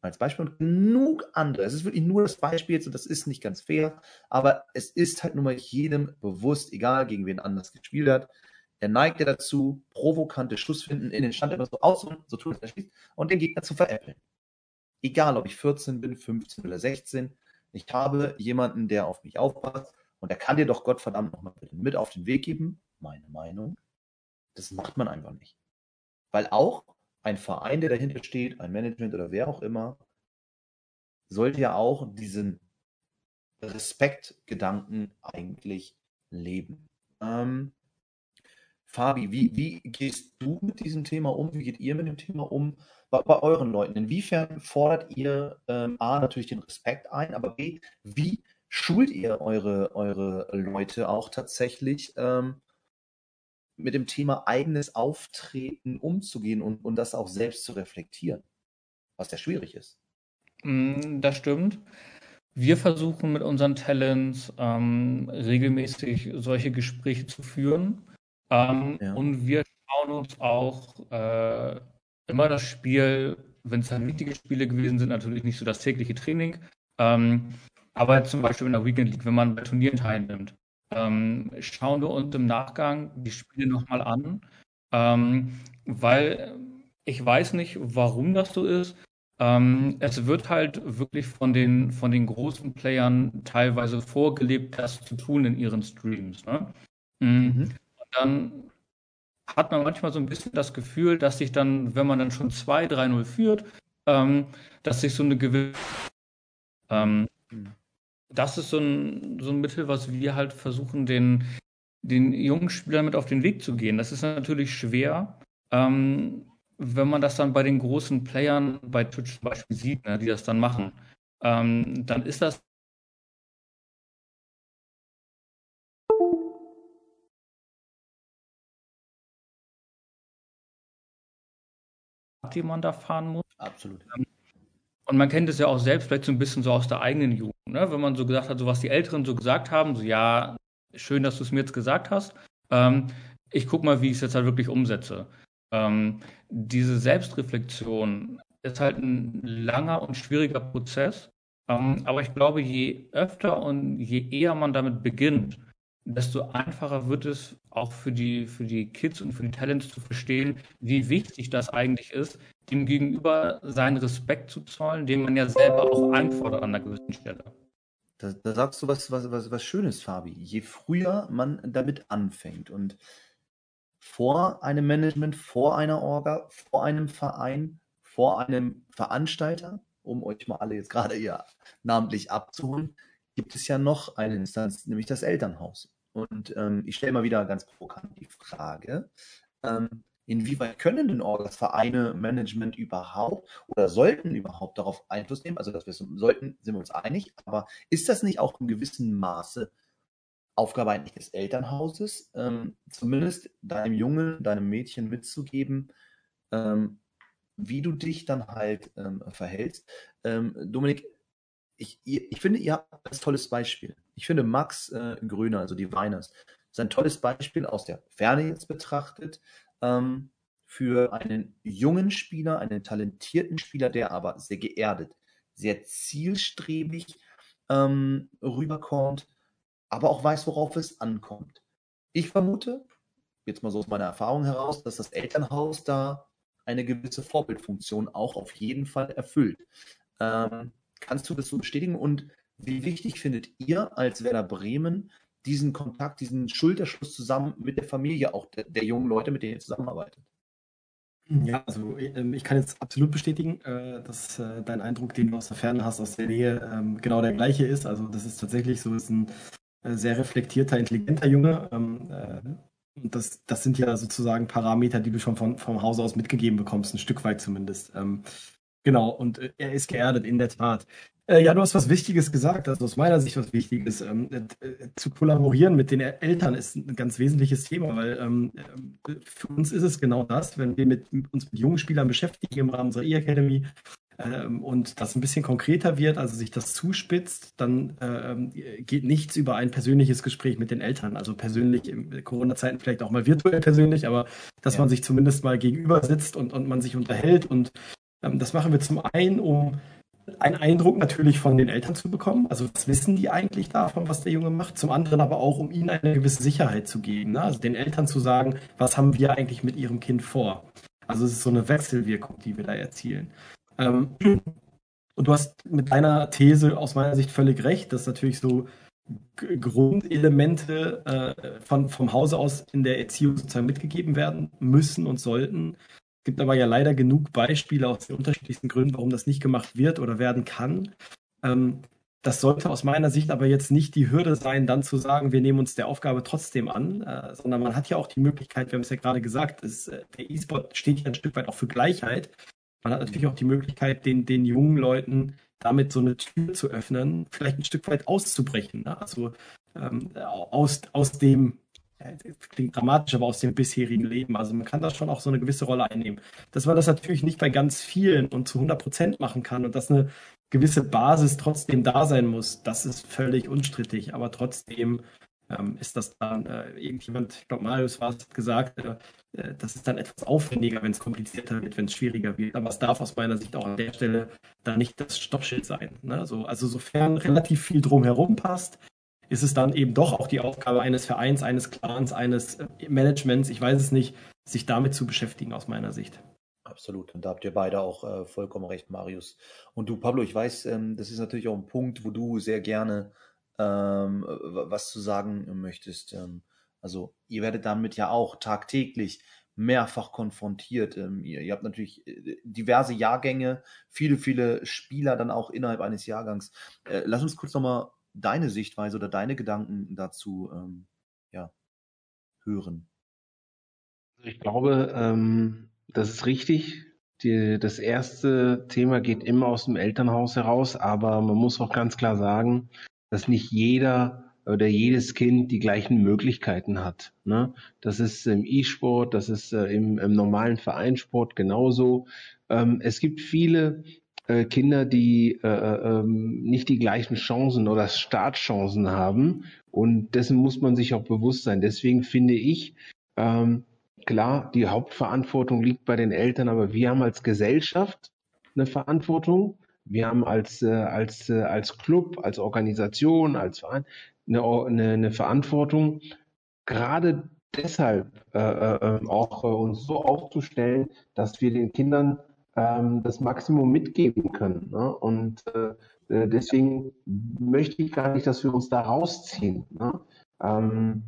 als Beispiel und genug andere. Es ist wirklich nur das Beispiel und das ist nicht ganz fair, aber es ist halt nun mal jedem bewusst, egal gegen wen anders gespielt hat, er neigt ja dazu, provokante Schussfinden in den Stand immer so aus und so tun, als er schießt, und den Gegner zu veräppeln. Egal, ob ich 14 bin, 15 oder 16, ich habe jemanden, der auf mich aufpasst und der kann dir doch Gottverdammt nochmal mit auf den Weg geben. Meine Meinung. Das macht man einfach nicht. Weil auch ein Verein, der dahinter steht, ein Management oder wer auch immer, sollte ja auch diesen Respektgedanken eigentlich leben. Ähm, Fabi, wie, wie gehst du mit diesem Thema um? Wie geht ihr mit dem Thema um bei, bei euren Leuten? Inwiefern fordert ihr ähm, A natürlich den Respekt ein, aber B, wie schult ihr eure, eure Leute auch tatsächlich ähm, mit dem Thema eigenes Auftreten umzugehen und, und das auch selbst zu reflektieren? Was ja schwierig ist. Mm, das stimmt. Wir versuchen mit unseren Talents ähm, regelmäßig solche Gespräche zu führen ähm, ja. Und wir schauen uns auch äh, immer das Spiel, wenn es dann wichtige Spiele gewesen sind, natürlich nicht so das tägliche Training, ähm, aber zum Beispiel in der Weekend League, wenn man bei Turnieren teilnimmt, ähm, schauen wir uns im Nachgang die Spiele nochmal an, ähm, weil ich weiß nicht, warum das so ist. Ähm, es wird halt wirklich von den, von den großen Playern teilweise vorgelebt, das zu tun in ihren Streams. Ne? Mhm. mhm dann hat man manchmal so ein bisschen das Gefühl, dass sich dann, wenn man dann schon 2-3-0 führt, ähm, dass sich so eine gewisse. Ähm, das ist so ein, so ein Mittel, was wir halt versuchen, den, den jungen Spielern mit auf den Weg zu gehen. Das ist natürlich schwer, ähm, wenn man das dann bei den großen Playern, bei Twitch zum Beispiel sieht, ne, die das dann machen. Ähm, dann ist das die man da fahren muss. Absolut. Und man kennt es ja auch selbst vielleicht so ein bisschen so aus der eigenen Jugend, ne? wenn man so gesagt hat, so was die Älteren so gesagt haben, so ja, schön, dass du es mir jetzt gesagt hast. Ähm, ich guck mal, wie ich es jetzt halt wirklich umsetze. Ähm, diese Selbstreflexion ist halt ein langer und schwieriger Prozess. Ähm, aber ich glaube, je öfter und je eher man damit beginnt, desto einfacher wird es auch für die, für die Kids und für die Talents zu verstehen, wie wichtig das eigentlich ist, dem Gegenüber seinen Respekt zu zollen, den man ja selber auch einfordert an einer gewissen Stelle. Da, da sagst du was, was, was, was Schönes, Fabi. Je früher man damit anfängt und vor einem Management, vor einer Orga, vor einem Verein, vor einem Veranstalter, um euch mal alle jetzt gerade hier namentlich abzuholen, gibt es ja noch eine Instanz, nämlich das Elternhaus. Und ähm, ich stelle mal wieder ganz provokant die Frage, ähm, inwieweit können denn Orgas, Vereine, Management überhaupt oder sollten überhaupt darauf Einfluss nehmen? Also, dass wir sollten, sind wir uns einig, aber ist das nicht auch in gewissem Maße Aufgabe eigentlich des Elternhauses, ähm, zumindest deinem Jungen, deinem Mädchen mitzugeben, ähm, wie du dich dann halt ähm, verhältst. Ähm, Dominik, ich, ich finde, ihr habt ein tolles Beispiel. Ich finde Max äh, Gröner, also die Weiners, ist ein tolles Beispiel aus der Ferne jetzt betrachtet ähm, für einen jungen Spieler, einen talentierten Spieler, der aber sehr geerdet, sehr zielstrebig ähm, rüberkommt, aber auch weiß, worauf es ankommt. Ich vermute, jetzt mal so aus meiner Erfahrung heraus, dass das Elternhaus da eine gewisse Vorbildfunktion auch auf jeden Fall erfüllt. Ähm, kannst du das so bestätigen? Und wie wichtig findet ihr als Werder Bremen diesen Kontakt, diesen Schulterschluss zusammen mit der Familie auch der, der jungen Leute, mit denen ihr zusammenarbeitet? Ja, also ähm, ich kann jetzt absolut bestätigen, äh, dass äh, dein Eindruck, den du aus der Ferne hast, aus der Nähe, ähm, genau der gleiche ist. Also das ist tatsächlich so, ist ein äh, sehr reflektierter, intelligenter Junge. Ähm, und das, das sind ja sozusagen Parameter, die du schon von, vom Hause aus mitgegeben bekommst, ein Stück weit zumindest. Genau, und er ist geerdet, in der Tat. Äh, ja, du hast was Wichtiges gesagt, also aus meiner Sicht was Wichtiges. Ähm, äh, zu kollaborieren mit den Eltern ist ein ganz wesentliches Thema, weil ähm, äh, für uns ist es genau das, wenn wir mit, uns mit jungen Spielern beschäftigen im Rahmen unserer E-Academy ähm, und das ein bisschen konkreter wird, also sich das zuspitzt, dann ähm, geht nichts über ein persönliches Gespräch mit den Eltern. Also persönlich in Corona-Zeiten vielleicht auch mal virtuell persönlich, aber dass ja. man sich zumindest mal gegenüber sitzt und, und man sich unterhält und ähm, das machen wir zum einen, um einen Eindruck natürlich von den Eltern zu bekommen. Also was wissen die eigentlich davon, was der Junge macht? Zum anderen aber auch, um ihnen eine gewisse Sicherheit zu geben. Ne? Also den Eltern zu sagen, was haben wir eigentlich mit ihrem Kind vor? Also es ist so eine Wechselwirkung, die wir da erzielen. Ähm, und du hast mit deiner These aus meiner Sicht völlig recht, dass natürlich so Grundelemente äh, von, vom Hause aus in der Erziehung sozusagen mitgegeben werden müssen und sollten gibt aber ja leider genug Beispiele aus den unterschiedlichsten Gründen, warum das nicht gemacht wird oder werden kann. Ähm, das sollte aus meiner Sicht aber jetzt nicht die Hürde sein, dann zu sagen, wir nehmen uns der Aufgabe trotzdem an, äh, sondern man hat ja auch die Möglichkeit, wir haben es ja gerade gesagt, ist, äh, der E-Sport steht ja ein Stück weit auch für Gleichheit. Man hat natürlich auch die Möglichkeit, den, den jungen Leuten damit so eine Tür zu öffnen, vielleicht ein Stück weit auszubrechen. Ne? Also ähm, aus, aus dem klingt dramatisch, aber aus dem bisherigen Leben. Also man kann da schon auch so eine gewisse Rolle einnehmen. Dass man das natürlich nicht bei ganz vielen und zu 100 Prozent machen kann und dass eine gewisse Basis trotzdem da sein muss, das ist völlig unstrittig. Aber trotzdem ähm, ist das dann, äh, irgendjemand, ich glaube Marius war es gesagt, äh, äh, das ist dann etwas aufwendiger, wenn es komplizierter wird, wenn es schwieriger wird. Aber es darf aus meiner Sicht auch an der Stelle da nicht das Stoppschild sein. Ne? Also, also sofern relativ viel drumherum passt, ist es dann eben doch auch die Aufgabe eines Vereins, eines Clans, eines äh, Managements, ich weiß es nicht, sich damit zu beschäftigen aus meiner Sicht. Absolut. Und da habt ihr beide auch äh, vollkommen recht, Marius. Und du, Pablo, ich weiß, ähm, das ist natürlich auch ein Punkt, wo du sehr gerne ähm, was zu sagen möchtest. Ähm, also ihr werdet damit ja auch tagtäglich mehrfach konfrontiert. Ähm, ihr, ihr, habt natürlich äh, diverse Jahrgänge, viele, viele Spieler dann auch innerhalb eines Jahrgangs. Äh, lass uns kurz nochmal deine Sichtweise oder deine Gedanken dazu ähm, ja, hören. Ich glaube, ähm, das ist richtig. Die, das erste Thema geht immer aus dem Elternhaus heraus, aber man muss auch ganz klar sagen, dass nicht jeder oder jedes Kind die gleichen Möglichkeiten hat. Ne? Das ist im E-Sport, das ist äh, im, im, normalen Vereinssport genauso. Ähm, es gibt viele äh, Kinder, die äh, äh, ähm, nicht die gleichen Chancen oder Startchancen haben. Und dessen muss man sich auch bewusst sein. Deswegen finde ich, ähm, klar, die Hauptverantwortung liegt bei den Eltern, aber wir haben als Gesellschaft eine Verantwortung. Wir haben als, äh, als, äh, als Club, als Organisation, als Verein eine, eine, eine Verantwortung, gerade deshalb äh, äh, ähm, auch äh, uns so aufzustellen, dass wir den Kindern ähm, das Maximum mitgeben können. Ne? Und äh, äh, deswegen möchte ich gar nicht, dass wir uns da rausziehen. Ne? Ähm,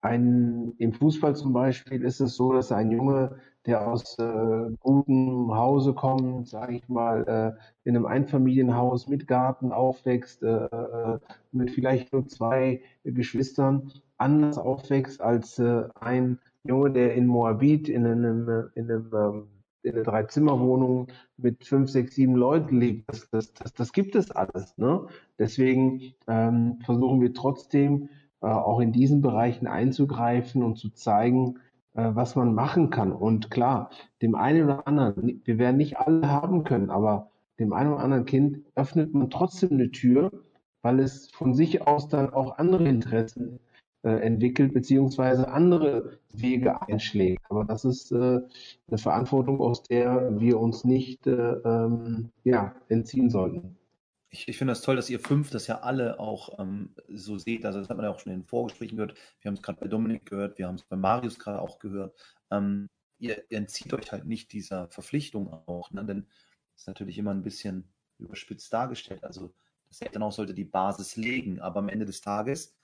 ein, Im Fußball zum Beispiel ist es so, dass ein Junge, der aus äh, gutem Hause kommt, sage ich mal, äh, in einem Einfamilienhaus mit Garten aufwächst, äh, äh mit vielleicht nur zwei Geschwistern, anders aufwächst als äh, ein Junge, der in Moabit in einem, in einem ähm, in einer Dreizimmerwohnung mit fünf, sechs, sieben Leuten lebt. Das, das, das, das gibt es alles. Ne? Deswegen ähm, versuchen wir trotzdem äh, auch in diesen Bereichen einzugreifen und zu zeigen, äh, was man machen kann. Und klar, dem einen oder anderen, wir werden nicht alle haben können, aber dem einen oder anderen Kind öffnet man trotzdem eine Tür, weil es von sich aus dann auch andere Interessen entwickelt, beziehungsweise andere Wege einschlägt. Aber das ist äh, eine Verantwortung, aus der wir uns nicht äh, ähm, ja, entziehen sollten. Ich, ich finde das toll, dass ihr fünf das ja alle auch ähm, so seht. Also das hat man ja auch schon in den Vorgesprächen gehört. Wir haben es gerade bei Dominik gehört, wir haben es bei Marius gerade auch gehört. Ähm, ihr, ihr, entzieht euch halt nicht dieser Verpflichtung auch, ne? denn das ist natürlich immer ein bisschen überspitzt dargestellt. Also das Elternhaus sollte die Basis legen, aber am Ende des Tages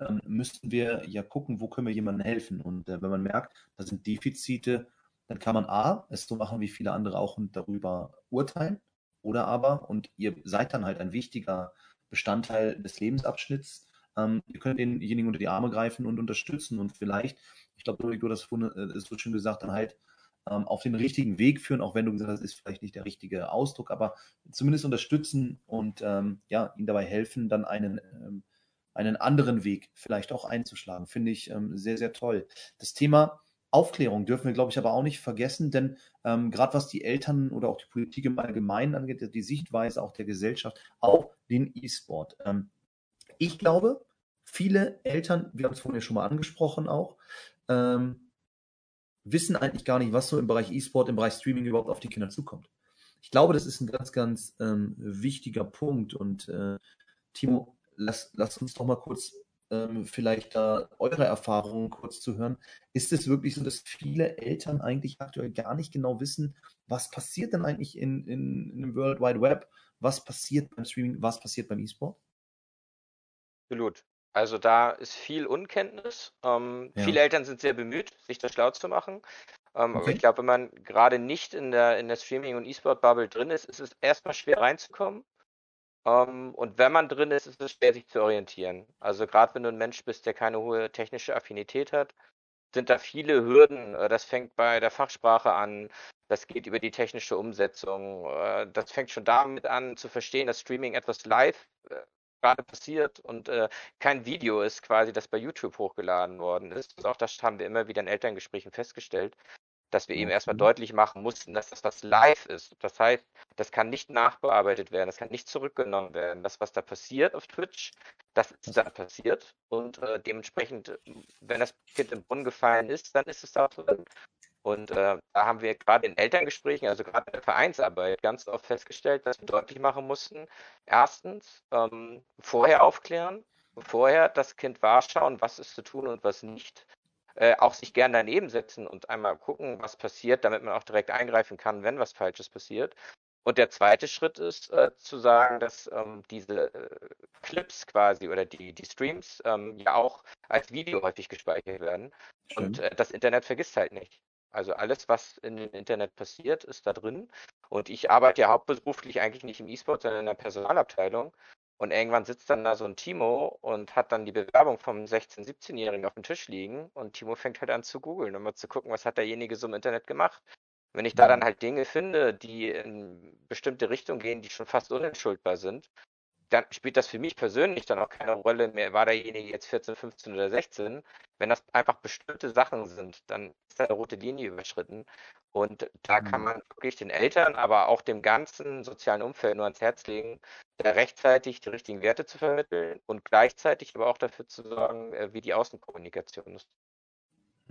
ähm, müssten wir ja gucken, wo können wir jemandem helfen. Und äh, wenn man merkt, da sind Defizite, dann kann man A, es so machen wie viele andere auch und darüber urteilen oder aber, und ihr seid dann halt ein wichtiger Bestandteil des Lebensabschnitts, ähm, ihr könnt denjenigen unter die Arme greifen und unterstützen und vielleicht, ich glaube, du hast es so schön gesagt, dann halt ähm, auf den richtigen Weg führen, auch wenn du gesagt hast, das ist vielleicht nicht der richtige Ausdruck, aber zumindest unterstützen und ähm, ja, ihnen dabei helfen, dann einen, ähm, einen anderen Weg vielleicht auch einzuschlagen. Finde ich ähm, sehr, sehr toll. Das Thema Aufklärung dürfen wir, glaube ich, aber auch nicht vergessen, denn ähm, gerade was die Eltern oder auch die Politik im Allgemeinen angeht, die Sichtweise auch der Gesellschaft auf den E-Sport. Ähm, ich glaube, viele Eltern, wir haben es vorhin ja schon mal angesprochen auch, ähm, wissen eigentlich gar nicht, was so im Bereich E-Sport, im Bereich Streaming überhaupt auf die Kinder zukommt. Ich glaube, das ist ein ganz, ganz ähm, wichtiger Punkt. Und äh, Timo, lass, lass uns doch mal kurz ähm, vielleicht da eure Erfahrungen kurz zu hören. Ist es wirklich so, dass viele Eltern eigentlich aktuell gar nicht genau wissen, was passiert denn eigentlich in, in, in dem World Wide Web? Was passiert beim Streaming? Was passiert beim E-Sport? Absolut. Also da ist viel Unkenntnis. Ähm, ja. Viele Eltern sind sehr bemüht, sich das schlau zu machen. Ähm, okay. Aber ich glaube, wenn man gerade nicht in der, in der Streaming- und E-Sport-Bubble drin ist, ist es erstmal schwer reinzukommen. Ähm, und wenn man drin ist, ist es schwer, sich zu orientieren. Also gerade wenn du ein Mensch bist, der keine hohe technische Affinität hat, sind da viele Hürden. Äh, das fängt bei der Fachsprache an, das geht über die technische Umsetzung. Äh, das fängt schon damit an, zu verstehen, dass Streaming etwas live äh, gerade passiert und kein Video ist quasi, das bei YouTube hochgeladen worden ist. Auch das haben wir immer wieder in Elterngesprächen festgestellt, dass wir eben erstmal deutlich machen mussten, dass das was live ist. Das heißt, das kann nicht nachbearbeitet werden, das kann nicht zurückgenommen werden. Das, was da passiert auf Twitch, das ist da passiert und äh, dementsprechend, wenn das Kind im Brunnen gefallen ist, dann ist es da drin. Und äh, da haben wir gerade in Elterngesprächen, also gerade in der Vereinsarbeit, ganz oft festgestellt, dass wir deutlich machen mussten, erstens ähm, vorher aufklären, vorher das Kind wahrschauen, was ist zu tun und was nicht äh, auch sich gern daneben setzen und einmal gucken, was passiert, damit man auch direkt eingreifen kann, wenn was Falsches passiert. Und der zweite Schritt ist äh, zu sagen, dass ähm, diese äh, Clips quasi oder die, die Streams ähm, ja auch als Video häufig gespeichert werden. Schön. Und äh, das Internet vergisst halt nicht. Also alles, was in dem Internet passiert, ist da drin. Und ich arbeite ja hauptberuflich eigentlich nicht im E-Sport, sondern in der Personalabteilung. Und irgendwann sitzt dann da so ein Timo und hat dann die Bewerbung vom 16-, 17-Jährigen auf dem Tisch liegen und Timo fängt halt an zu googeln, um mal zu gucken, was hat derjenige so im Internet gemacht. Wenn ich da dann halt Dinge finde, die in bestimmte Richtungen gehen, die schon fast unentschuldbar sind, dann spielt das für mich persönlich dann auch keine Rolle mehr, war derjenige jetzt 14, 15 oder 16. Wenn das einfach bestimmte Sachen sind, dann ist da eine rote Linie überschritten. Und da kann mhm. man wirklich den Eltern, aber auch dem ganzen sozialen Umfeld nur ans Herz legen, da rechtzeitig die richtigen Werte zu vermitteln und gleichzeitig aber auch dafür zu sorgen, äh, wie die Außenkommunikation ist.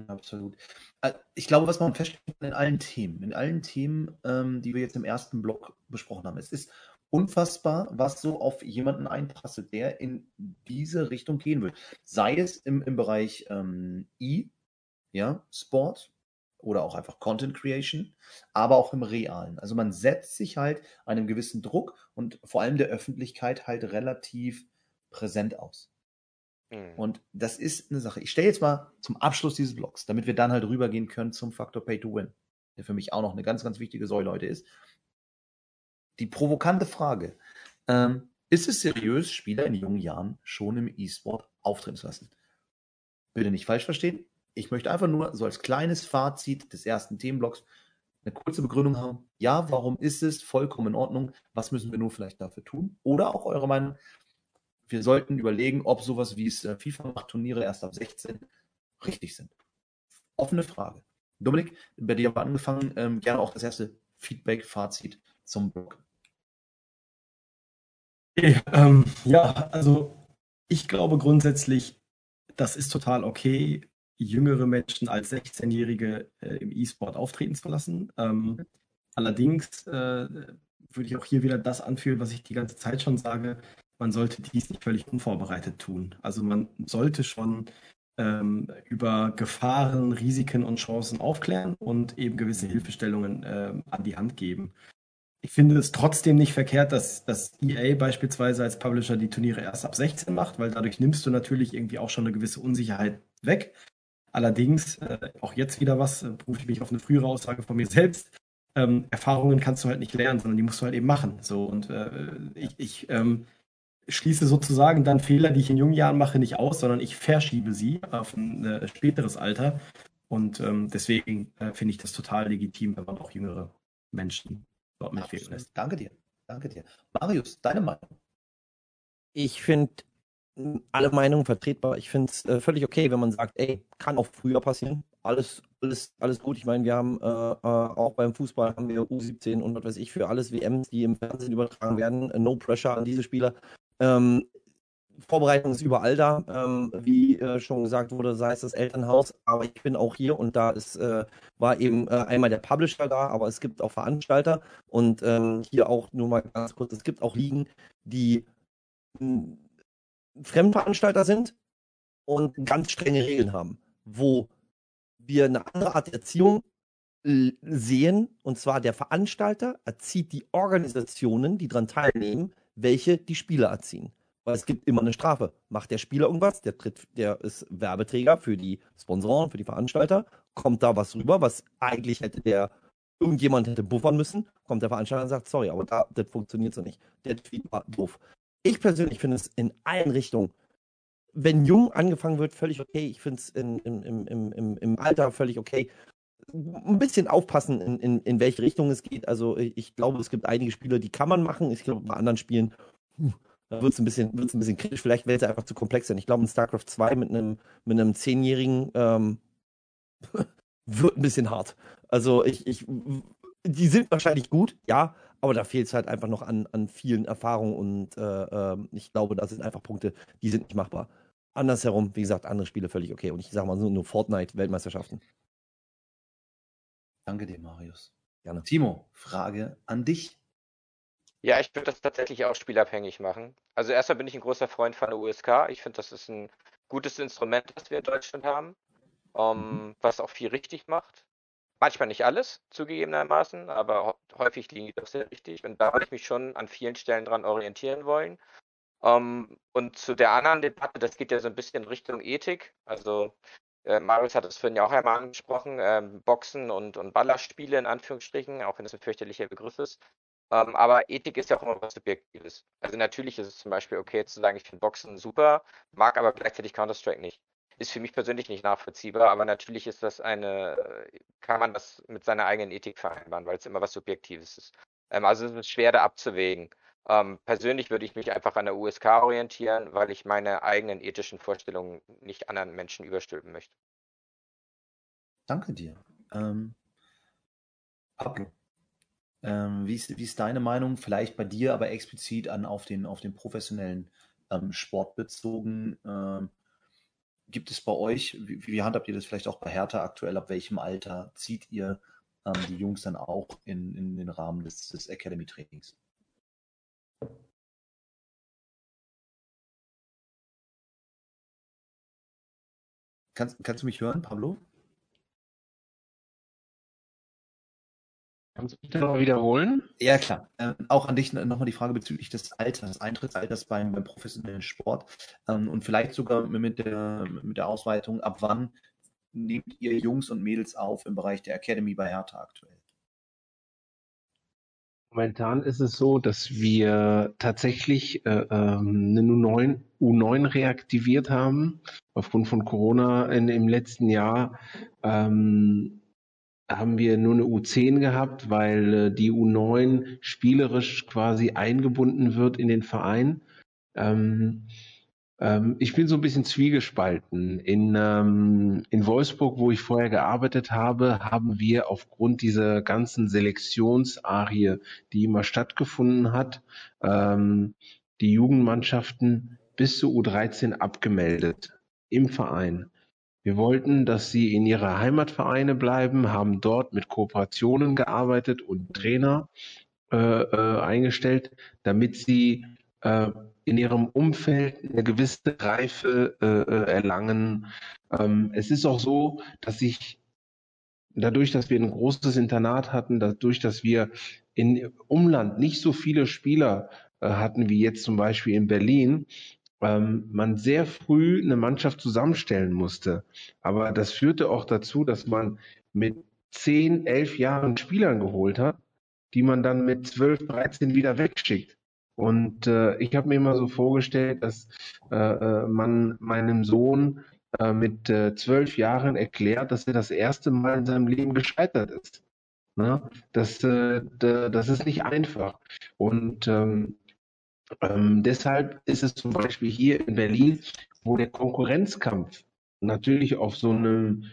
Absolut. Äh, ich glaube, was man feststellt in allen Themen, in allen Themen, ähm, die wir jetzt im ersten Block besprochen haben, es ist unfassbar, was so auf jemanden einprasselt, der in diese Richtung gehen will. Sei es im, im Bereich ähm, E, ja, Sport, oder auch einfach Content Creation, aber auch im Realen. Also man setzt sich halt einem gewissen Druck und vor allem der Öffentlichkeit halt relativ präsent aus. Mhm. Und das ist eine Sache. Ich stelle jetzt mal zum Abschluss dieses Blogs, damit wir dann halt rübergehen können zum Faktor Pay to Win, der für mich auch noch eine ganz, ganz wichtige Säule heute ist. Die provokante Frage. Ähm, ist es seriös, Spieler in jungen Jahren schon im E-Sport auftreten zu lassen? Bitte nicht falsch verstehen. Ich möchte einfach nur so als kleines Fazit des ersten Themenblocks eine kurze Begründung haben. Ja, warum ist es vollkommen in Ordnung? Was müssen wir nur vielleicht dafür tun? Oder auch eure Meinung, wir sollten überlegen, ob sowas wie es äh, FIFA macht, Turniere erst ab 16 richtig sind. Offene Frage. Dominik, bei dir haben wir angefangen, ähm, gerne auch das erste Feedback, Fazit zum Blog. Ähm, ja, also ich glaube grundsätzlich, das ist total okay, jüngere Menschen als 16-Jährige äh, im E-Sport auftreten zu lassen. Ähm, allerdings äh, würde ich auch hier wieder das anführen, was ich die ganze Zeit schon sage. Man sollte dies nicht völlig unvorbereitet tun. Also man sollte schon ähm, über Gefahren, Risiken und Chancen aufklären und eben gewisse Hilfestellungen äh, an die Hand geben. Ich finde es trotzdem nicht verkehrt, dass, dass EA beispielsweise als Publisher die Turniere erst ab 16 macht, weil dadurch nimmst du natürlich irgendwie auch schon eine gewisse Unsicherheit weg. Allerdings, äh, auch jetzt wieder was, äh, berufe ich mich auf eine frühere Aussage von mir selbst. Ähm, Erfahrungen kannst du halt nicht lernen, sondern die musst du halt eben machen. So und äh, ich, ich ähm, schließe sozusagen dann Fehler, die ich in jungen Jahren mache, nicht aus, sondern ich verschiebe sie auf ein äh, späteres Alter. Und ähm, deswegen äh, finde ich das total legitim, wenn man auch jüngere Menschen dort mitwirken lässt. Danke dir. Danke dir. Marius, deine Meinung? Ich finde alle Meinungen vertretbar. Ich finde es äh, völlig okay, wenn man sagt, ey, kann auch früher passieren. Alles, alles, alles gut. Ich meine, wir haben äh, äh, auch beim Fußball haben wir U17 und was weiß ich für alles WMs, die im Fernsehen übertragen werden. No pressure an diese Spieler. Ähm, Vorbereitung ist überall da, ähm, wie äh, schon gesagt wurde, sei es das Elternhaus, aber ich bin auch hier und da ist, äh, war eben äh, einmal der Publisher da, aber es gibt auch Veranstalter und ähm, hier auch nur mal ganz kurz, es gibt auch Ligen, die hm, Fremdveranstalter sind und ganz strenge Regeln haben, wo wir eine andere Art Erziehung äh, sehen, und zwar der Veranstalter erzieht die Organisationen, die daran teilnehmen, welche die Spieler erziehen. Weil es gibt immer eine Strafe. Macht der Spieler irgendwas, der, tritt, der ist Werbeträger für die Sponsoren, für die Veranstalter, kommt da was rüber, was eigentlich hätte der irgendjemand hätte buffern müssen, kommt der Veranstalter und sagt, sorry, aber da, das funktioniert so nicht. Der Tweet war doof. Ich persönlich finde es in allen Richtungen, wenn jung angefangen wird, völlig okay. Ich finde es im, im, im, im Alter völlig okay. Ein bisschen aufpassen, in, in, in welche Richtung es geht. Also ich glaube, es gibt einige Spiele, die kann man machen. Ich glaube, bei anderen Spielen, da wird es ein bisschen, wird's ein bisschen kritisch. Vielleicht wäre es einfach zu komplex sein. Ich glaube, in StarCraft 2 mit einem, mit einem Zehnjährigen ähm, wird ein bisschen hart. Also ich, ich, die sind wahrscheinlich gut, ja, aber da fehlt es halt einfach noch an, an vielen Erfahrungen und äh, äh, ich glaube, das sind einfach Punkte, die sind nicht machbar. Andersherum, wie gesagt, andere Spiele völlig okay. Und ich sage mal nur, nur Fortnite-Weltmeisterschaften. Danke dir, Marius. Gerne. Timo, Frage an dich. Ja, ich würde das tatsächlich auch spielabhängig machen. Also erstmal bin ich ein großer Freund von der USK. Ich finde, das ist ein gutes Instrument, das wir in Deutschland haben, um, mhm. was auch viel richtig macht. Manchmal nicht alles, zugegebenermaßen, aber häufig liegen die doch sehr richtig. Und da würde ich mich schon an vielen Stellen dran orientieren wollen. Um, und zu der anderen Debatte, das geht ja so ein bisschen Richtung Ethik. Also äh, Marius hat es vorhin ja auch einmal angesprochen, ähm, Boxen und, und Ballerspiele in Anführungsstrichen, auch wenn das ein fürchterlicher Begriff ist. Ähm, aber Ethik ist ja auch immer was Subjektives. Also natürlich ist es zum Beispiel okay zu sagen, ich finde Boxen super, mag aber gleichzeitig Counter-Strike nicht. Ist für mich persönlich nicht nachvollziehbar, aber natürlich ist das eine, kann man das mit seiner eigenen Ethik vereinbaren, weil es immer was Subjektives ist. Ähm, also es ist schwer da abzuwägen. Ähm, persönlich würde ich mich einfach an der USK orientieren, weil ich meine eigenen ethischen Vorstellungen nicht anderen Menschen überstülpen möchte. Danke dir. Ähm, Pablo, ähm, wie, ist, wie ist deine Meinung, vielleicht bei dir, aber explizit an, auf, den, auf den professionellen ähm, Sport bezogen? Ähm, gibt es bei euch, wie, wie, handhabt ihr das vielleicht auch bei Hertha aktuell, ab welchem Alter zieht ihr ähm, die Jungs dann auch in, in den Rahmen des, des Academy-Trainings? Kannst, kannst du mich hören, Pablo? Kannst du bitte noch wiederholen? Ja, klar. Ähm, auch an dich nochmal die Frage bezüglich des Alters, Eintrittsalters beim, beim professionellen Sport ähm, und vielleicht sogar mit der, mit der Ausweitung, ab wann nehmt ihr Jungs und Mädels auf im Bereich der Academy bei Hertha aktuell? Momentan ist es so, dass wir tatsächlich äh, ähm, eine U9, U9 reaktiviert haben. Aufgrund von Corona in, im letzten Jahr ähm, haben wir nur eine U10 gehabt, weil äh, die U9 spielerisch quasi eingebunden wird in den Verein. Ähm, ähm, ich bin so ein bisschen zwiegespalten. In, ähm, in Wolfsburg, wo ich vorher gearbeitet habe, haben wir aufgrund dieser ganzen Selektionsarie, die immer stattgefunden hat, ähm, die Jugendmannschaften bis zu U13 abgemeldet im Verein. Wir wollten, dass sie in ihre Heimatvereine bleiben, haben dort mit Kooperationen gearbeitet und Trainer äh, äh, eingestellt, damit sie äh, in ihrem Umfeld eine gewisse Reife äh, äh, erlangen. Ähm, es ist auch so, dass ich dadurch, dass wir ein großes Internat hatten, dadurch, dass wir in Umland nicht so viele Spieler äh, hatten wie jetzt zum Beispiel in Berlin, ähm, man sehr früh eine Mannschaft zusammenstellen musste. Aber das führte auch dazu, dass man mit zehn, elf Jahren Spielern geholt hat, die man dann mit zwölf, dreizehn wieder wegschickt. Und äh, ich habe mir immer so vorgestellt, dass äh, äh, man meinem Sohn äh, mit äh, zwölf Jahren erklärt, dass er das erste Mal in seinem Leben gescheitert ist. Ne? Das, äh, das ist nicht einfach. Und ähm, ähm, deshalb ist es zum Beispiel hier in Berlin, wo der Konkurrenzkampf natürlich auf so einem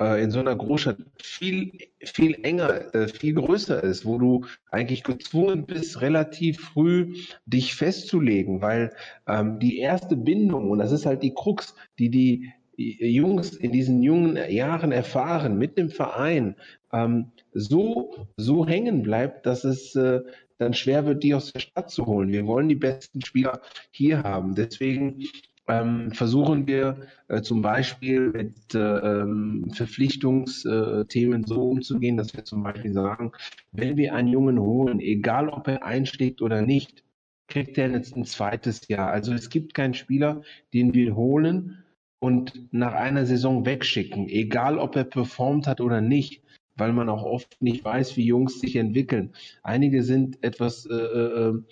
äh, in so einer Großstadt viel, viel enger, äh, viel größer ist, wo du eigentlich gezwungen bist, relativ früh dich festzulegen, weil ähm, die erste Bindung, und das ist halt die Krux, die die Jungs in diesen jungen Jahren erfahren mit dem Verein, ähm, so, so hängen bleibt, dass es äh, dann schwer wird, die aus der Stadt zu holen. Wir wollen die besten Spieler hier haben. Deswegen ähm, versuchen wir äh, zum Beispiel mit äh, ähm, Verpflichtungsthemen so umzugehen, dass wir zum Beispiel sagen, wenn wir einen Jungen holen, egal ob er einschlägt oder nicht, kriegt er jetzt ein zweites Jahr. Also es gibt keinen Spieler, den wir holen und nach einer Saison wegschicken, egal ob er performt hat oder nicht, weil man auch oft nicht weiß, wie Jungs sich entwickeln. Einige sind etwas äh, äh,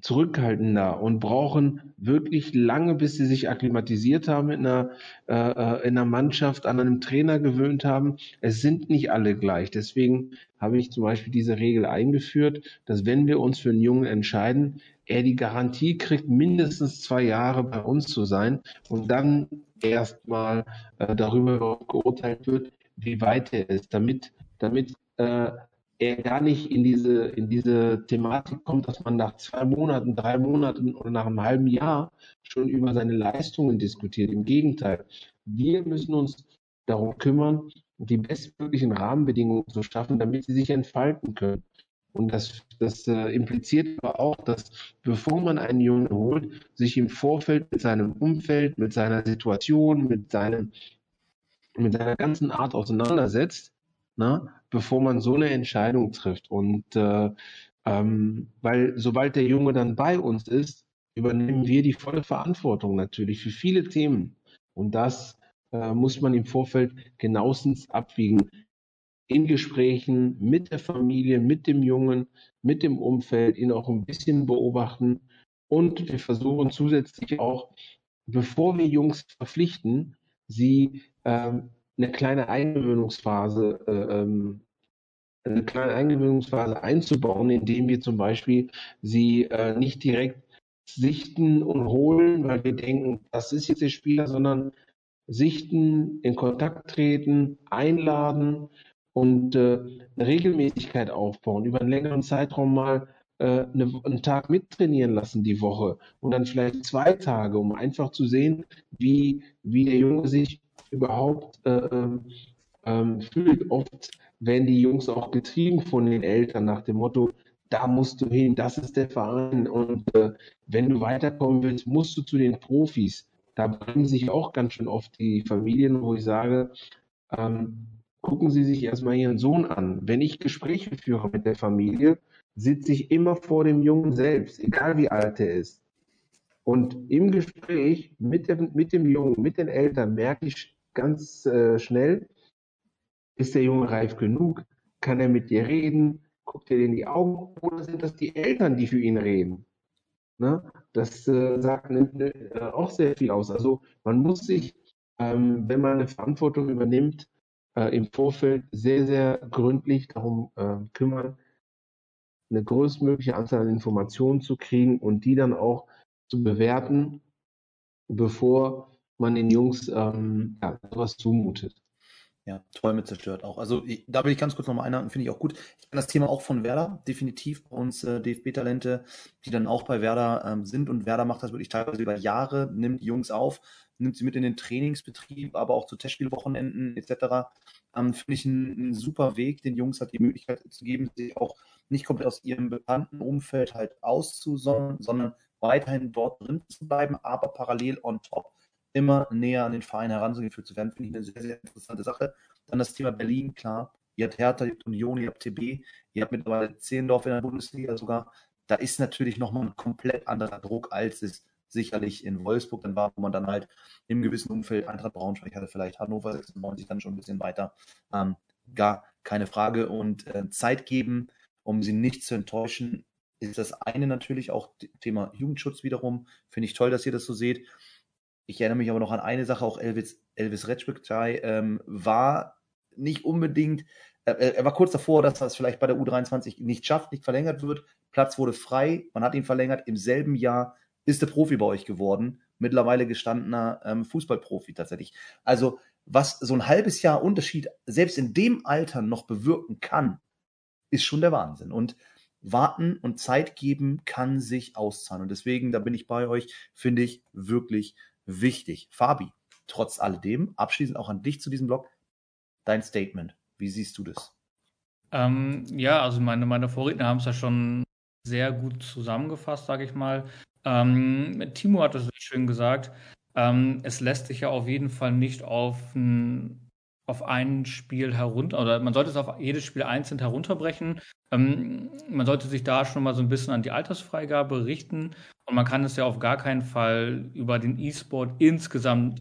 zurückhaltender und brauchen wirklich lange, bis sie sich akklimatisiert haben in einer, äh, äh, in einer Mannschaft, an einem Trainer gewöhnt haben. Es sind nicht alle gleich. Deswegen habe ich zum Beispiel diese Regel eingeführt, dass wenn wir uns für einen Jungen entscheiden, er die Garantie kriegt, mindestens zwei Jahre bei uns zu sein und dann erstmal äh, darüber geurteilt wird, wie weit er ist, damit, damit äh, er gar nicht in diese, in diese Thematik kommt, dass man nach zwei Monaten, drei Monaten oder nach einem halben Jahr schon über seine Leistungen diskutiert. Im Gegenteil, wir müssen uns darum kümmern, die bestmöglichen Rahmenbedingungen zu schaffen, damit sie sich entfalten können. Und das, das äh, impliziert aber auch, dass bevor man einen Jungen holt, sich im Vorfeld mit seinem Umfeld, mit seiner Situation, mit, seinem, mit seiner ganzen Art auseinandersetzt ne, bevor man so eine Entscheidung trifft. Und äh, ähm, weil sobald der Junge dann bei uns ist, übernehmen wir die volle Verantwortung natürlich für viele Themen. Und das äh, muss man im Vorfeld genauestens abwiegen. In Gesprächen mit der Familie, mit dem Jungen, mit dem Umfeld, ihn auch ein bisschen beobachten. Und wir versuchen zusätzlich auch, bevor wir Jungs verpflichten, sie ähm, eine kleine Eingewöhnungsphase, äh, ähm, eine kleine Eingewöhnungsphase einzubauen, indem wir zum Beispiel sie äh, nicht direkt sichten und holen, weil wir denken, das ist jetzt der Spieler, sondern sichten, in Kontakt treten, einladen und äh, eine Regelmäßigkeit aufbauen, über einen längeren Zeitraum mal äh, eine, einen Tag mittrainieren lassen die Woche und dann vielleicht zwei Tage, um einfach zu sehen, wie, wie der Junge sich überhaupt äh, ähm, ähm, fühlt. Oft werden die Jungs auch getrieben von den Eltern nach dem Motto, da musst du hin, das ist der Verein und äh, wenn du weiterkommen willst, musst du zu den Profis. Da bringen sich auch ganz schön oft die Familien, wo ich sage, ähm, gucken Sie sich erstmal Ihren Sohn an. Wenn ich Gespräche führe mit der Familie, sitze ich immer vor dem Jungen selbst, egal wie alt er ist. Und im Gespräch mit dem, mit dem Jungen, mit den Eltern merke ich ganz äh, schnell, ist der Junge reif genug? Kann er mit dir reden? Guckt er dir in die Augen? Oder sind das die Eltern, die für ihn reden? Ne? Das äh, sagt äh, auch sehr viel aus. Also man muss sich, ähm, wenn man eine Verantwortung übernimmt, äh, im Vorfeld sehr, sehr gründlich darum äh, kümmern, eine größtmögliche Anzahl an Informationen zu kriegen und die dann auch zu bewerten, bevor man den Jungs ähm, ja, sowas zumutet. Ja, Träume zerstört auch. Also da will ich ganz kurz nochmal einhaken, finde ich auch gut. Ich kenne das Thema auch von Werder, definitiv bei uns äh, DFB-Talente, die dann auch bei Werder ähm, sind und Werder macht das wirklich teilweise über Jahre, nimmt die Jungs auf, nimmt sie mit in den Trainingsbetrieb, aber auch zu Testspielwochenenden etc. Ähm, finde ich einen, super Weg, den Jungs halt die Möglichkeit zu geben, sich auch nicht komplett aus ihrem bekannten Umfeld halt auszusonnen, sondern weiterhin dort drin zu bleiben, aber parallel on top immer näher an den Verein herangeführt zu werden, finde ich eine sehr, sehr interessante Sache. Dann das Thema Berlin, klar. Ihr habt Hertha, ihr habt Union, ihr habt TB, ihr habt mittlerweile Zehlendorf in der Bundesliga sogar. Da ist natürlich nochmal ein komplett anderer Druck, als es sicherlich in Wolfsburg dann war, wo man dann halt im gewissen Umfeld Eintracht Braunschweig hatte, vielleicht Hannover 96 dann schon ein bisschen weiter. Ähm, gar keine Frage. Und äh, Zeit geben, um sie nicht zu enttäuschen, ist das eine natürlich auch Thema Jugendschutz wiederum. Finde ich toll, dass ihr das so seht. Ich erinnere mich aber noch an eine Sache, auch Elvis, Elvis Retschbektai ähm, war nicht unbedingt, äh, er war kurz davor, dass er es vielleicht bei der U23 nicht schafft, nicht verlängert wird. Platz wurde frei, man hat ihn verlängert. Im selben Jahr ist er Profi bei euch geworden. Mittlerweile gestandener ähm, Fußballprofi tatsächlich. Also, was so ein halbes Jahr Unterschied selbst in dem Alter noch bewirken kann, ist schon der Wahnsinn. Und warten und Zeit geben kann sich auszahlen. Und deswegen, da bin ich bei euch, finde ich wirklich wichtig. Fabi, trotz alledem, abschließend auch an dich zu diesem Blog, dein Statement. Wie siehst du das? Ähm, ja, also meine, meine Vorredner haben es ja schon sehr gut zusammengefasst, sage ich mal. Ähm, Timo hat es schön gesagt. Ähm, es lässt sich ja auf jeden Fall nicht auf ein, auf ein Spiel herunter, oder man sollte es auf jedes Spiel einzeln herunterbrechen. Ähm, man sollte sich da schon mal so ein bisschen an die Altersfreigabe richten und man kann es ja auf gar keinen Fall über den E-Sport insgesamt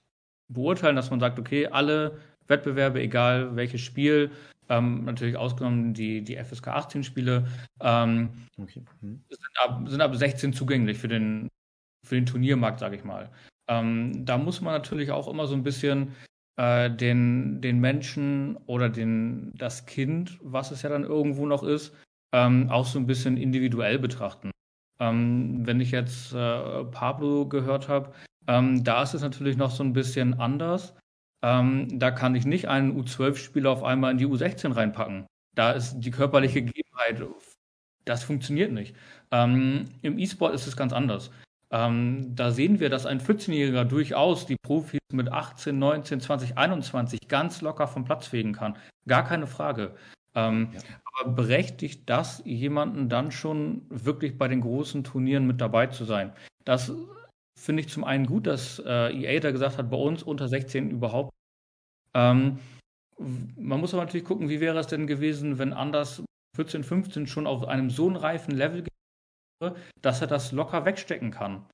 beurteilen, dass man sagt, okay, alle Wettbewerbe, egal welches Spiel, ähm, natürlich ausgenommen die, die FSK 18 Spiele, ähm, okay. hm. sind, ab, sind ab 16 zugänglich für den, für den Turniermarkt, sage ich mal. Ähm, da muss man natürlich auch immer so ein bisschen äh, den, den Menschen oder den, das Kind, was es ja dann irgendwo noch ist, ähm, auch so ein bisschen individuell betrachten. Ähm, wenn ich jetzt äh, Pablo gehört habe, ähm, da ist es natürlich noch so ein bisschen anders. Ähm, da kann ich nicht einen U12-Spieler auf einmal in die U16 reinpacken. Da ist die körperliche Gegebenheit, das funktioniert nicht. Ähm, Im E-Sport ist es ganz anders. Ähm, da sehen wir, dass ein 14-Jähriger durchaus die Profis mit 18, 19, 20, 21 ganz locker vom Platz fegen kann. Gar keine Frage. Ähm, ja. Aber berechtigt das, jemanden dann schon wirklich bei den großen Turnieren mit dabei zu sein? Das finde ich zum einen gut, dass äh, EA da gesagt hat, bei uns unter 16 überhaupt. Ähm, man muss aber natürlich gucken, wie wäre es denn gewesen, wenn anders 14, 15 schon auf einem so reifen Level dass er das locker wegstecken kann.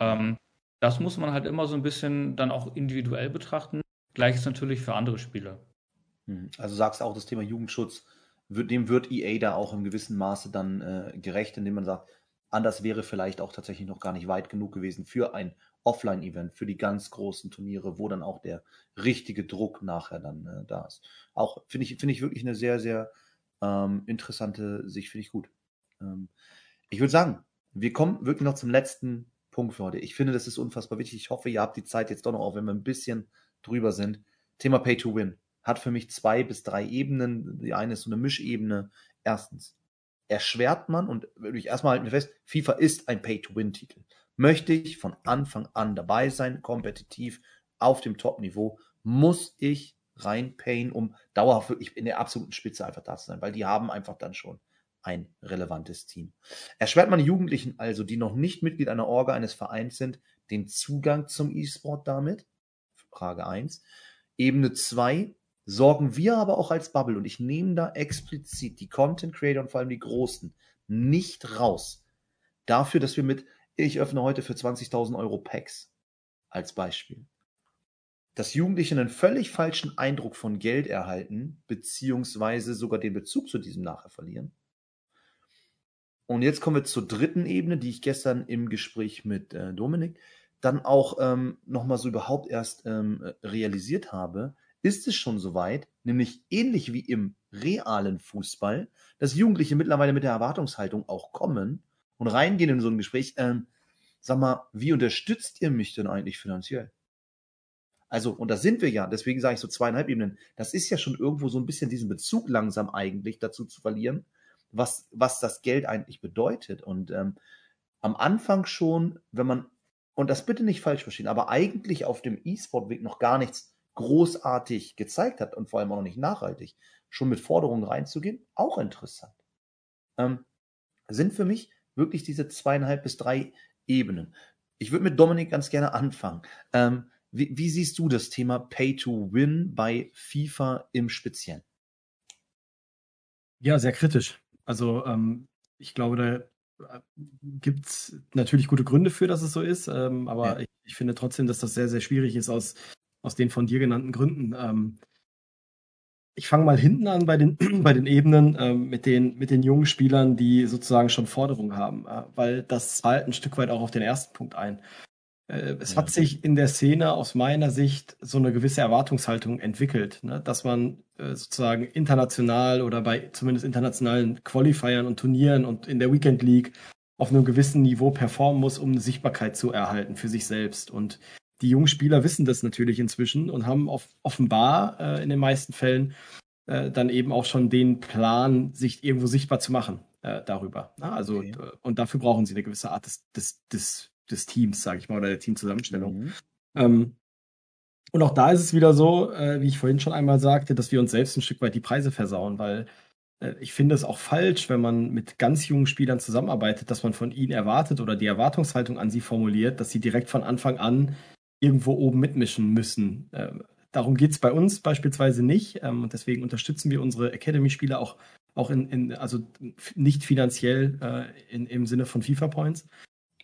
Ähm, das muss man halt immer so ein bisschen dann auch individuell betrachten. Gleiches natürlich für andere Spiele. Hm. Also sagst du auch, das Thema Jugendschutz, dem wird EA da auch im gewissen Maße dann äh, gerecht, indem man sagt, anders wäre vielleicht auch tatsächlich noch gar nicht weit genug gewesen für ein Offline-Event, für die ganz großen Turniere, wo dann auch der richtige Druck nachher dann äh, da ist. Auch finde ich, finde ich wirklich eine sehr, sehr ähm, interessante Sicht, finde ich gut. Ähm, ich würde sagen, wir kommen wirklich noch zum letzten Punkt für heute. Ich finde, das ist unfassbar wichtig. Ich hoffe, ihr habt die Zeit jetzt doch noch, auch wenn wir ein bisschen drüber sind. Thema Pay to Win hat für mich zwei bis drei Ebenen. Die eine ist so eine Mischebene. Erstens, erschwert man, und würde ich erstmal halten fest, FIFA ist ein Pay-to-Win-Titel. Möchte ich von Anfang an dabei sein, kompetitiv auf dem Top-Niveau, muss ich reinpayen, um dauerhaft wirklich in der absoluten Spitze einfach da zu sein, weil die haben einfach dann schon ein relevantes Team. Erschwert man Jugendlichen also, die noch nicht Mitglied einer Orga eines Vereins sind, den Zugang zum E-Sport damit? Frage 1. Ebene 2. sorgen wir aber auch als Bubble, und ich nehme da explizit die Content Creator und vor allem die Großen nicht raus, dafür, dass wir mit, ich öffne heute für 20.000 Euro Packs als Beispiel, dass Jugendliche einen völlig falschen Eindruck von Geld erhalten, beziehungsweise sogar den Bezug zu diesem nachher verlieren. Und jetzt kommen wir zur dritten Ebene, die ich gestern im Gespräch mit äh, Dominik dann auch ähm, nochmal so überhaupt erst ähm, realisiert habe, ist es schon soweit, nämlich ähnlich wie im realen Fußball, dass Jugendliche mittlerweile mit der Erwartungshaltung auch kommen und reingehen in so ein Gespräch, ähm, sag mal, wie unterstützt ihr mich denn eigentlich finanziell? Also, und da sind wir ja, deswegen sage ich so zweieinhalb Ebenen, das ist ja schon irgendwo so ein bisschen diesen Bezug langsam eigentlich dazu zu verlieren, was, was das Geld eigentlich bedeutet. Und ähm, am Anfang schon, wenn man, und das bitte nicht falsch verstehen, aber eigentlich auf dem E-Sport-Weg noch gar nichts großartig gezeigt hat und vor allem auch noch nicht nachhaltig, schon mit Forderungen reinzugehen, auch interessant. Ähm, sind für mich wirklich diese zweieinhalb bis drei Ebenen. Ich würde mit Dominik ganz gerne anfangen. Ähm, wie, wie, siehst du das Thema Pay to Win bei FIFA im Speziellen? Ja, sehr kritisch. Also ähm, ich glaube, da äh, gibt es natürlich gute Gründe für, dass es so ist, ähm, aber ja. ich, ich, finde trotzdem, dass das sehr, sehr schwierig ist aus, aus den von dir genannten Gründen. Ähm, ich fange mal hinten an bei den, bei den Ebenen ähm, mit, den, mit den jungen Spielern, die sozusagen schon Forderungen haben, äh, weil das zahlt ein Stück weit auch auf den ersten Punkt ein. Äh, es ja. hat sich in der Szene aus meiner Sicht so eine gewisse Erwartungshaltung entwickelt, ne? dass man äh, sozusagen international oder bei zumindest internationalen Qualifiern und Turnieren und in der Weekend League auf einem gewissen Niveau performen muss, um eine Sichtbarkeit zu erhalten für sich selbst. Und die jungen Spieler wissen das natürlich inzwischen und haben auf, offenbar äh, in den meisten Fällen äh, dann eben auch schon den Plan, sich irgendwo sichtbar zu machen äh, darüber. Na, also okay. und dafür brauchen sie eine gewisse Art des, des, des des Teams, sage ich mal, oder der Teamzusammenstellung. Mhm. Ähm, und auch da ist es wieder so, äh, wie ich vorhin schon einmal sagte, dass wir uns selbst ein Stück weit die Preise versauen, weil äh, ich finde es auch falsch, wenn man mit ganz jungen Spielern zusammenarbeitet, dass man von ihnen erwartet oder die Erwartungshaltung an sie formuliert, dass sie direkt von Anfang an irgendwo oben mitmischen müssen. Äh, darum geht es bei uns beispielsweise nicht ähm, und deswegen unterstützen wir unsere Academy-Spieler auch, auch in, in, also nicht finanziell äh, in, im Sinne von FIFA Points, äh,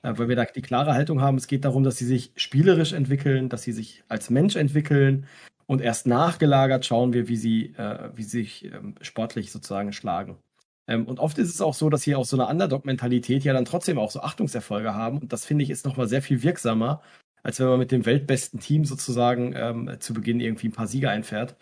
weil wir da die klare Haltung haben, es geht darum, dass sie sich spielerisch entwickeln, dass sie sich als Mensch entwickeln und erst nachgelagert schauen wir, wie sie, äh, wie sie sich ähm, sportlich sozusagen schlagen. Ähm, und oft ist es auch so, dass sie auch so eine Underdog-Mentalität ja dann trotzdem auch so Achtungserfolge haben. Und das finde ich ist nochmal sehr viel wirksamer, als wenn man mit dem weltbesten Team sozusagen ähm, zu Beginn irgendwie ein paar Siege einfährt.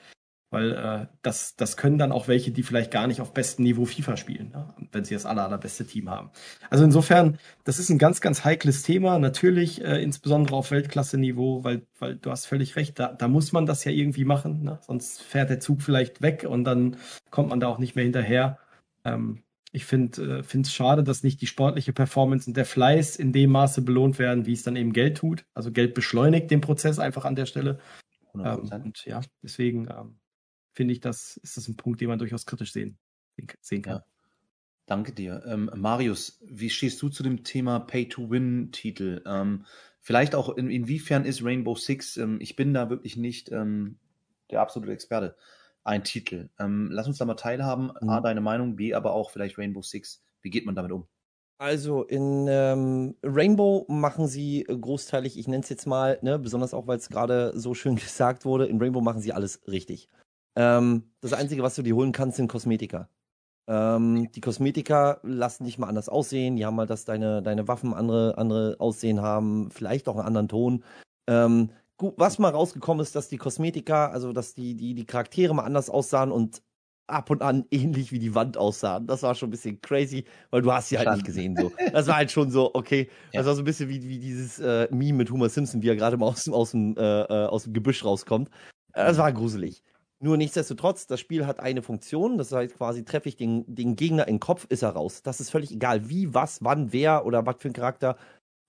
Weil äh, das, das können dann auch welche, die vielleicht gar nicht auf bestem Niveau FIFA spielen, ne? wenn sie das aller, allerbeste Team haben. Also insofern, das ist ein ganz, ganz heikles Thema. Natürlich, äh, insbesondere auf Weltklasse-Niveau, weil, weil du hast völlig recht, da, da muss man das ja irgendwie machen. Ne? Sonst fährt der Zug vielleicht weg und dann kommt man da auch nicht mehr hinterher. Ähm, ich finde es äh, schade, dass nicht die sportliche Performance und der Fleiß in dem Maße belohnt werden, wie es dann eben Geld tut. Also Geld beschleunigt den Prozess einfach an der Stelle. Ähm, und ja, deswegen ähm, finde ich, das ist das ein Punkt, den man durchaus kritisch sehen, sehen kann. Ja. Danke dir. Ähm, Marius, wie stehst du zu dem Thema Pay-to-Win-Titel? Ähm, vielleicht auch, in, inwiefern ist Rainbow Six, ähm, ich bin da wirklich nicht ähm, der absolute Experte, ein Titel. Ähm, lass uns da mal teilhaben. Mhm. A, deine Meinung, B, aber auch vielleicht Rainbow Six. Wie geht man damit um? Also in ähm, Rainbow machen sie großteilig, ich nenne es jetzt mal, ne, besonders auch, weil es gerade so schön gesagt wurde, in Rainbow machen sie alles richtig. Ähm, das Einzige, was du dir holen kannst, sind Kosmetika. Ähm, die Kosmetika lassen dich mal anders aussehen. Die haben halt, dass deine, deine Waffen andere, andere Aussehen haben, vielleicht auch einen anderen Ton. Ähm, gut, was mal rausgekommen ist, dass die Kosmetika, also dass die, die, die Charaktere mal anders aussahen und ab und an ähnlich wie die Wand aussahen. Das war schon ein bisschen crazy, weil du hast sie halt nicht gesehen. So. Das war halt schon so, okay. Ja. Das war so ein bisschen wie, wie dieses äh, Meme mit Homer Simpson, wie er gerade mal aus, aus, dem, äh, äh aus dem Gebüsch rauskommt. Das war gruselig. Nur nichtsdestotrotz, das Spiel hat eine Funktion, das heißt quasi, treffe ich den, den Gegner in den Kopf, ist er raus. Das ist völlig egal, wie, was, wann, wer oder was für ein Charakter,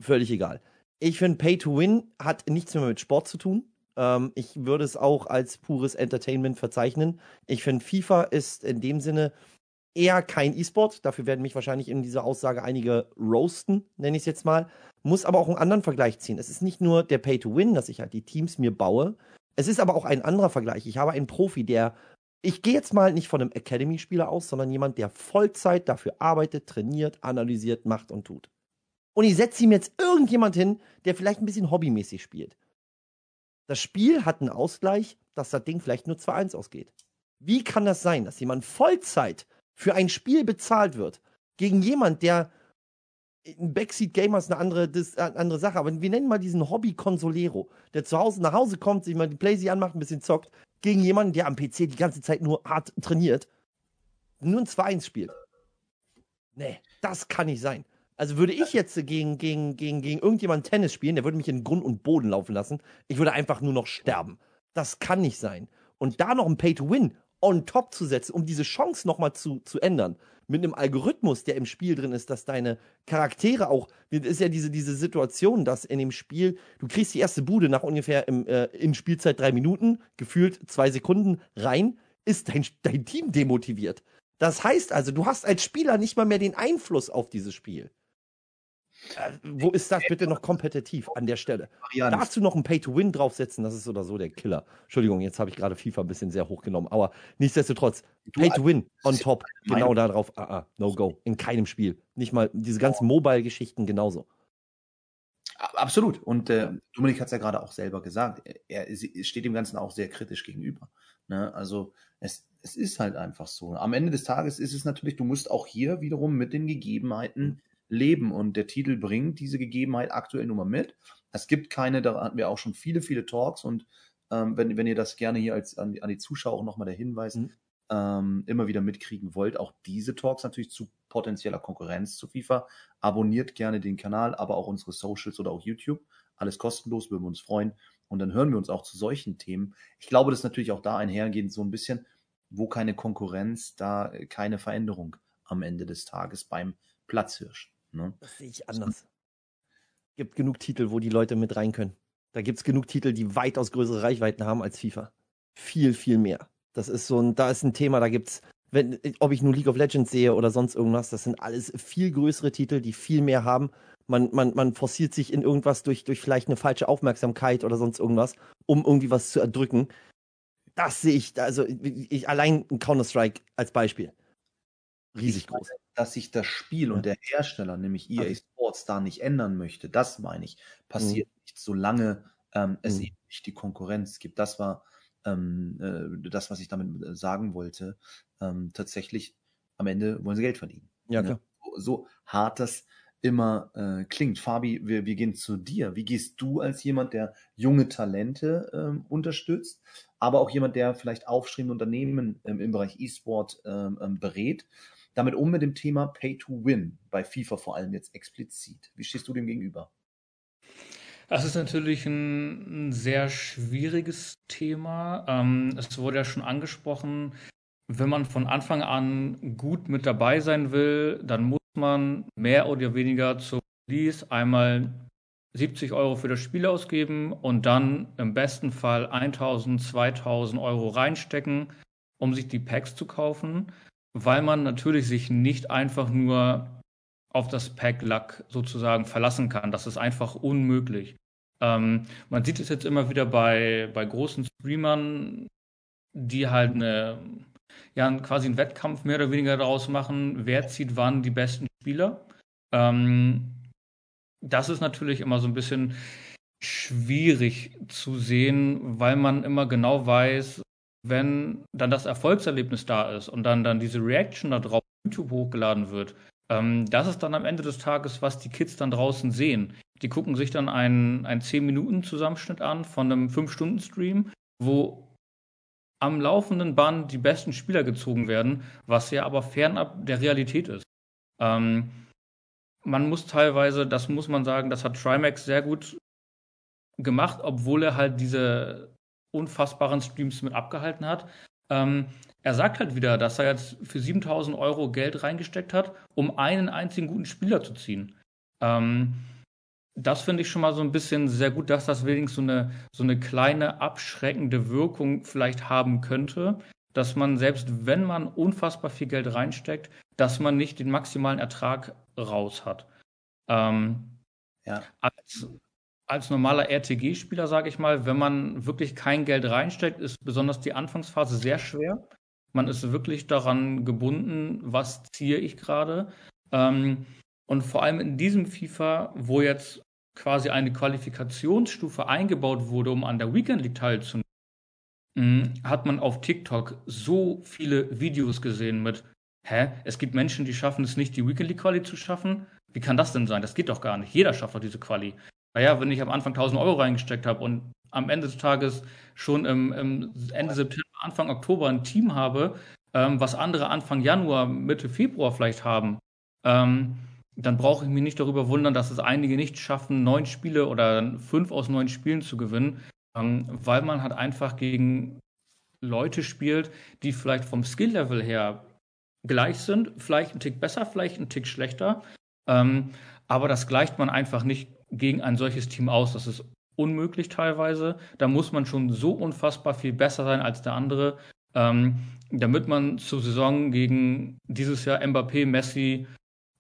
völlig egal. Ich finde, Pay to Win hat nichts mehr mit Sport zu tun. Ähm, ich würde es auch als pures Entertainment verzeichnen. Ich finde, FIFA ist in dem Sinne eher kein E-Sport. Dafür werden mich wahrscheinlich in dieser Aussage einige roasten, nenne ich es jetzt mal. Muss aber auch einen anderen Vergleich ziehen. Es ist nicht nur der Pay to Win, dass ich halt die Teams mir baue, Es ist aber auch ein anderer Vergleich. Ich habe einen Profi, der, ich gehe jetzt mal nicht von einem Academy-Spieler aus, sondern jemand, der Vollzeit dafür arbeitet, trainiert, analysiert, macht und tut. Und ich setze ihm jetzt irgendjemand hin, der vielleicht ein bisschen hobbymäßig spielt. Das Spiel hat einen Ausgleich, dass das Ding vielleicht nur 2-1 ausgeht. Wie kann das sein, dass jemand Vollzeit für ein Spiel bezahlt wird, gegen jemand, der Backseat Gamer ist eine andere, das, eine andere Sache, aber wir nennen mal diesen Hobby Consolero, der zu Hause nach Hause kommt, sich mal die Playsee anmacht, ein bisschen zockt, gegen jemanden, der am PC die ganze Zeit nur hart trainiert, nur ein 2-1 spielt. Nee, das kann nicht sein. Also würde ich jetzt gegen, gegen, gegen, gegen irgendjemanden Tennis spielen, der würde mich in Grund und Boden laufen lassen. Ich würde einfach nur noch sterben. Das kann nicht sein. Und da noch ein Pay-to-Win on top zu setzen, um diese Chance nochmal zu, zu ändern. Mit einem Algorithmus, der im Spiel drin ist, dass deine Charaktere auch, ist ja diese, diese Situation, dass in dem Spiel, du kriegst die erste Bude nach ungefähr im, äh, in Spielzeit drei Minuten, gefühlt zwei Sekunden rein, ist dein, dein Team demotiviert. Das heißt also, du hast als Spieler nicht mal mehr den Einfluss auf dieses Spiel. Äh, wo ist das bitte noch kompetitiv an der Stelle? Varianz. Dazu noch ein Pay-to-Win draufsetzen, das ist oder so der Killer. Entschuldigung, jetzt habe ich gerade FIFA ein bisschen sehr hochgenommen, aber nichtsdestotrotz, Pay-to-Win on top, genau da drauf, ah, ah, no go, in keinem Spiel. Nicht mal diese ganzen Mobile-Geschichten genauso. Absolut. Und äh, Dominik hat es ja gerade auch selber gesagt. Er, er, steht dem Ganzen auch sehr kritisch gegenüber. Ne? Also es, es ist halt einfach so. Am Ende des Tages ist es natürlich, du musst auch hier wiederum mit den Gegebenheiten leben. Und der Titel bringt diese Gegebenheit aktuell nur mal mit. Es gibt keine, da hatten wir auch schon viele, viele Talks und ähm, wenn, wenn ihr das gerne hier als an die, an die Zuschauer auch nochmal der Hinweis mhm. ähm, immer wieder mitkriegen wollt, auch diese Talks natürlich zu potenzieller Konkurrenz zu FIFA, abonniert gerne den Kanal, aber auch unsere Socials oder auch YouTube. Alles kostenlos, würden wir uns freuen. Und dann hören wir uns auch zu solchen Themen. Ich glaube, das ist natürlich auch da einhergehend so ein bisschen, wo keine Konkurrenz, da keine Veränderung am Ende des Tages beim Platzhirsch. Ne? Das sehe ich anders. Es gibt genug Titel, wo die Leute mit rein können. Da gibt es genug Titel, die weitaus größere Reichweiten haben als FIFA. Viel, viel mehr. Das ist so ein, da ist ein Thema, da gibt's, wenn, ob ich nur League of Legends sehe oder sonst irgendwas, das sind alles viel größere Titel, die viel mehr haben. Man, man, man forciert sich in irgendwas durch, durch vielleicht eine falsche Aufmerksamkeit oder sonst irgendwas, um irgendwie was zu erdrücken. Das sehe ich, also ich, allein Counter-Strike als Beispiel. Riesig groß dass sich das Spiel ja. und der Hersteller, nämlich EA Sports, da nicht ändern möchte. Das meine ich. Passiert mhm. nicht, solange ähm, es mhm. eben nicht die Konkurrenz gibt. Das war ähm, äh, das, was ich damit äh, sagen wollte. Ähm, tatsächlich, am Ende wollen sie Geld verdienen. Ja, ne? klar. So, so hart das immer äh, klingt. Fabi, wir, wir gehen zu dir. Wie gehst du als jemand, der junge Talente ähm, unterstützt, aber auch jemand, der vielleicht aufstrebende Unternehmen ähm, im Bereich E-Sport ähm, ähm berät? Damit um mit dem Thema Pay to Win, bei FIFA vor allem jetzt explizit? Wie stehst du dem gegenüber? Das ist natürlich ein, ein sehr schwieriges Thema. Ähm, es wurde ja schon angesprochen, wenn man von Anfang an gut mit dabei sein will, dann muss man mehr oder weniger zu Release einmal 70 Euro für das Spiel ausgeben und dann im besten Fall 1000, 2000 Euro reinstecken, um sich die Packs zu kaufen weil man natürlich sich nicht einfach nur auf das Pack Luck sozusagen verlassen kann. Das ist einfach unmöglich. Ähm, man sieht es jetzt immer wieder bei, bei großen Streamern, die halt eine, ja, quasi einen Wettkampf mehr oder weniger daraus machen, wer zieht wann die besten Spieler. Ähm, das ist natürlich immer so ein bisschen schwierig zu sehen, weil man immer genau weiß, wenn dann das Erfolgserlebnis da ist und dann, dann diese Reaction da drauf auf YouTube hochgeladen wird, ähm, das ist dann am Ende des Tages, was die Kids dann draußen sehen. Die gucken sich dann einen, einen 10-Minuten-Zusammenschnitt an von einem 5-Stunden-Stream, wo am laufenden Band die besten Spieler gezogen werden, was ja aber fernab der Realität ist. Ähm, man muss teilweise, das muss man sagen, das hat Trimax sehr gut gemacht, obwohl er halt diese unfassbaren Streams mit abgehalten hat. Ähm, er sagt halt wieder, dass er jetzt für 7000 Euro Geld reingesteckt hat, um einen einzigen guten Spieler zu ziehen. Ähm, das finde ich schon mal so ein bisschen sehr gut, dass das wenigstens so eine, so eine kleine abschreckende Wirkung vielleicht haben könnte, dass man selbst wenn man unfassbar viel Geld reinsteckt, dass man nicht den maximalen Ertrag raus hat. Ähm, ja. Als, als normaler RTG-Spieler, sage ich mal, wenn man wirklich kein Geld reinsteckt, ist besonders die Anfangsphase sehr schwer. Man ist wirklich daran gebunden, was ziehe ich gerade. Ähm, und vor allem in diesem FIFA, wo jetzt quasi eine Qualifikationsstufe eingebaut wurde, um an der Weekend League teilzunehmen, mm, hat man auf TikTok so viele Videos gesehen mit, hä, es gibt Menschen, die schaffen es nicht, die Weekend League Quali zu schaffen. Wie kann das denn sein? Das geht doch gar nicht. Jeder schafft doch diese Quali naja, wenn ich am Anfang 1000 Euro reingesteckt habe und am Ende des Tages schon im, im Ende September, Anfang Oktober ein Team habe, ähm, was andere Anfang Januar, Mitte Februar vielleicht haben, ähm, dann brauche ich mich nicht darüber wundern, dass es einige nicht schaffen, neun Spiele oder fünf aus neun Spielen zu gewinnen, ähm, weil man halt einfach gegen Leute spielt, die vielleicht vom Skill-Level her gleich sind, vielleicht ein Tick besser, vielleicht ein Tick schlechter. Ähm, aber das gleicht man einfach nicht gegen ein solches Team aus. Das ist unmöglich teilweise. Da muss man schon so unfassbar viel besser sein als der andere, ähm, damit man zur Saison gegen dieses Jahr Mbappé, Messi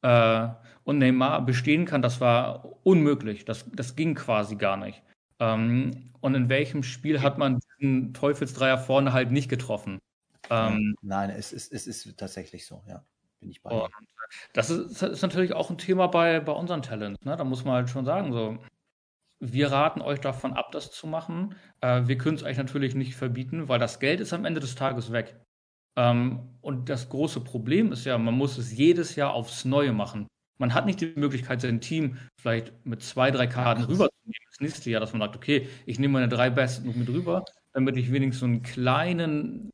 äh, und Neymar bestehen kann. Das war unmöglich. Das, das ging quasi gar nicht. Ähm, und in welchem Spiel hat man diesen Teufelsdreier vorne halt nicht getroffen? Ähm, Nein, es ist, es ist tatsächlich so, ja. Bin ich bei. Und das ist, ist, natürlich auch ein Thema bei, bei unseren Talents. Ne? Da muss man halt schon sagen, so, wir raten euch davon ab, das zu machen. Äh, wir können es euch natürlich nicht verbieten, weil das Geld ist am Ende des Tages weg. Ähm, und das große Problem ist ja, man muss es jedes Jahr aufs Neue machen. Man hat nicht die Möglichkeit, sein Team vielleicht mit zwei, drei Karten rüberzunehmen das nächste Jahr, dass man sagt, okay, ich nehme meine drei Besten mit rüber, damit ich wenigstens so einen kleinen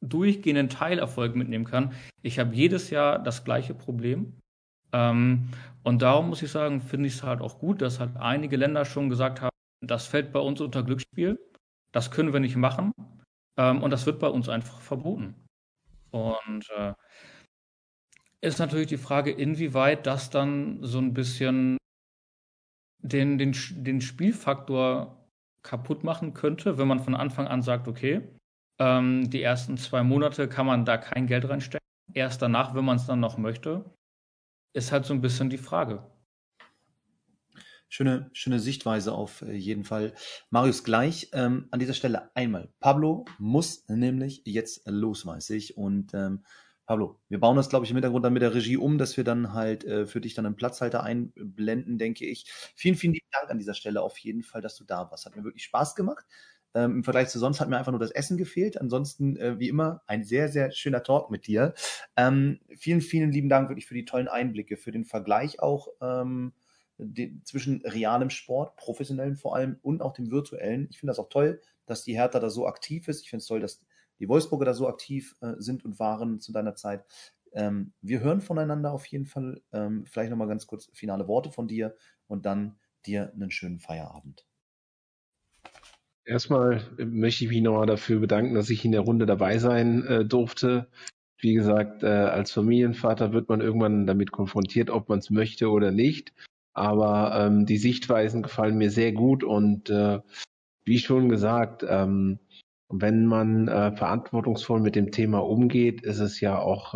durchgehenden Teilerfolg mitnehmen kann. Ich habe jedes Jahr das gleiche Problem. Ähm, und darum muss ich sagen, finde ich es halt auch gut, dass halt einige Länder schon gesagt haben, das fällt bei uns unter Glücksspiel. Das können wir nicht machen. Ähm, und das wird bei uns einfach verboten. Und äh, ist natürlich die Frage, inwieweit das dann so ein bisschen den, den, den Spielfaktor kaputt machen könnte, wenn man von Anfang an sagt, okay, ähm, die ersten zwei Monate kann man da kein Geld reinstecken. Erst danach, wenn man es dann noch möchte, ist halt so ein bisschen die Frage. Schöne, schöne Sichtweise auf äh, jeden Fall. Marius, gleich ähm, an dieser Stelle einmal. Pablo muss nämlich jetzt los, weiß ich. Und ähm, Pablo, wir bauen das, glaube ich, im Hintergrund dann mit der Regie um, dass wir dann halt äh, für dich dann einen Platzhalter einblenden, denke ich. Vielen, vielen lieben Dank an dieser Stelle auf jeden Fall, dass du da warst. Hat mir wirklich Spaß gemacht. Ähm, Im Vergleich zu sonst hat mir einfach nur das Essen gefehlt. Ansonsten, äh, wie immer, ein sehr, sehr schöner Talk mit dir. Ähm, vielen, vielen lieben Dank wirklich für die tollen Einblicke, für den Vergleich auch ähm, die, zwischen realem Sport, professionellen vor allem und auch dem virtuellen. Ich finde das auch toll, dass die Hertha da so aktiv ist. Ich finde es toll, dass die Wolfsburger da so aktiv äh, sind und waren zu deiner Zeit. Ähm, wir hören voneinander auf jeden Fall. Ähm, vielleicht nochmal ganz kurz finale Worte von dir und dann dir einen schönen Feierabend. Erstmal möchte ich mich nochmal dafür bedanken, dass ich in der Runde dabei sein äh, durfte. Wie gesagt, äh, als Familienvater wird man irgendwann damit konfrontiert, ob man es möchte oder nicht. Aber ähm, die Sichtweisen gefallen mir sehr gut und äh, wie schon gesagt, ähm, wenn man äh, verantwortungsvoll mit dem Thema umgeht, ist es ja auch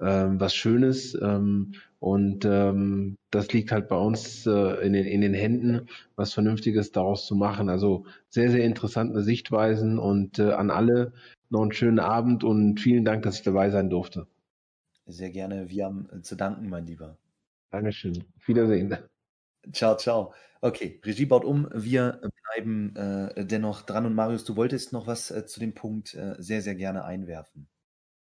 äh, äh, was Schönes. Ähm, und ähm, das liegt halt bei uns äh, in, den, in den Händen, was Vernünftiges daraus zu machen. Also sehr, sehr interessante Sichtweisen und äh, an alle noch einen schönen Abend und vielen Dank, dass ich dabei sein durfte. Sehr gerne. Wir haben zu danken, mein Lieber. Dankeschön. Auf Wiedersehen. Ciao, ciao. Okay, Regie baut um. Wir bleiben äh, dennoch dran. Und Marius, du wolltest noch was äh, zu dem Punkt äh, sehr, sehr gerne einwerfen.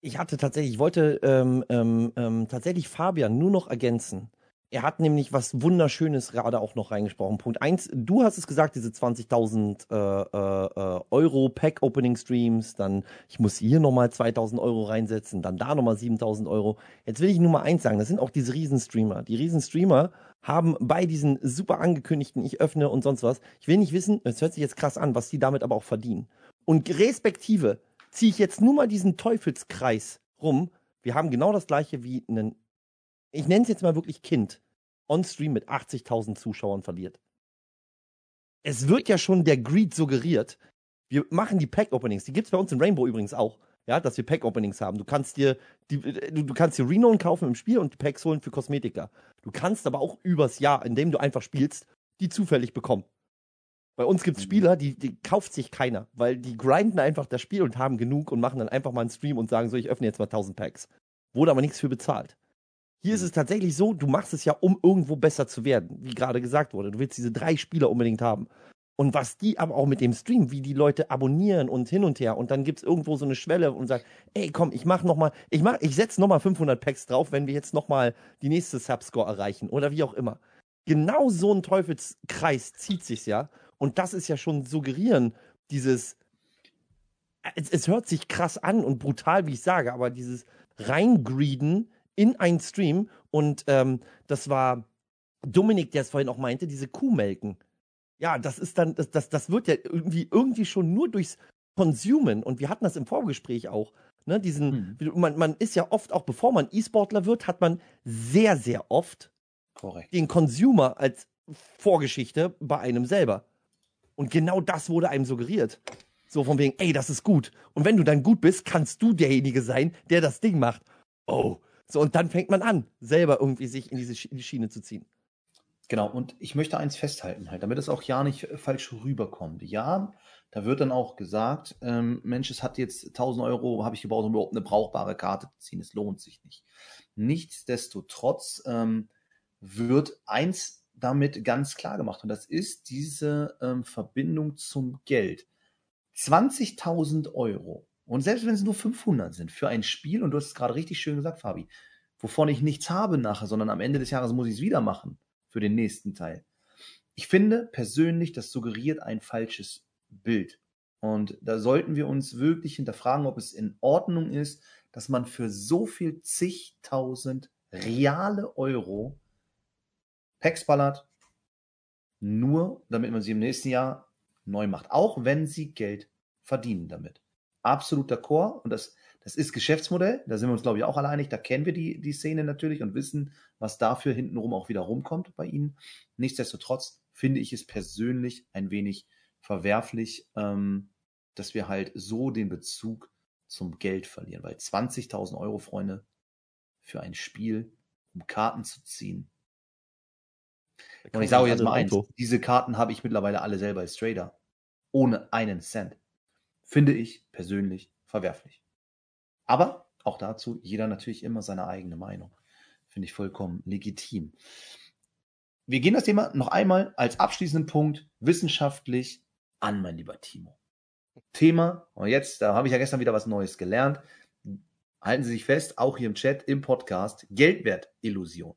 Ich hatte tatsächlich, ich wollte ähm, ähm, ähm, tatsächlich Fabian nur noch ergänzen. Er hat nämlich was Wunderschönes gerade auch noch reingesprochen. Punkt eins, du hast es gesagt, diese 20.000 äh, äh, Euro Pack-Opening-Streams, dann ich muss hier nochmal 2.000 Euro reinsetzen, dann da nochmal 7.000 Euro. Jetzt will ich nur mal eins sagen, das sind auch diese Riesenstreamer. Die Riesenstreamer haben bei diesen super angekündigten, ich öffne und sonst was, ich will nicht wissen, es hört sich jetzt krass an, was die damit aber auch verdienen. Und respektive, ziehe ich jetzt nur mal diesen Teufelskreis rum. Wir haben genau das gleiche wie einen, ich nenne es jetzt mal wirklich Kind, on-stream mit 80.000 Zuschauern verliert. Es wird ja schon der Greed suggeriert. Wir machen die Pack-Openings. Die gibt es bei uns in Rainbow übrigens auch. Ja, dass wir Pack-Openings haben. Du kannst dir, die, du, du kannst dir Renown kaufen im Spiel und die Packs holen für Kosmetika. Du kannst aber auch übers Jahr, indem du einfach spielst, die zufällig bekommen. Bei uns gibt es Mhm. Spieler, die, die kauft sich keiner, weil die grinden einfach das Spiel und haben genug und machen dann einfach mal einen Stream und sagen so, ich öffne jetzt mal 1000 Packs. Wurde aber nichts für bezahlt. Hier ist es tatsächlich so, du machst es ja, um irgendwo besser zu werden, wie gerade gesagt wurde. Du willst diese drei Spieler unbedingt haben. Und was die aber auch mit dem Stream, wie die Leute abonnieren und hin und her und dann gibt es irgendwo so eine Schwelle und sagt, ey, komm, ich mach noch mal, ich mach, ich setz noch mal 500 Packs drauf, wenn wir jetzt noch mal die nächste Subscore erreichen oder wie auch immer. Genau so ein Teufelskreis zieht sich's ja und das ist ja schon suggerieren, dieses es, es hört sich krass an und brutal, wie ich sage, aber dieses reingreeden in einen Stream und ähm, das war Dominik, der es vorhin auch meinte, diese Kuhmelken. Ja, das ist dann, das, das, das wird ja irgendwie, irgendwie schon nur durchs Konsumen und wir hatten das im Vorgespräch auch. Ne, diesen, man, man ist ja oft, auch bevor man E-Sportler wird, hat man sehr, sehr oft Korrekt. den Consumer als Vorgeschichte bei einem selber. Und genau das wurde einem suggeriert. So von wegen, ey, das ist gut. Und wenn du dann gut bist, kannst du derjenige sein, der das Ding macht. Oh. So, und dann fängt man an, selber irgendwie sich in diese Schiene zu ziehen. Genau, und ich möchte eins festhalten, halt, damit es auch ja nicht falsch rüberkommt. Ja, da wird dann auch gesagt, ähm, Mensch, es hat jetzt 1000 Euro, habe ich gebaut, um überhaupt eine brauchbare Karte zu ziehen. Es lohnt sich nicht. Nichtsdestotrotz ähm, wird eins damit ganz klar gemacht, und das ist diese ähm, Verbindung zum Geld. 20.000 Euro. Und selbst wenn es nur 500 sind für ein Spiel, und du hast es gerade richtig schön gesagt, Fabi, wovon ich nichts habe nachher, sondern am Ende des Jahres muss ich es wieder machen für den nächsten Teil. Ich finde persönlich, das suggeriert ein falsches Bild. Und da sollten wir uns wirklich hinterfragen, ob es in Ordnung ist, dass man für so viel zigtausend reale Euro Packs ballert, nur damit man sie im nächsten Jahr neu macht. Auch wenn sie Geld verdienen damit. Absoluter Chor. Und das, das ist Geschäftsmodell. Da sind wir uns, glaube ich, auch alle einig. Da kennen wir die, die Szene natürlich und wissen, was dafür hintenrum auch wieder rumkommt bei ihnen. Nichtsdestotrotz finde ich es persönlich ein wenig verwerflich, ähm, dass wir halt so den Bezug zum Geld verlieren. Weil 20.000 Euro, Freunde, für ein Spiel, um Karten zu ziehen. Und ich sage jetzt mal eins, diese Karten habe ich mittlerweile alle selber als Trader. Ohne einen Cent. Finde ich persönlich verwerflich. Aber auch dazu jeder natürlich immer seine eigene Meinung. Finde ich vollkommen legitim. Wir gehen das Thema noch einmal als abschließenden Punkt wissenschaftlich an, mein lieber Timo. Thema, und jetzt, da habe ich ja gestern wieder was Neues gelernt. Halten Sie sich fest, auch hier im Chat, im Podcast, Geldwertillusion.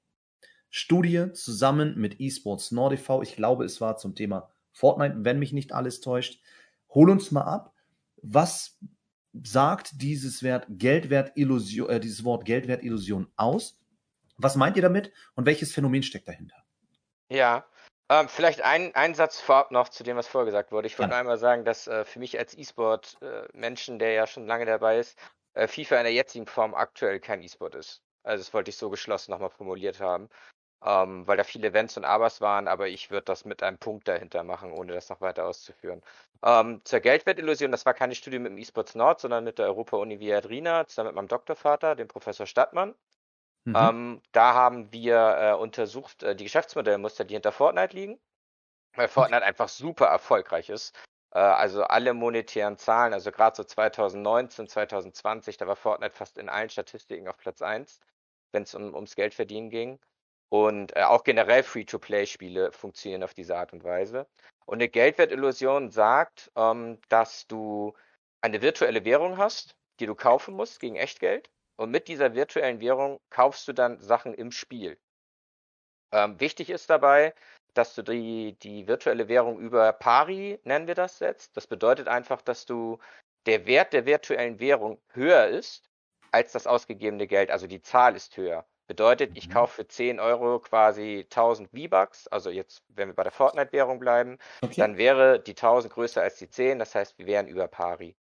Studie zusammen mit eSports NordEV. Ich glaube, es war zum Thema Fortnite, wenn mich nicht alles täuscht. Hol uns mal ab. Was sagt dieses Wert Geldwertillusion, äh, dieses Wort Geldwertillusion aus? Was meint ihr damit und welches Phänomen steckt dahinter? Ja, ähm, vielleicht ein, ein Satz vorab noch zu dem, was vorher gesagt wurde. Ich wollte Ja. einmal sagen, dass äh, für mich als E-Sport-Menschen, der ja schon lange dabei ist, äh, FIFA in der jetzigen Form aktuell kein E-Sport ist. Also das wollte ich so geschlossen nochmal formuliert haben, ähm, weil da viele Wenns und Abers waren, aber ich würde das mit einem Punkt dahinter machen, ohne das noch weiter auszuführen. Ähm, zur Geldwertillusion, das war keine Studie mit dem eSports Nord, sondern mit der Europa-Uni Viadrina, zusammen mit meinem Doktorvater, dem Professor Stadtmann. Mhm. Ähm, da haben wir äh, untersucht äh, die Geschäftsmodellmuster, die hinter Fortnite liegen, weil Fortnite einfach super erfolgreich ist. Äh, also alle monetären Zahlen, also gerade so 2019, 2020, da war Fortnite fast in allen Statistiken auf Platz 1, wenn es um, ums Geldverdienen ging. Und äh, auch generell Free-to-Play-Spiele funktionieren auf diese Art und Weise. Und eine Geldwertillusion sagt, ähm, dass du eine virtuelle Währung hast, die du kaufen musst gegen Echtgeld. Und mit dieser virtuellen Währung kaufst du dann Sachen im Spiel. Ähm, wichtig ist dabei, dass du die, die virtuelle Währung über Pari, nennen wir das jetzt. Das bedeutet einfach, dass du der Wert der virtuellen Währung höher ist als das ausgegebene Geld. Also die Zahl ist höher. Bedeutet, ich Mhm. kaufe für 10 Euro quasi 1000 V-Bucks. Also jetzt, wenn wir bei der Fortnite-Währung bleiben, Okay. dann wäre die 1000 größer als die 10. Das heißt, wir wären über Pari.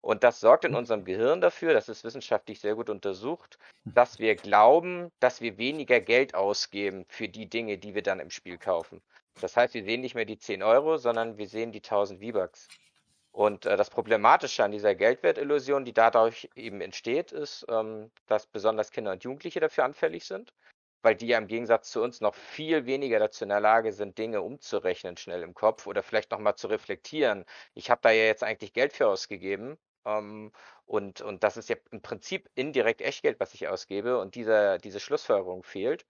Und das sorgt in unserem Gehirn dafür, das ist wissenschaftlich sehr gut untersucht, dass wir glauben, dass wir weniger Geld ausgeben für die Dinge, die wir dann im Spiel kaufen. Das heißt, wir sehen nicht mehr die 10 Euro, sondern wir sehen die 1000 V-Bucks. Und äh, das Problematische an dieser Geldwertillusion, die dadurch eben entsteht, ist, ähm, dass besonders Kinder und Jugendliche dafür anfällig sind. weil die ja im Gegensatz zu uns noch viel weniger dazu in der Lage sind, Dinge umzurechnen schnell im Kopf oder vielleicht nochmal zu reflektieren. Ich habe da ja jetzt eigentlich Geld für ausgegeben. Ähm, und, und das ist ja im Prinzip indirekt Echtgeld, was ich ausgebe und dieser, diese Schlussfolgerung fehlt.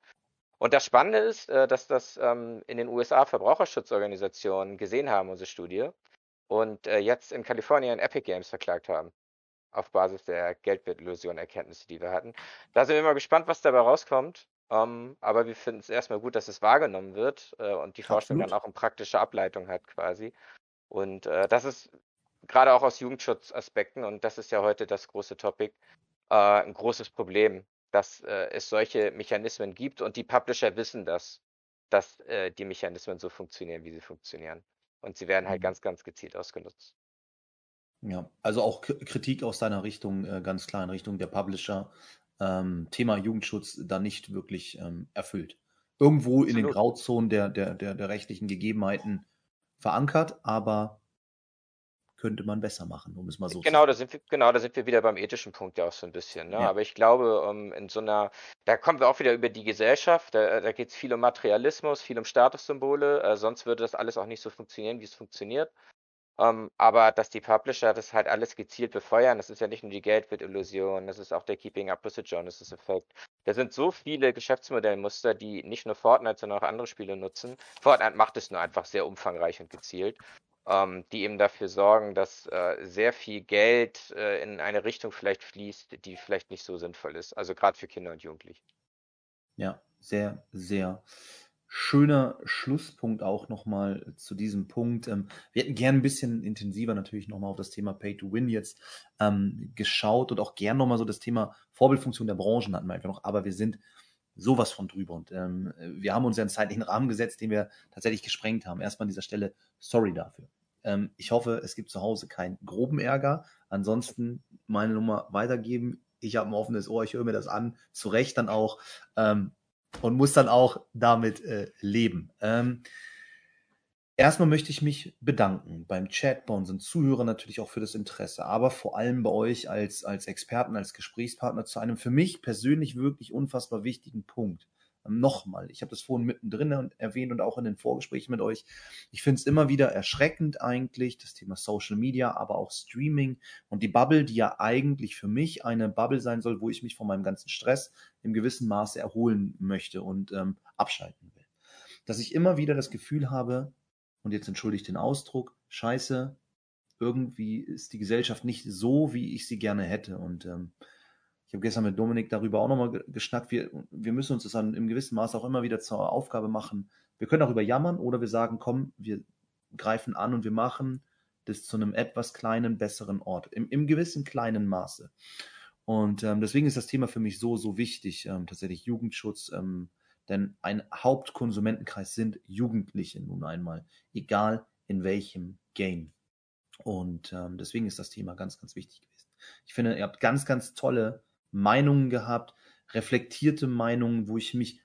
Und das Spannende ist, äh, dass das ähm, in den USA Verbraucherschutzorganisationen gesehen haben, unsere Studie, und äh, jetzt in Kalifornien Epic Games verklagt haben auf Basis der Geldwertillusion-Erkenntnisse, die wir hatten. Da sind wir mal gespannt, was dabei rauskommt. Um, aber wir finden es erstmal gut, dass es wahrgenommen wird äh, und die Forschung Absolut. dann auch eine praktische Ableitung hat quasi. Und äh, das ist gerade auch aus Jugendschutzaspekten, und das ist ja heute das große Topic, äh, ein großes Problem, dass äh, es solche Mechanismen gibt und die Publisher wissen das, dass äh, die Mechanismen so funktionieren, wie sie funktionieren. Und sie werden halt mhm. ganz, ganz gezielt ausgenutzt. Ja, also auch Kritik aus deiner Richtung, äh, ganz klar in Richtung der Publisher, ähm, Thema Jugendschutz da nicht wirklich ähm, erfüllt. Irgendwo Absolut. in den Grauzonen der, der, der, der rechtlichen Gegebenheiten verankert, aber könnte man besser machen, um es mal so genau, zu sagen. Da sind wir, genau, da sind wir wieder beim ethischen Punkt ja auch so ein bisschen. Ne? Ja. Aber ich glaube, um, ähm, in so einer, da kommen wir auch wieder über die Gesellschaft, da, da geht es viel um Materialismus, viel um Statussymbole, äh, sonst würde das alles auch nicht so funktionieren, wie es funktioniert. Ähm, aber dass die Publisher das halt alles gezielt befeuern, das ist ja nicht nur die Geldwert-Illusion, das ist auch der Keeping Up with the Jonas-Effekt. Da sind so viele Geschäftsmodellmuster, die nicht nur Fortnite, sondern auch andere Spiele nutzen. Fortnite macht es nur einfach sehr umfangreich und gezielt, ähm, die eben dafür sorgen, dass äh, sehr viel Geld äh, in eine Richtung vielleicht fließt, die vielleicht nicht so sinnvoll ist. Also gerade für Kinder und Jugendliche. Ja, sehr, sehr schöner Schlusspunkt auch nochmal zu diesem Punkt. Ähm, wir hätten gern ein bisschen intensiver natürlich nochmal auf das Thema Pay to Win jetzt ähm, geschaut und auch gern nochmal so das Thema Vorbildfunktion der Branchen hatten wir einfach noch, aber wir sind sowas von drüber und ähm, wir haben uns ja einen zeitlichen Rahmen gesetzt, den wir tatsächlich gesprengt haben. Erstmal an dieser Stelle sorry dafür. Ähm, ich hoffe, es gibt zu Hause keinen groben Ärger. Ansonsten meine Nummer weitergeben. Ich habe ein offenes Ohr, ich höre mir das an, zu Recht dann auch. Ähm, und muss dann auch damit äh, leben. Ähm, erstmal möchte ich mich bedanken beim Chat, bei unseren Zuhörern natürlich auch für das Interesse, aber vor allem bei euch als, als Experten, als Gesprächspartner zu einem für mich persönlich wirklich unfassbar wichtigen Punkt. Nochmal, ich habe das vorhin mittendrin erwähnt und auch in den Vorgesprächen mit euch. Ich finde es immer wieder erschreckend eigentlich, das Thema Social Media, aber auch Streaming und die Bubble, die ja eigentlich für mich eine Bubble sein soll, wo ich mich von meinem ganzen Stress im gewissen Maße erholen möchte und ähm, abschalten will. Dass ich immer wieder das Gefühl habe, und jetzt entschuldige ich den Ausdruck, scheiße, irgendwie ist die Gesellschaft nicht so, wie ich sie gerne hätte. Und ähm, ich habe gestern mit Dominik darüber auch nochmal geschnackt. Wir, wir müssen uns das dann im gewissen Maß auch immer wieder zur Aufgabe machen. Wir können darüber jammern oder wir sagen, komm, wir greifen an und wir machen das zu einem etwas kleinen, besseren Ort. Im, im gewissen kleinen Maße. Und ähm, deswegen ist das Thema für mich so, so wichtig, ähm, tatsächlich Jugendschutz. Ähm, denn ein Hauptkonsumentenkreis sind Jugendliche nun einmal, egal in welchem Game. Und ähm, deswegen ist das Thema ganz, ganz wichtig gewesen. Ich finde, ihr habt ganz, ganz tolle Meinungen gehabt, reflektierte Meinungen, wo ich mich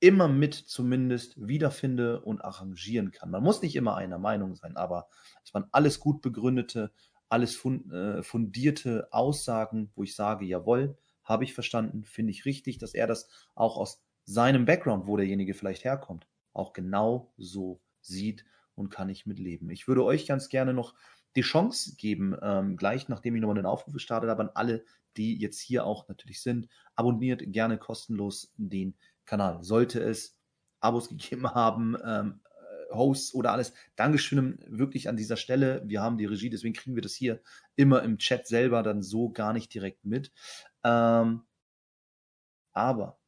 immer mit zumindest wiederfinde und arrangieren kann. Man muss nicht immer einer Meinung sein, aber es waren alles gut begründete, alles äh, fundierte Aussagen, wo ich sage, jawohl, habe ich verstanden, finde ich richtig, dass er das auch aus seinem Background, wo derjenige vielleicht herkommt, auch genau so sieht und kann ich mitleben. Ich würde euch ganz gerne noch die Chance geben, ähm, gleich nachdem ich nochmal den Aufruf gestartet habe, an alle, die jetzt hier auch natürlich sind. Abonniert gerne kostenlos den Kanal. Sollte es Abos gegeben haben, ähm, Hosts oder alles. Dankeschön wirklich an dieser Stelle. Wir haben die Regie, deswegen kriegen wir das hier immer im Chat selber dann so gar nicht direkt mit. Ähm, aber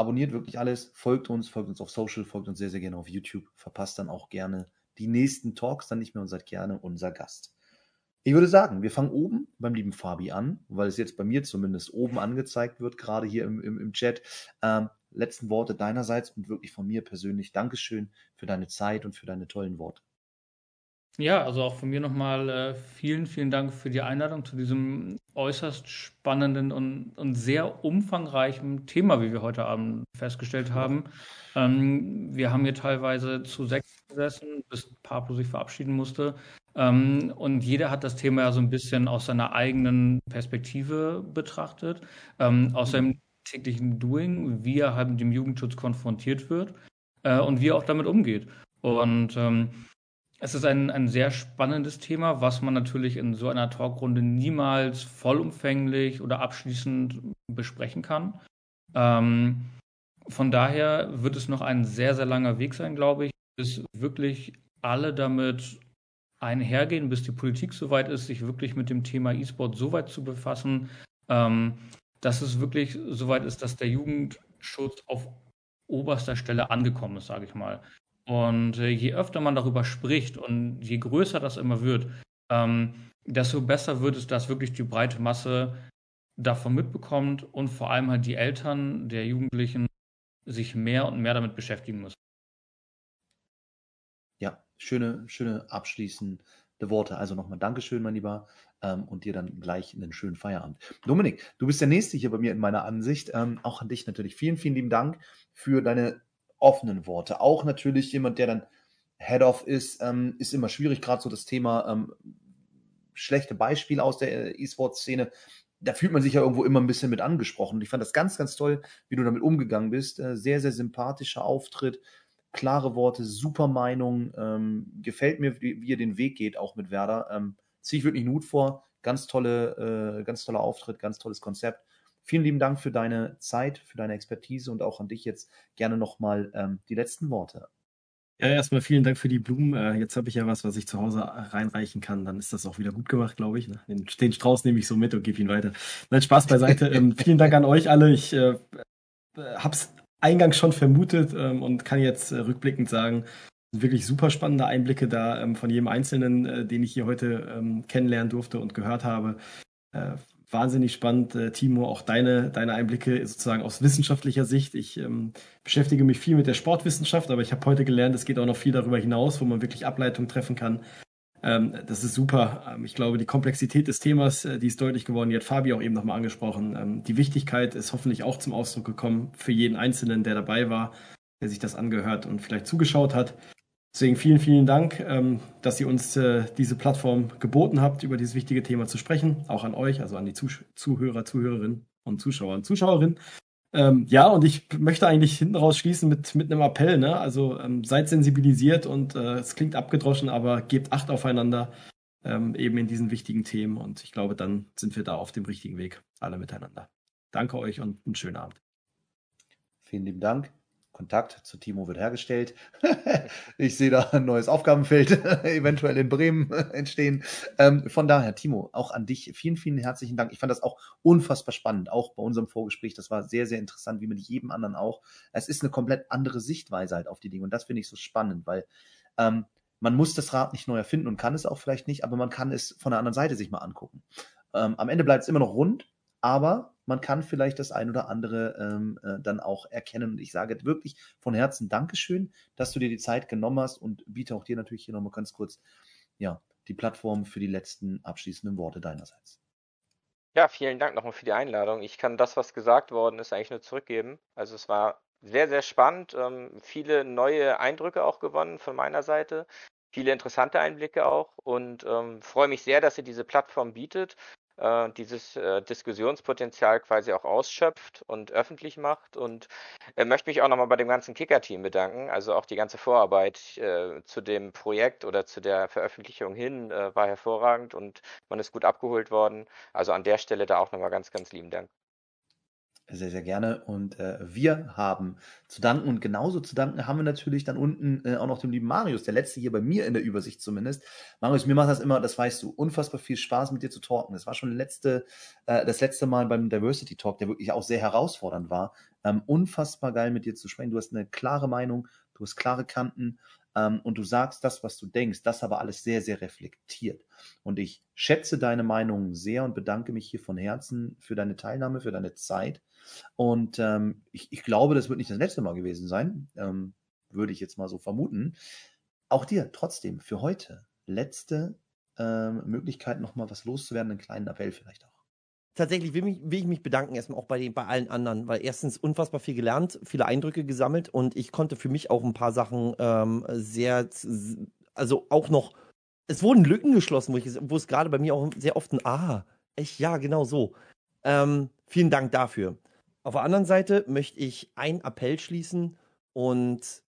abonniert wirklich alles, folgt uns, folgt uns auf Social, folgt uns sehr, sehr gerne auf YouTube, verpasst dann auch gerne die nächsten Talks dann nicht mehr und seid gerne unser Gast. Ich würde sagen, wir fangen oben beim lieben Fabi an, weil es jetzt bei mir zumindest oben angezeigt wird, gerade hier im, im, im Chat. Ähm, letzten Worte deinerseits und wirklich von mir persönlich Dankeschön für deine Zeit und für deine tollen Worte. Ja, also auch von mir nochmal äh, vielen, vielen Dank für die Einladung zu diesem äußerst spannenden und, und sehr umfangreichen Thema, wie wir heute Abend festgestellt haben. Ähm, wir haben hier teilweise zu sechs gesessen, bis Pablo sich verabschieden musste. Ähm, und jeder hat das Thema ja so ein bisschen aus seiner eigenen Perspektive betrachtet. Ähm, außerdem täglichen Doing, wie er halt mit dem Jugendschutz konfrontiert wird äh, und wie er auch damit umgeht. Und ähm, es ist ein, ein sehr spannendes Thema, was man natürlich in so einer Talkrunde niemals vollumfänglich oder abschließend besprechen kann. Ähm, von daher wird es noch ein sehr, sehr langer Weg sein, glaube ich, bis wirklich alle damit einhergehen, bis die Politik soweit ist, sich wirklich mit dem Thema E-Sport so weit zu befassen, ähm, dass es wirklich soweit ist, dass der Jugendschutz auf oberster Stelle angekommen ist, sage ich mal. Und äh, je öfter man darüber spricht und je größer das immer wird, ähm, desto besser wird es, dass wirklich die breite Masse davon mitbekommt und vor allem halt die Eltern der Jugendlichen sich mehr und mehr damit beschäftigen müssen. Ja, schöne, schöne abschließende Worte. Also nochmal Dankeschön, mein Lieber, ähm, und dir dann gleich einen schönen Feierabend. Dominik, du bist der Nächste hier bei mir in meiner Ansicht. Ähm, auch an dich natürlich. Vielen, vielen lieben Dank für deine offenen Worte. Auch natürlich jemand, der dann Head-Off ist, ähm, ist immer schwierig, gerade so das Thema ähm, schlechte Beispiele aus der E-Sport-Szene. Da fühlt man sich ja irgendwo immer ein bisschen mit angesprochen. Und ich fand das ganz, ganz toll, wie du damit umgegangen bist. Äh, sehr, sehr sympathischer Auftritt, klare Worte, super Meinung. Ähm, gefällt mir, wie, wie, ihr den Weg geht, auch mit Werder. Ähm, Ziehe ich wirklich einen vor. Ganz tolle, äh, ganz toller Auftritt, ganz tolles Konzept. Vielen lieben Dank für deine Zeit, für deine Expertise und auch an dich jetzt gerne nochmal ähm, die letzten Worte. Ja, erstmal vielen Dank für die Blumen. Äh, jetzt habe ich ja was, was ich zu Hause reinreichen kann. Dann ist das auch wieder gut gemacht, glaube ich. Ne? Den, den, Strauß nehme ich so mit und gebe ihn weiter. Nein, Spaß beiseite. ähm, vielen Dank an euch alle. Ich äh, habe es eingangs schon vermutet ähm, und kann jetzt äh, rückblickend sagen, wirklich super spannende Einblicke da ähm, von jedem Einzelnen, äh, den ich hier heute ähm, kennenlernen durfte und gehört habe. Wahnsinnig spannend, äh, Timo, auch deine, deine Einblicke sozusagen aus wissenschaftlicher Sicht. Ich ähm, beschäftige mich viel mit der Sportwissenschaft, aber ich habe heute gelernt, es geht auch noch viel darüber hinaus, wo man wirklich Ableitungen treffen kann. Ähm, das ist super. Ähm, ich glaube, die Komplexität des Themas, äh, die ist deutlich geworden. Die hat Fabi auch eben nochmal angesprochen. Ähm, die Wichtigkeit ist hoffentlich auch zum Ausdruck gekommen für jeden Einzelnen, der dabei war, der sich das angehört und vielleicht zugeschaut hat. Deswegen vielen, vielen Dank, ähm, dass ihr uns äh, diese Plattform geboten habt, über dieses wichtige Thema zu sprechen. Auch an euch, also an die Zuhörer, Zuhörerinnen und Zuschauer und Zuschauerinnen. Ähm, ja, und ich möchte eigentlich hinten raus schließen mit, mit einem Appell. Ne? Also ähm, seid sensibilisiert und äh, es klingt abgedroschen, aber gebt Acht aufeinander, eben in diesen wichtigen Themen. Und ich glaube, dann sind wir da auf dem richtigen Weg, alle miteinander. Danke euch und einen schönen Abend. Vielen lieben Dank. Kontakt zu Timo wird hergestellt. ich sehe da ein neues Aufgabenfeld eventuell in Bremen entstehen. Ähm, von daher, Timo, auch an dich vielen, vielen herzlichen Dank. Ich fand das auch unfassbar spannend, auch bei unserem Vorgespräch. Das war sehr, sehr interessant, wie mit jedem anderen auch. Es ist eine komplett andere Sichtweise halt auf die Dinge und das finde ich so spannend, weil ähm, man muss das Rad nicht neu erfinden und kann es auch vielleicht nicht, aber man kann es von der anderen Seite sich mal angucken. Ähm, am Ende bleibt es immer noch rund, aber man kann vielleicht das ein oder andere ähm, äh, dann auch erkennen. Und ich sage wirklich von Herzen Dankeschön, dass du dir die Zeit genommen hast und biete auch dir natürlich hier nochmal ganz kurz ja, die Plattform für die letzten abschließenden Worte deinerseits. Ja, vielen Dank nochmal für die Einladung. Ich kann das, was gesagt worden ist, eigentlich nur zurückgeben. Also es war sehr, sehr spannend, ähm, viele neue Eindrücke auch gewonnen von meiner Seite, viele interessante Einblicke auch und ähm, freue mich sehr, dass ihr diese Plattform bietet äh, dieses äh, Diskussionspotenzial quasi auch ausschöpft und öffentlich macht. Und äh, möchte mich auch nochmal bei dem ganzen Kicker-Team bedanken. Also auch die ganze Vorarbeit äh, zu dem Projekt oder zu der Veröffentlichung hin äh, war hervorragend und man ist gut abgeholt worden. Also an der Stelle da auch nochmal ganz, ganz lieben Dank. Sehr, sehr gerne. Und äh, wir haben zu danken und genauso zu danken haben wir natürlich dann unten äh, auch noch dem lieben Marius, der letzte hier bei mir in der Übersicht zumindest. Marius, mir macht das immer, das weißt du, unfassbar viel Spaß mit dir zu talken. Das war schon letzte, äh, das letzte Mal beim Diversity Talk, der wirklich auch sehr herausfordernd war. Ähm, unfassbar geil mit dir zu sprechen. Du hast eine klare Meinung, du hast klare Kanten ähm, und du sagst das, was du denkst, das aber alles sehr, sehr reflektiert. Und ich schätze deine Meinung sehr und bedanke mich hier von Herzen für deine Teilnahme, für deine Zeit. Und ähm, ich, ich, glaube, das wird nicht das letzte Mal gewesen sein, ähm, würde ich jetzt mal so vermuten. Auch dir trotzdem für heute letzte ähm, Möglichkeit, nochmal was loszuwerden, einen kleinen Appell vielleicht auch tatsächlich will, mich, will, ich mich bedanken erstmal auch bei, den, bei allen anderen, weil erstens unfassbar viel gelernt, viele Eindrücke gesammelt und ich konnte für mich auch ein paar Sachen ähm, sehr, also auch noch, es wurden Lücken geschlossen, wo, ich, wo es gerade bei mir auch sehr oft ein Ah, echt, ja, genau so. Ähm, vielen Dank dafür. Auf der anderen Seite möchte ich einen Appell schließen und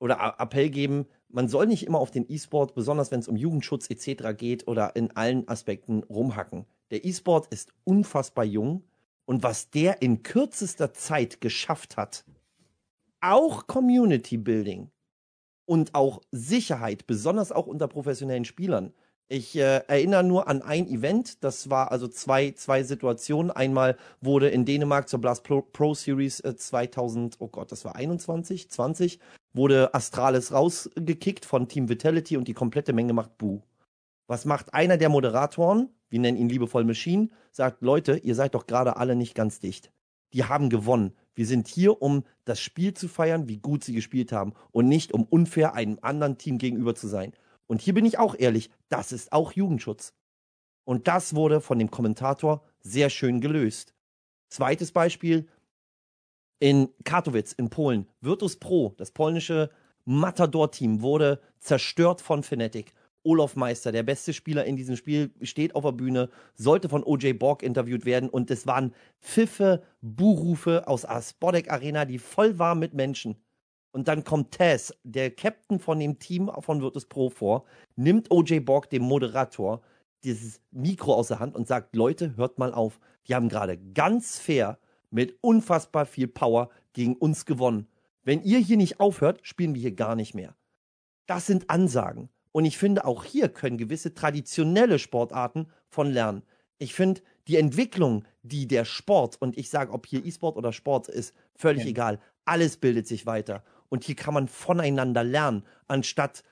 oder Appell geben, man soll nicht immer auf den E-Sport, besonders wenn es um Jugendschutz etc. geht oder in allen Aspekten rumhacken. Der E-Sport ist unfassbar jung und was der in kürzester Zeit geschafft hat, auch Community Building und auch Sicherheit, besonders auch unter professionellen Spielern. Ich äh, erinnere nur an ein Event, das war also zwei, zwei Situationen. Einmal wurde in Dänemark zur Blast Pro, Pro Series äh, 2000, oh Gott, das war 21, 20, wurde Astralis rausgekickt von Team Vitality und die komplette Menge macht Boo. Was macht einer der Moderatoren? Wir nennen ihn liebevoll Machine, sagt, Leute, ihr seid doch gerade alle nicht ganz dicht. Die haben gewonnen. Wir sind hier, um das Spiel zu feiern, wie gut sie gespielt haben und nicht um unfair einem anderen Team gegenüber zu sein. Und hier bin ich auch ehrlich, das ist auch Jugendschutz. Und das wurde von dem Kommentator sehr schön gelöst. Zweites Beispiel, in Katowice in Polen, Virtus Pro, das polnische Matador-Team, wurde zerstört von Fnatic. Olaf Meister, der beste Spieler in diesem Spiel, steht auf der Bühne, sollte von OJ Borg interviewt werden und es waren Pfiffe, Buhrufe aus Aspodek Arena, die voll waren mit Menschen. Und dann kommt Tess, der Captain von dem Team von Virtus Pro vor, nimmt OJ Borg, dem Moderator, dieses Mikro aus der Hand und sagt, Leute, hört mal auf. Die haben gerade ganz fair mit unfassbar viel Power gegen uns gewonnen. Wenn ihr hier nicht aufhört, spielen wir hier gar nicht mehr. Das sind Ansagen. Und ich finde, auch hier können gewisse traditionelle Sportarten von lernen. Ich finde, die Entwicklung, die der Sport, und ich sage, ob hier E-Sport oder Sport ist, völlig ja. egal. Alles bildet sich weiter. Und hier kann man voneinander lernen, anstatt,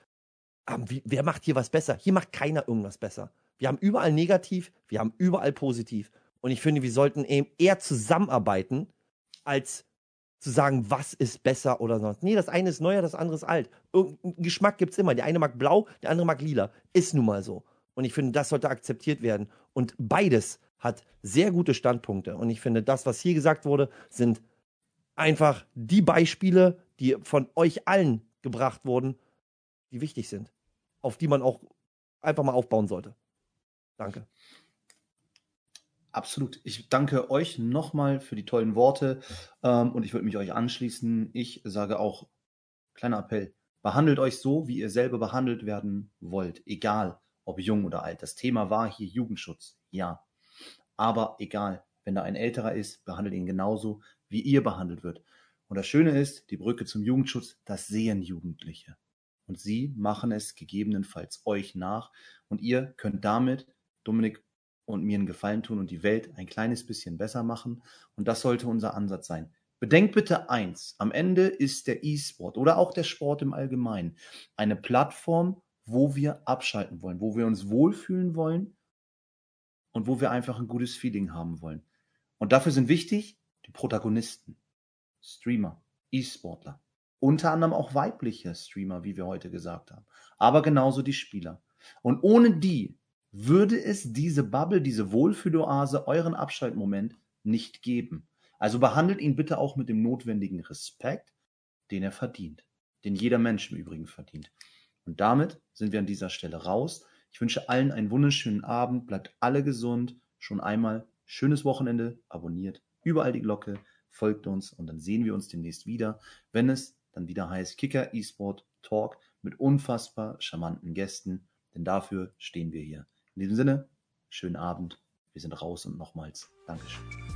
ah, wie, wer macht hier was besser? Hier macht keiner irgendwas besser. Wir haben überall negativ, wir haben überall positiv. Und ich finde, wir sollten eben eher zusammenarbeiten, als zu sagen, was ist besser oder sonst. Nee, das eine ist neuer, das andere ist alt. Irgendein Geschmack gibt es immer. Der eine mag blau, der andere mag lila. Ist nun mal so. Und ich finde, das sollte akzeptiert werden. Und beides hat sehr gute Standpunkte. Und ich finde, das, was hier gesagt wurde, sind einfach die Beispiele, die von euch allen gebracht wurden, die wichtig sind. Auf die man auch einfach mal aufbauen sollte. Danke. Absolut. Ich danke euch nochmal für die tollen Worte ähm, und ich würde mich euch anschließen. Ich sage auch, kleiner Appell, behandelt euch so, wie ihr selber behandelt werden wollt, egal ob jung oder alt. Das Thema war hier Jugendschutz, ja. Aber egal, wenn da ein älterer ist, behandelt ihn genauso, wie ihr behandelt wird. Und das Schöne ist, die Brücke zum Jugendschutz, das sehen Jugendliche. Und sie machen es gegebenenfalls euch nach. Und ihr könnt damit, Dominik und mir einen Gefallen tun und die Welt ein kleines bisschen besser machen. Und das sollte unser Ansatz sein. Bedenkt bitte eins, am Ende ist der E-Sport oder auch der Sport im Allgemeinen eine Plattform, wo wir abschalten wollen, wo wir uns wohlfühlen wollen und wo wir einfach ein gutes Feeling haben wollen. Und dafür sind wichtig die Protagonisten, Streamer, E-Sportler, unter anderem auch weibliche Streamer, wie wir heute gesagt haben, aber genauso die Spieler. Und ohne die würde es diese Bubble, diese Wohlfühloase, euren Abschaltmoment nicht geben. Also behandelt ihn bitte auch mit dem notwendigen Respekt, den er verdient, den jeder Mensch im Übrigen verdient. Und damit sind wir an dieser Stelle raus. Ich wünsche allen einen wunderschönen Abend, bleibt alle gesund, schon einmal schönes Wochenende, abonniert überall die Glocke, folgt uns und dann sehen wir uns demnächst wieder, wenn es dann wieder heißt Kicker eSport Talk mit unfassbar charmanten Gästen, denn dafür stehen wir hier. In diesem Sinne, schönen Abend. Wir sind raus und nochmals Dankeschön.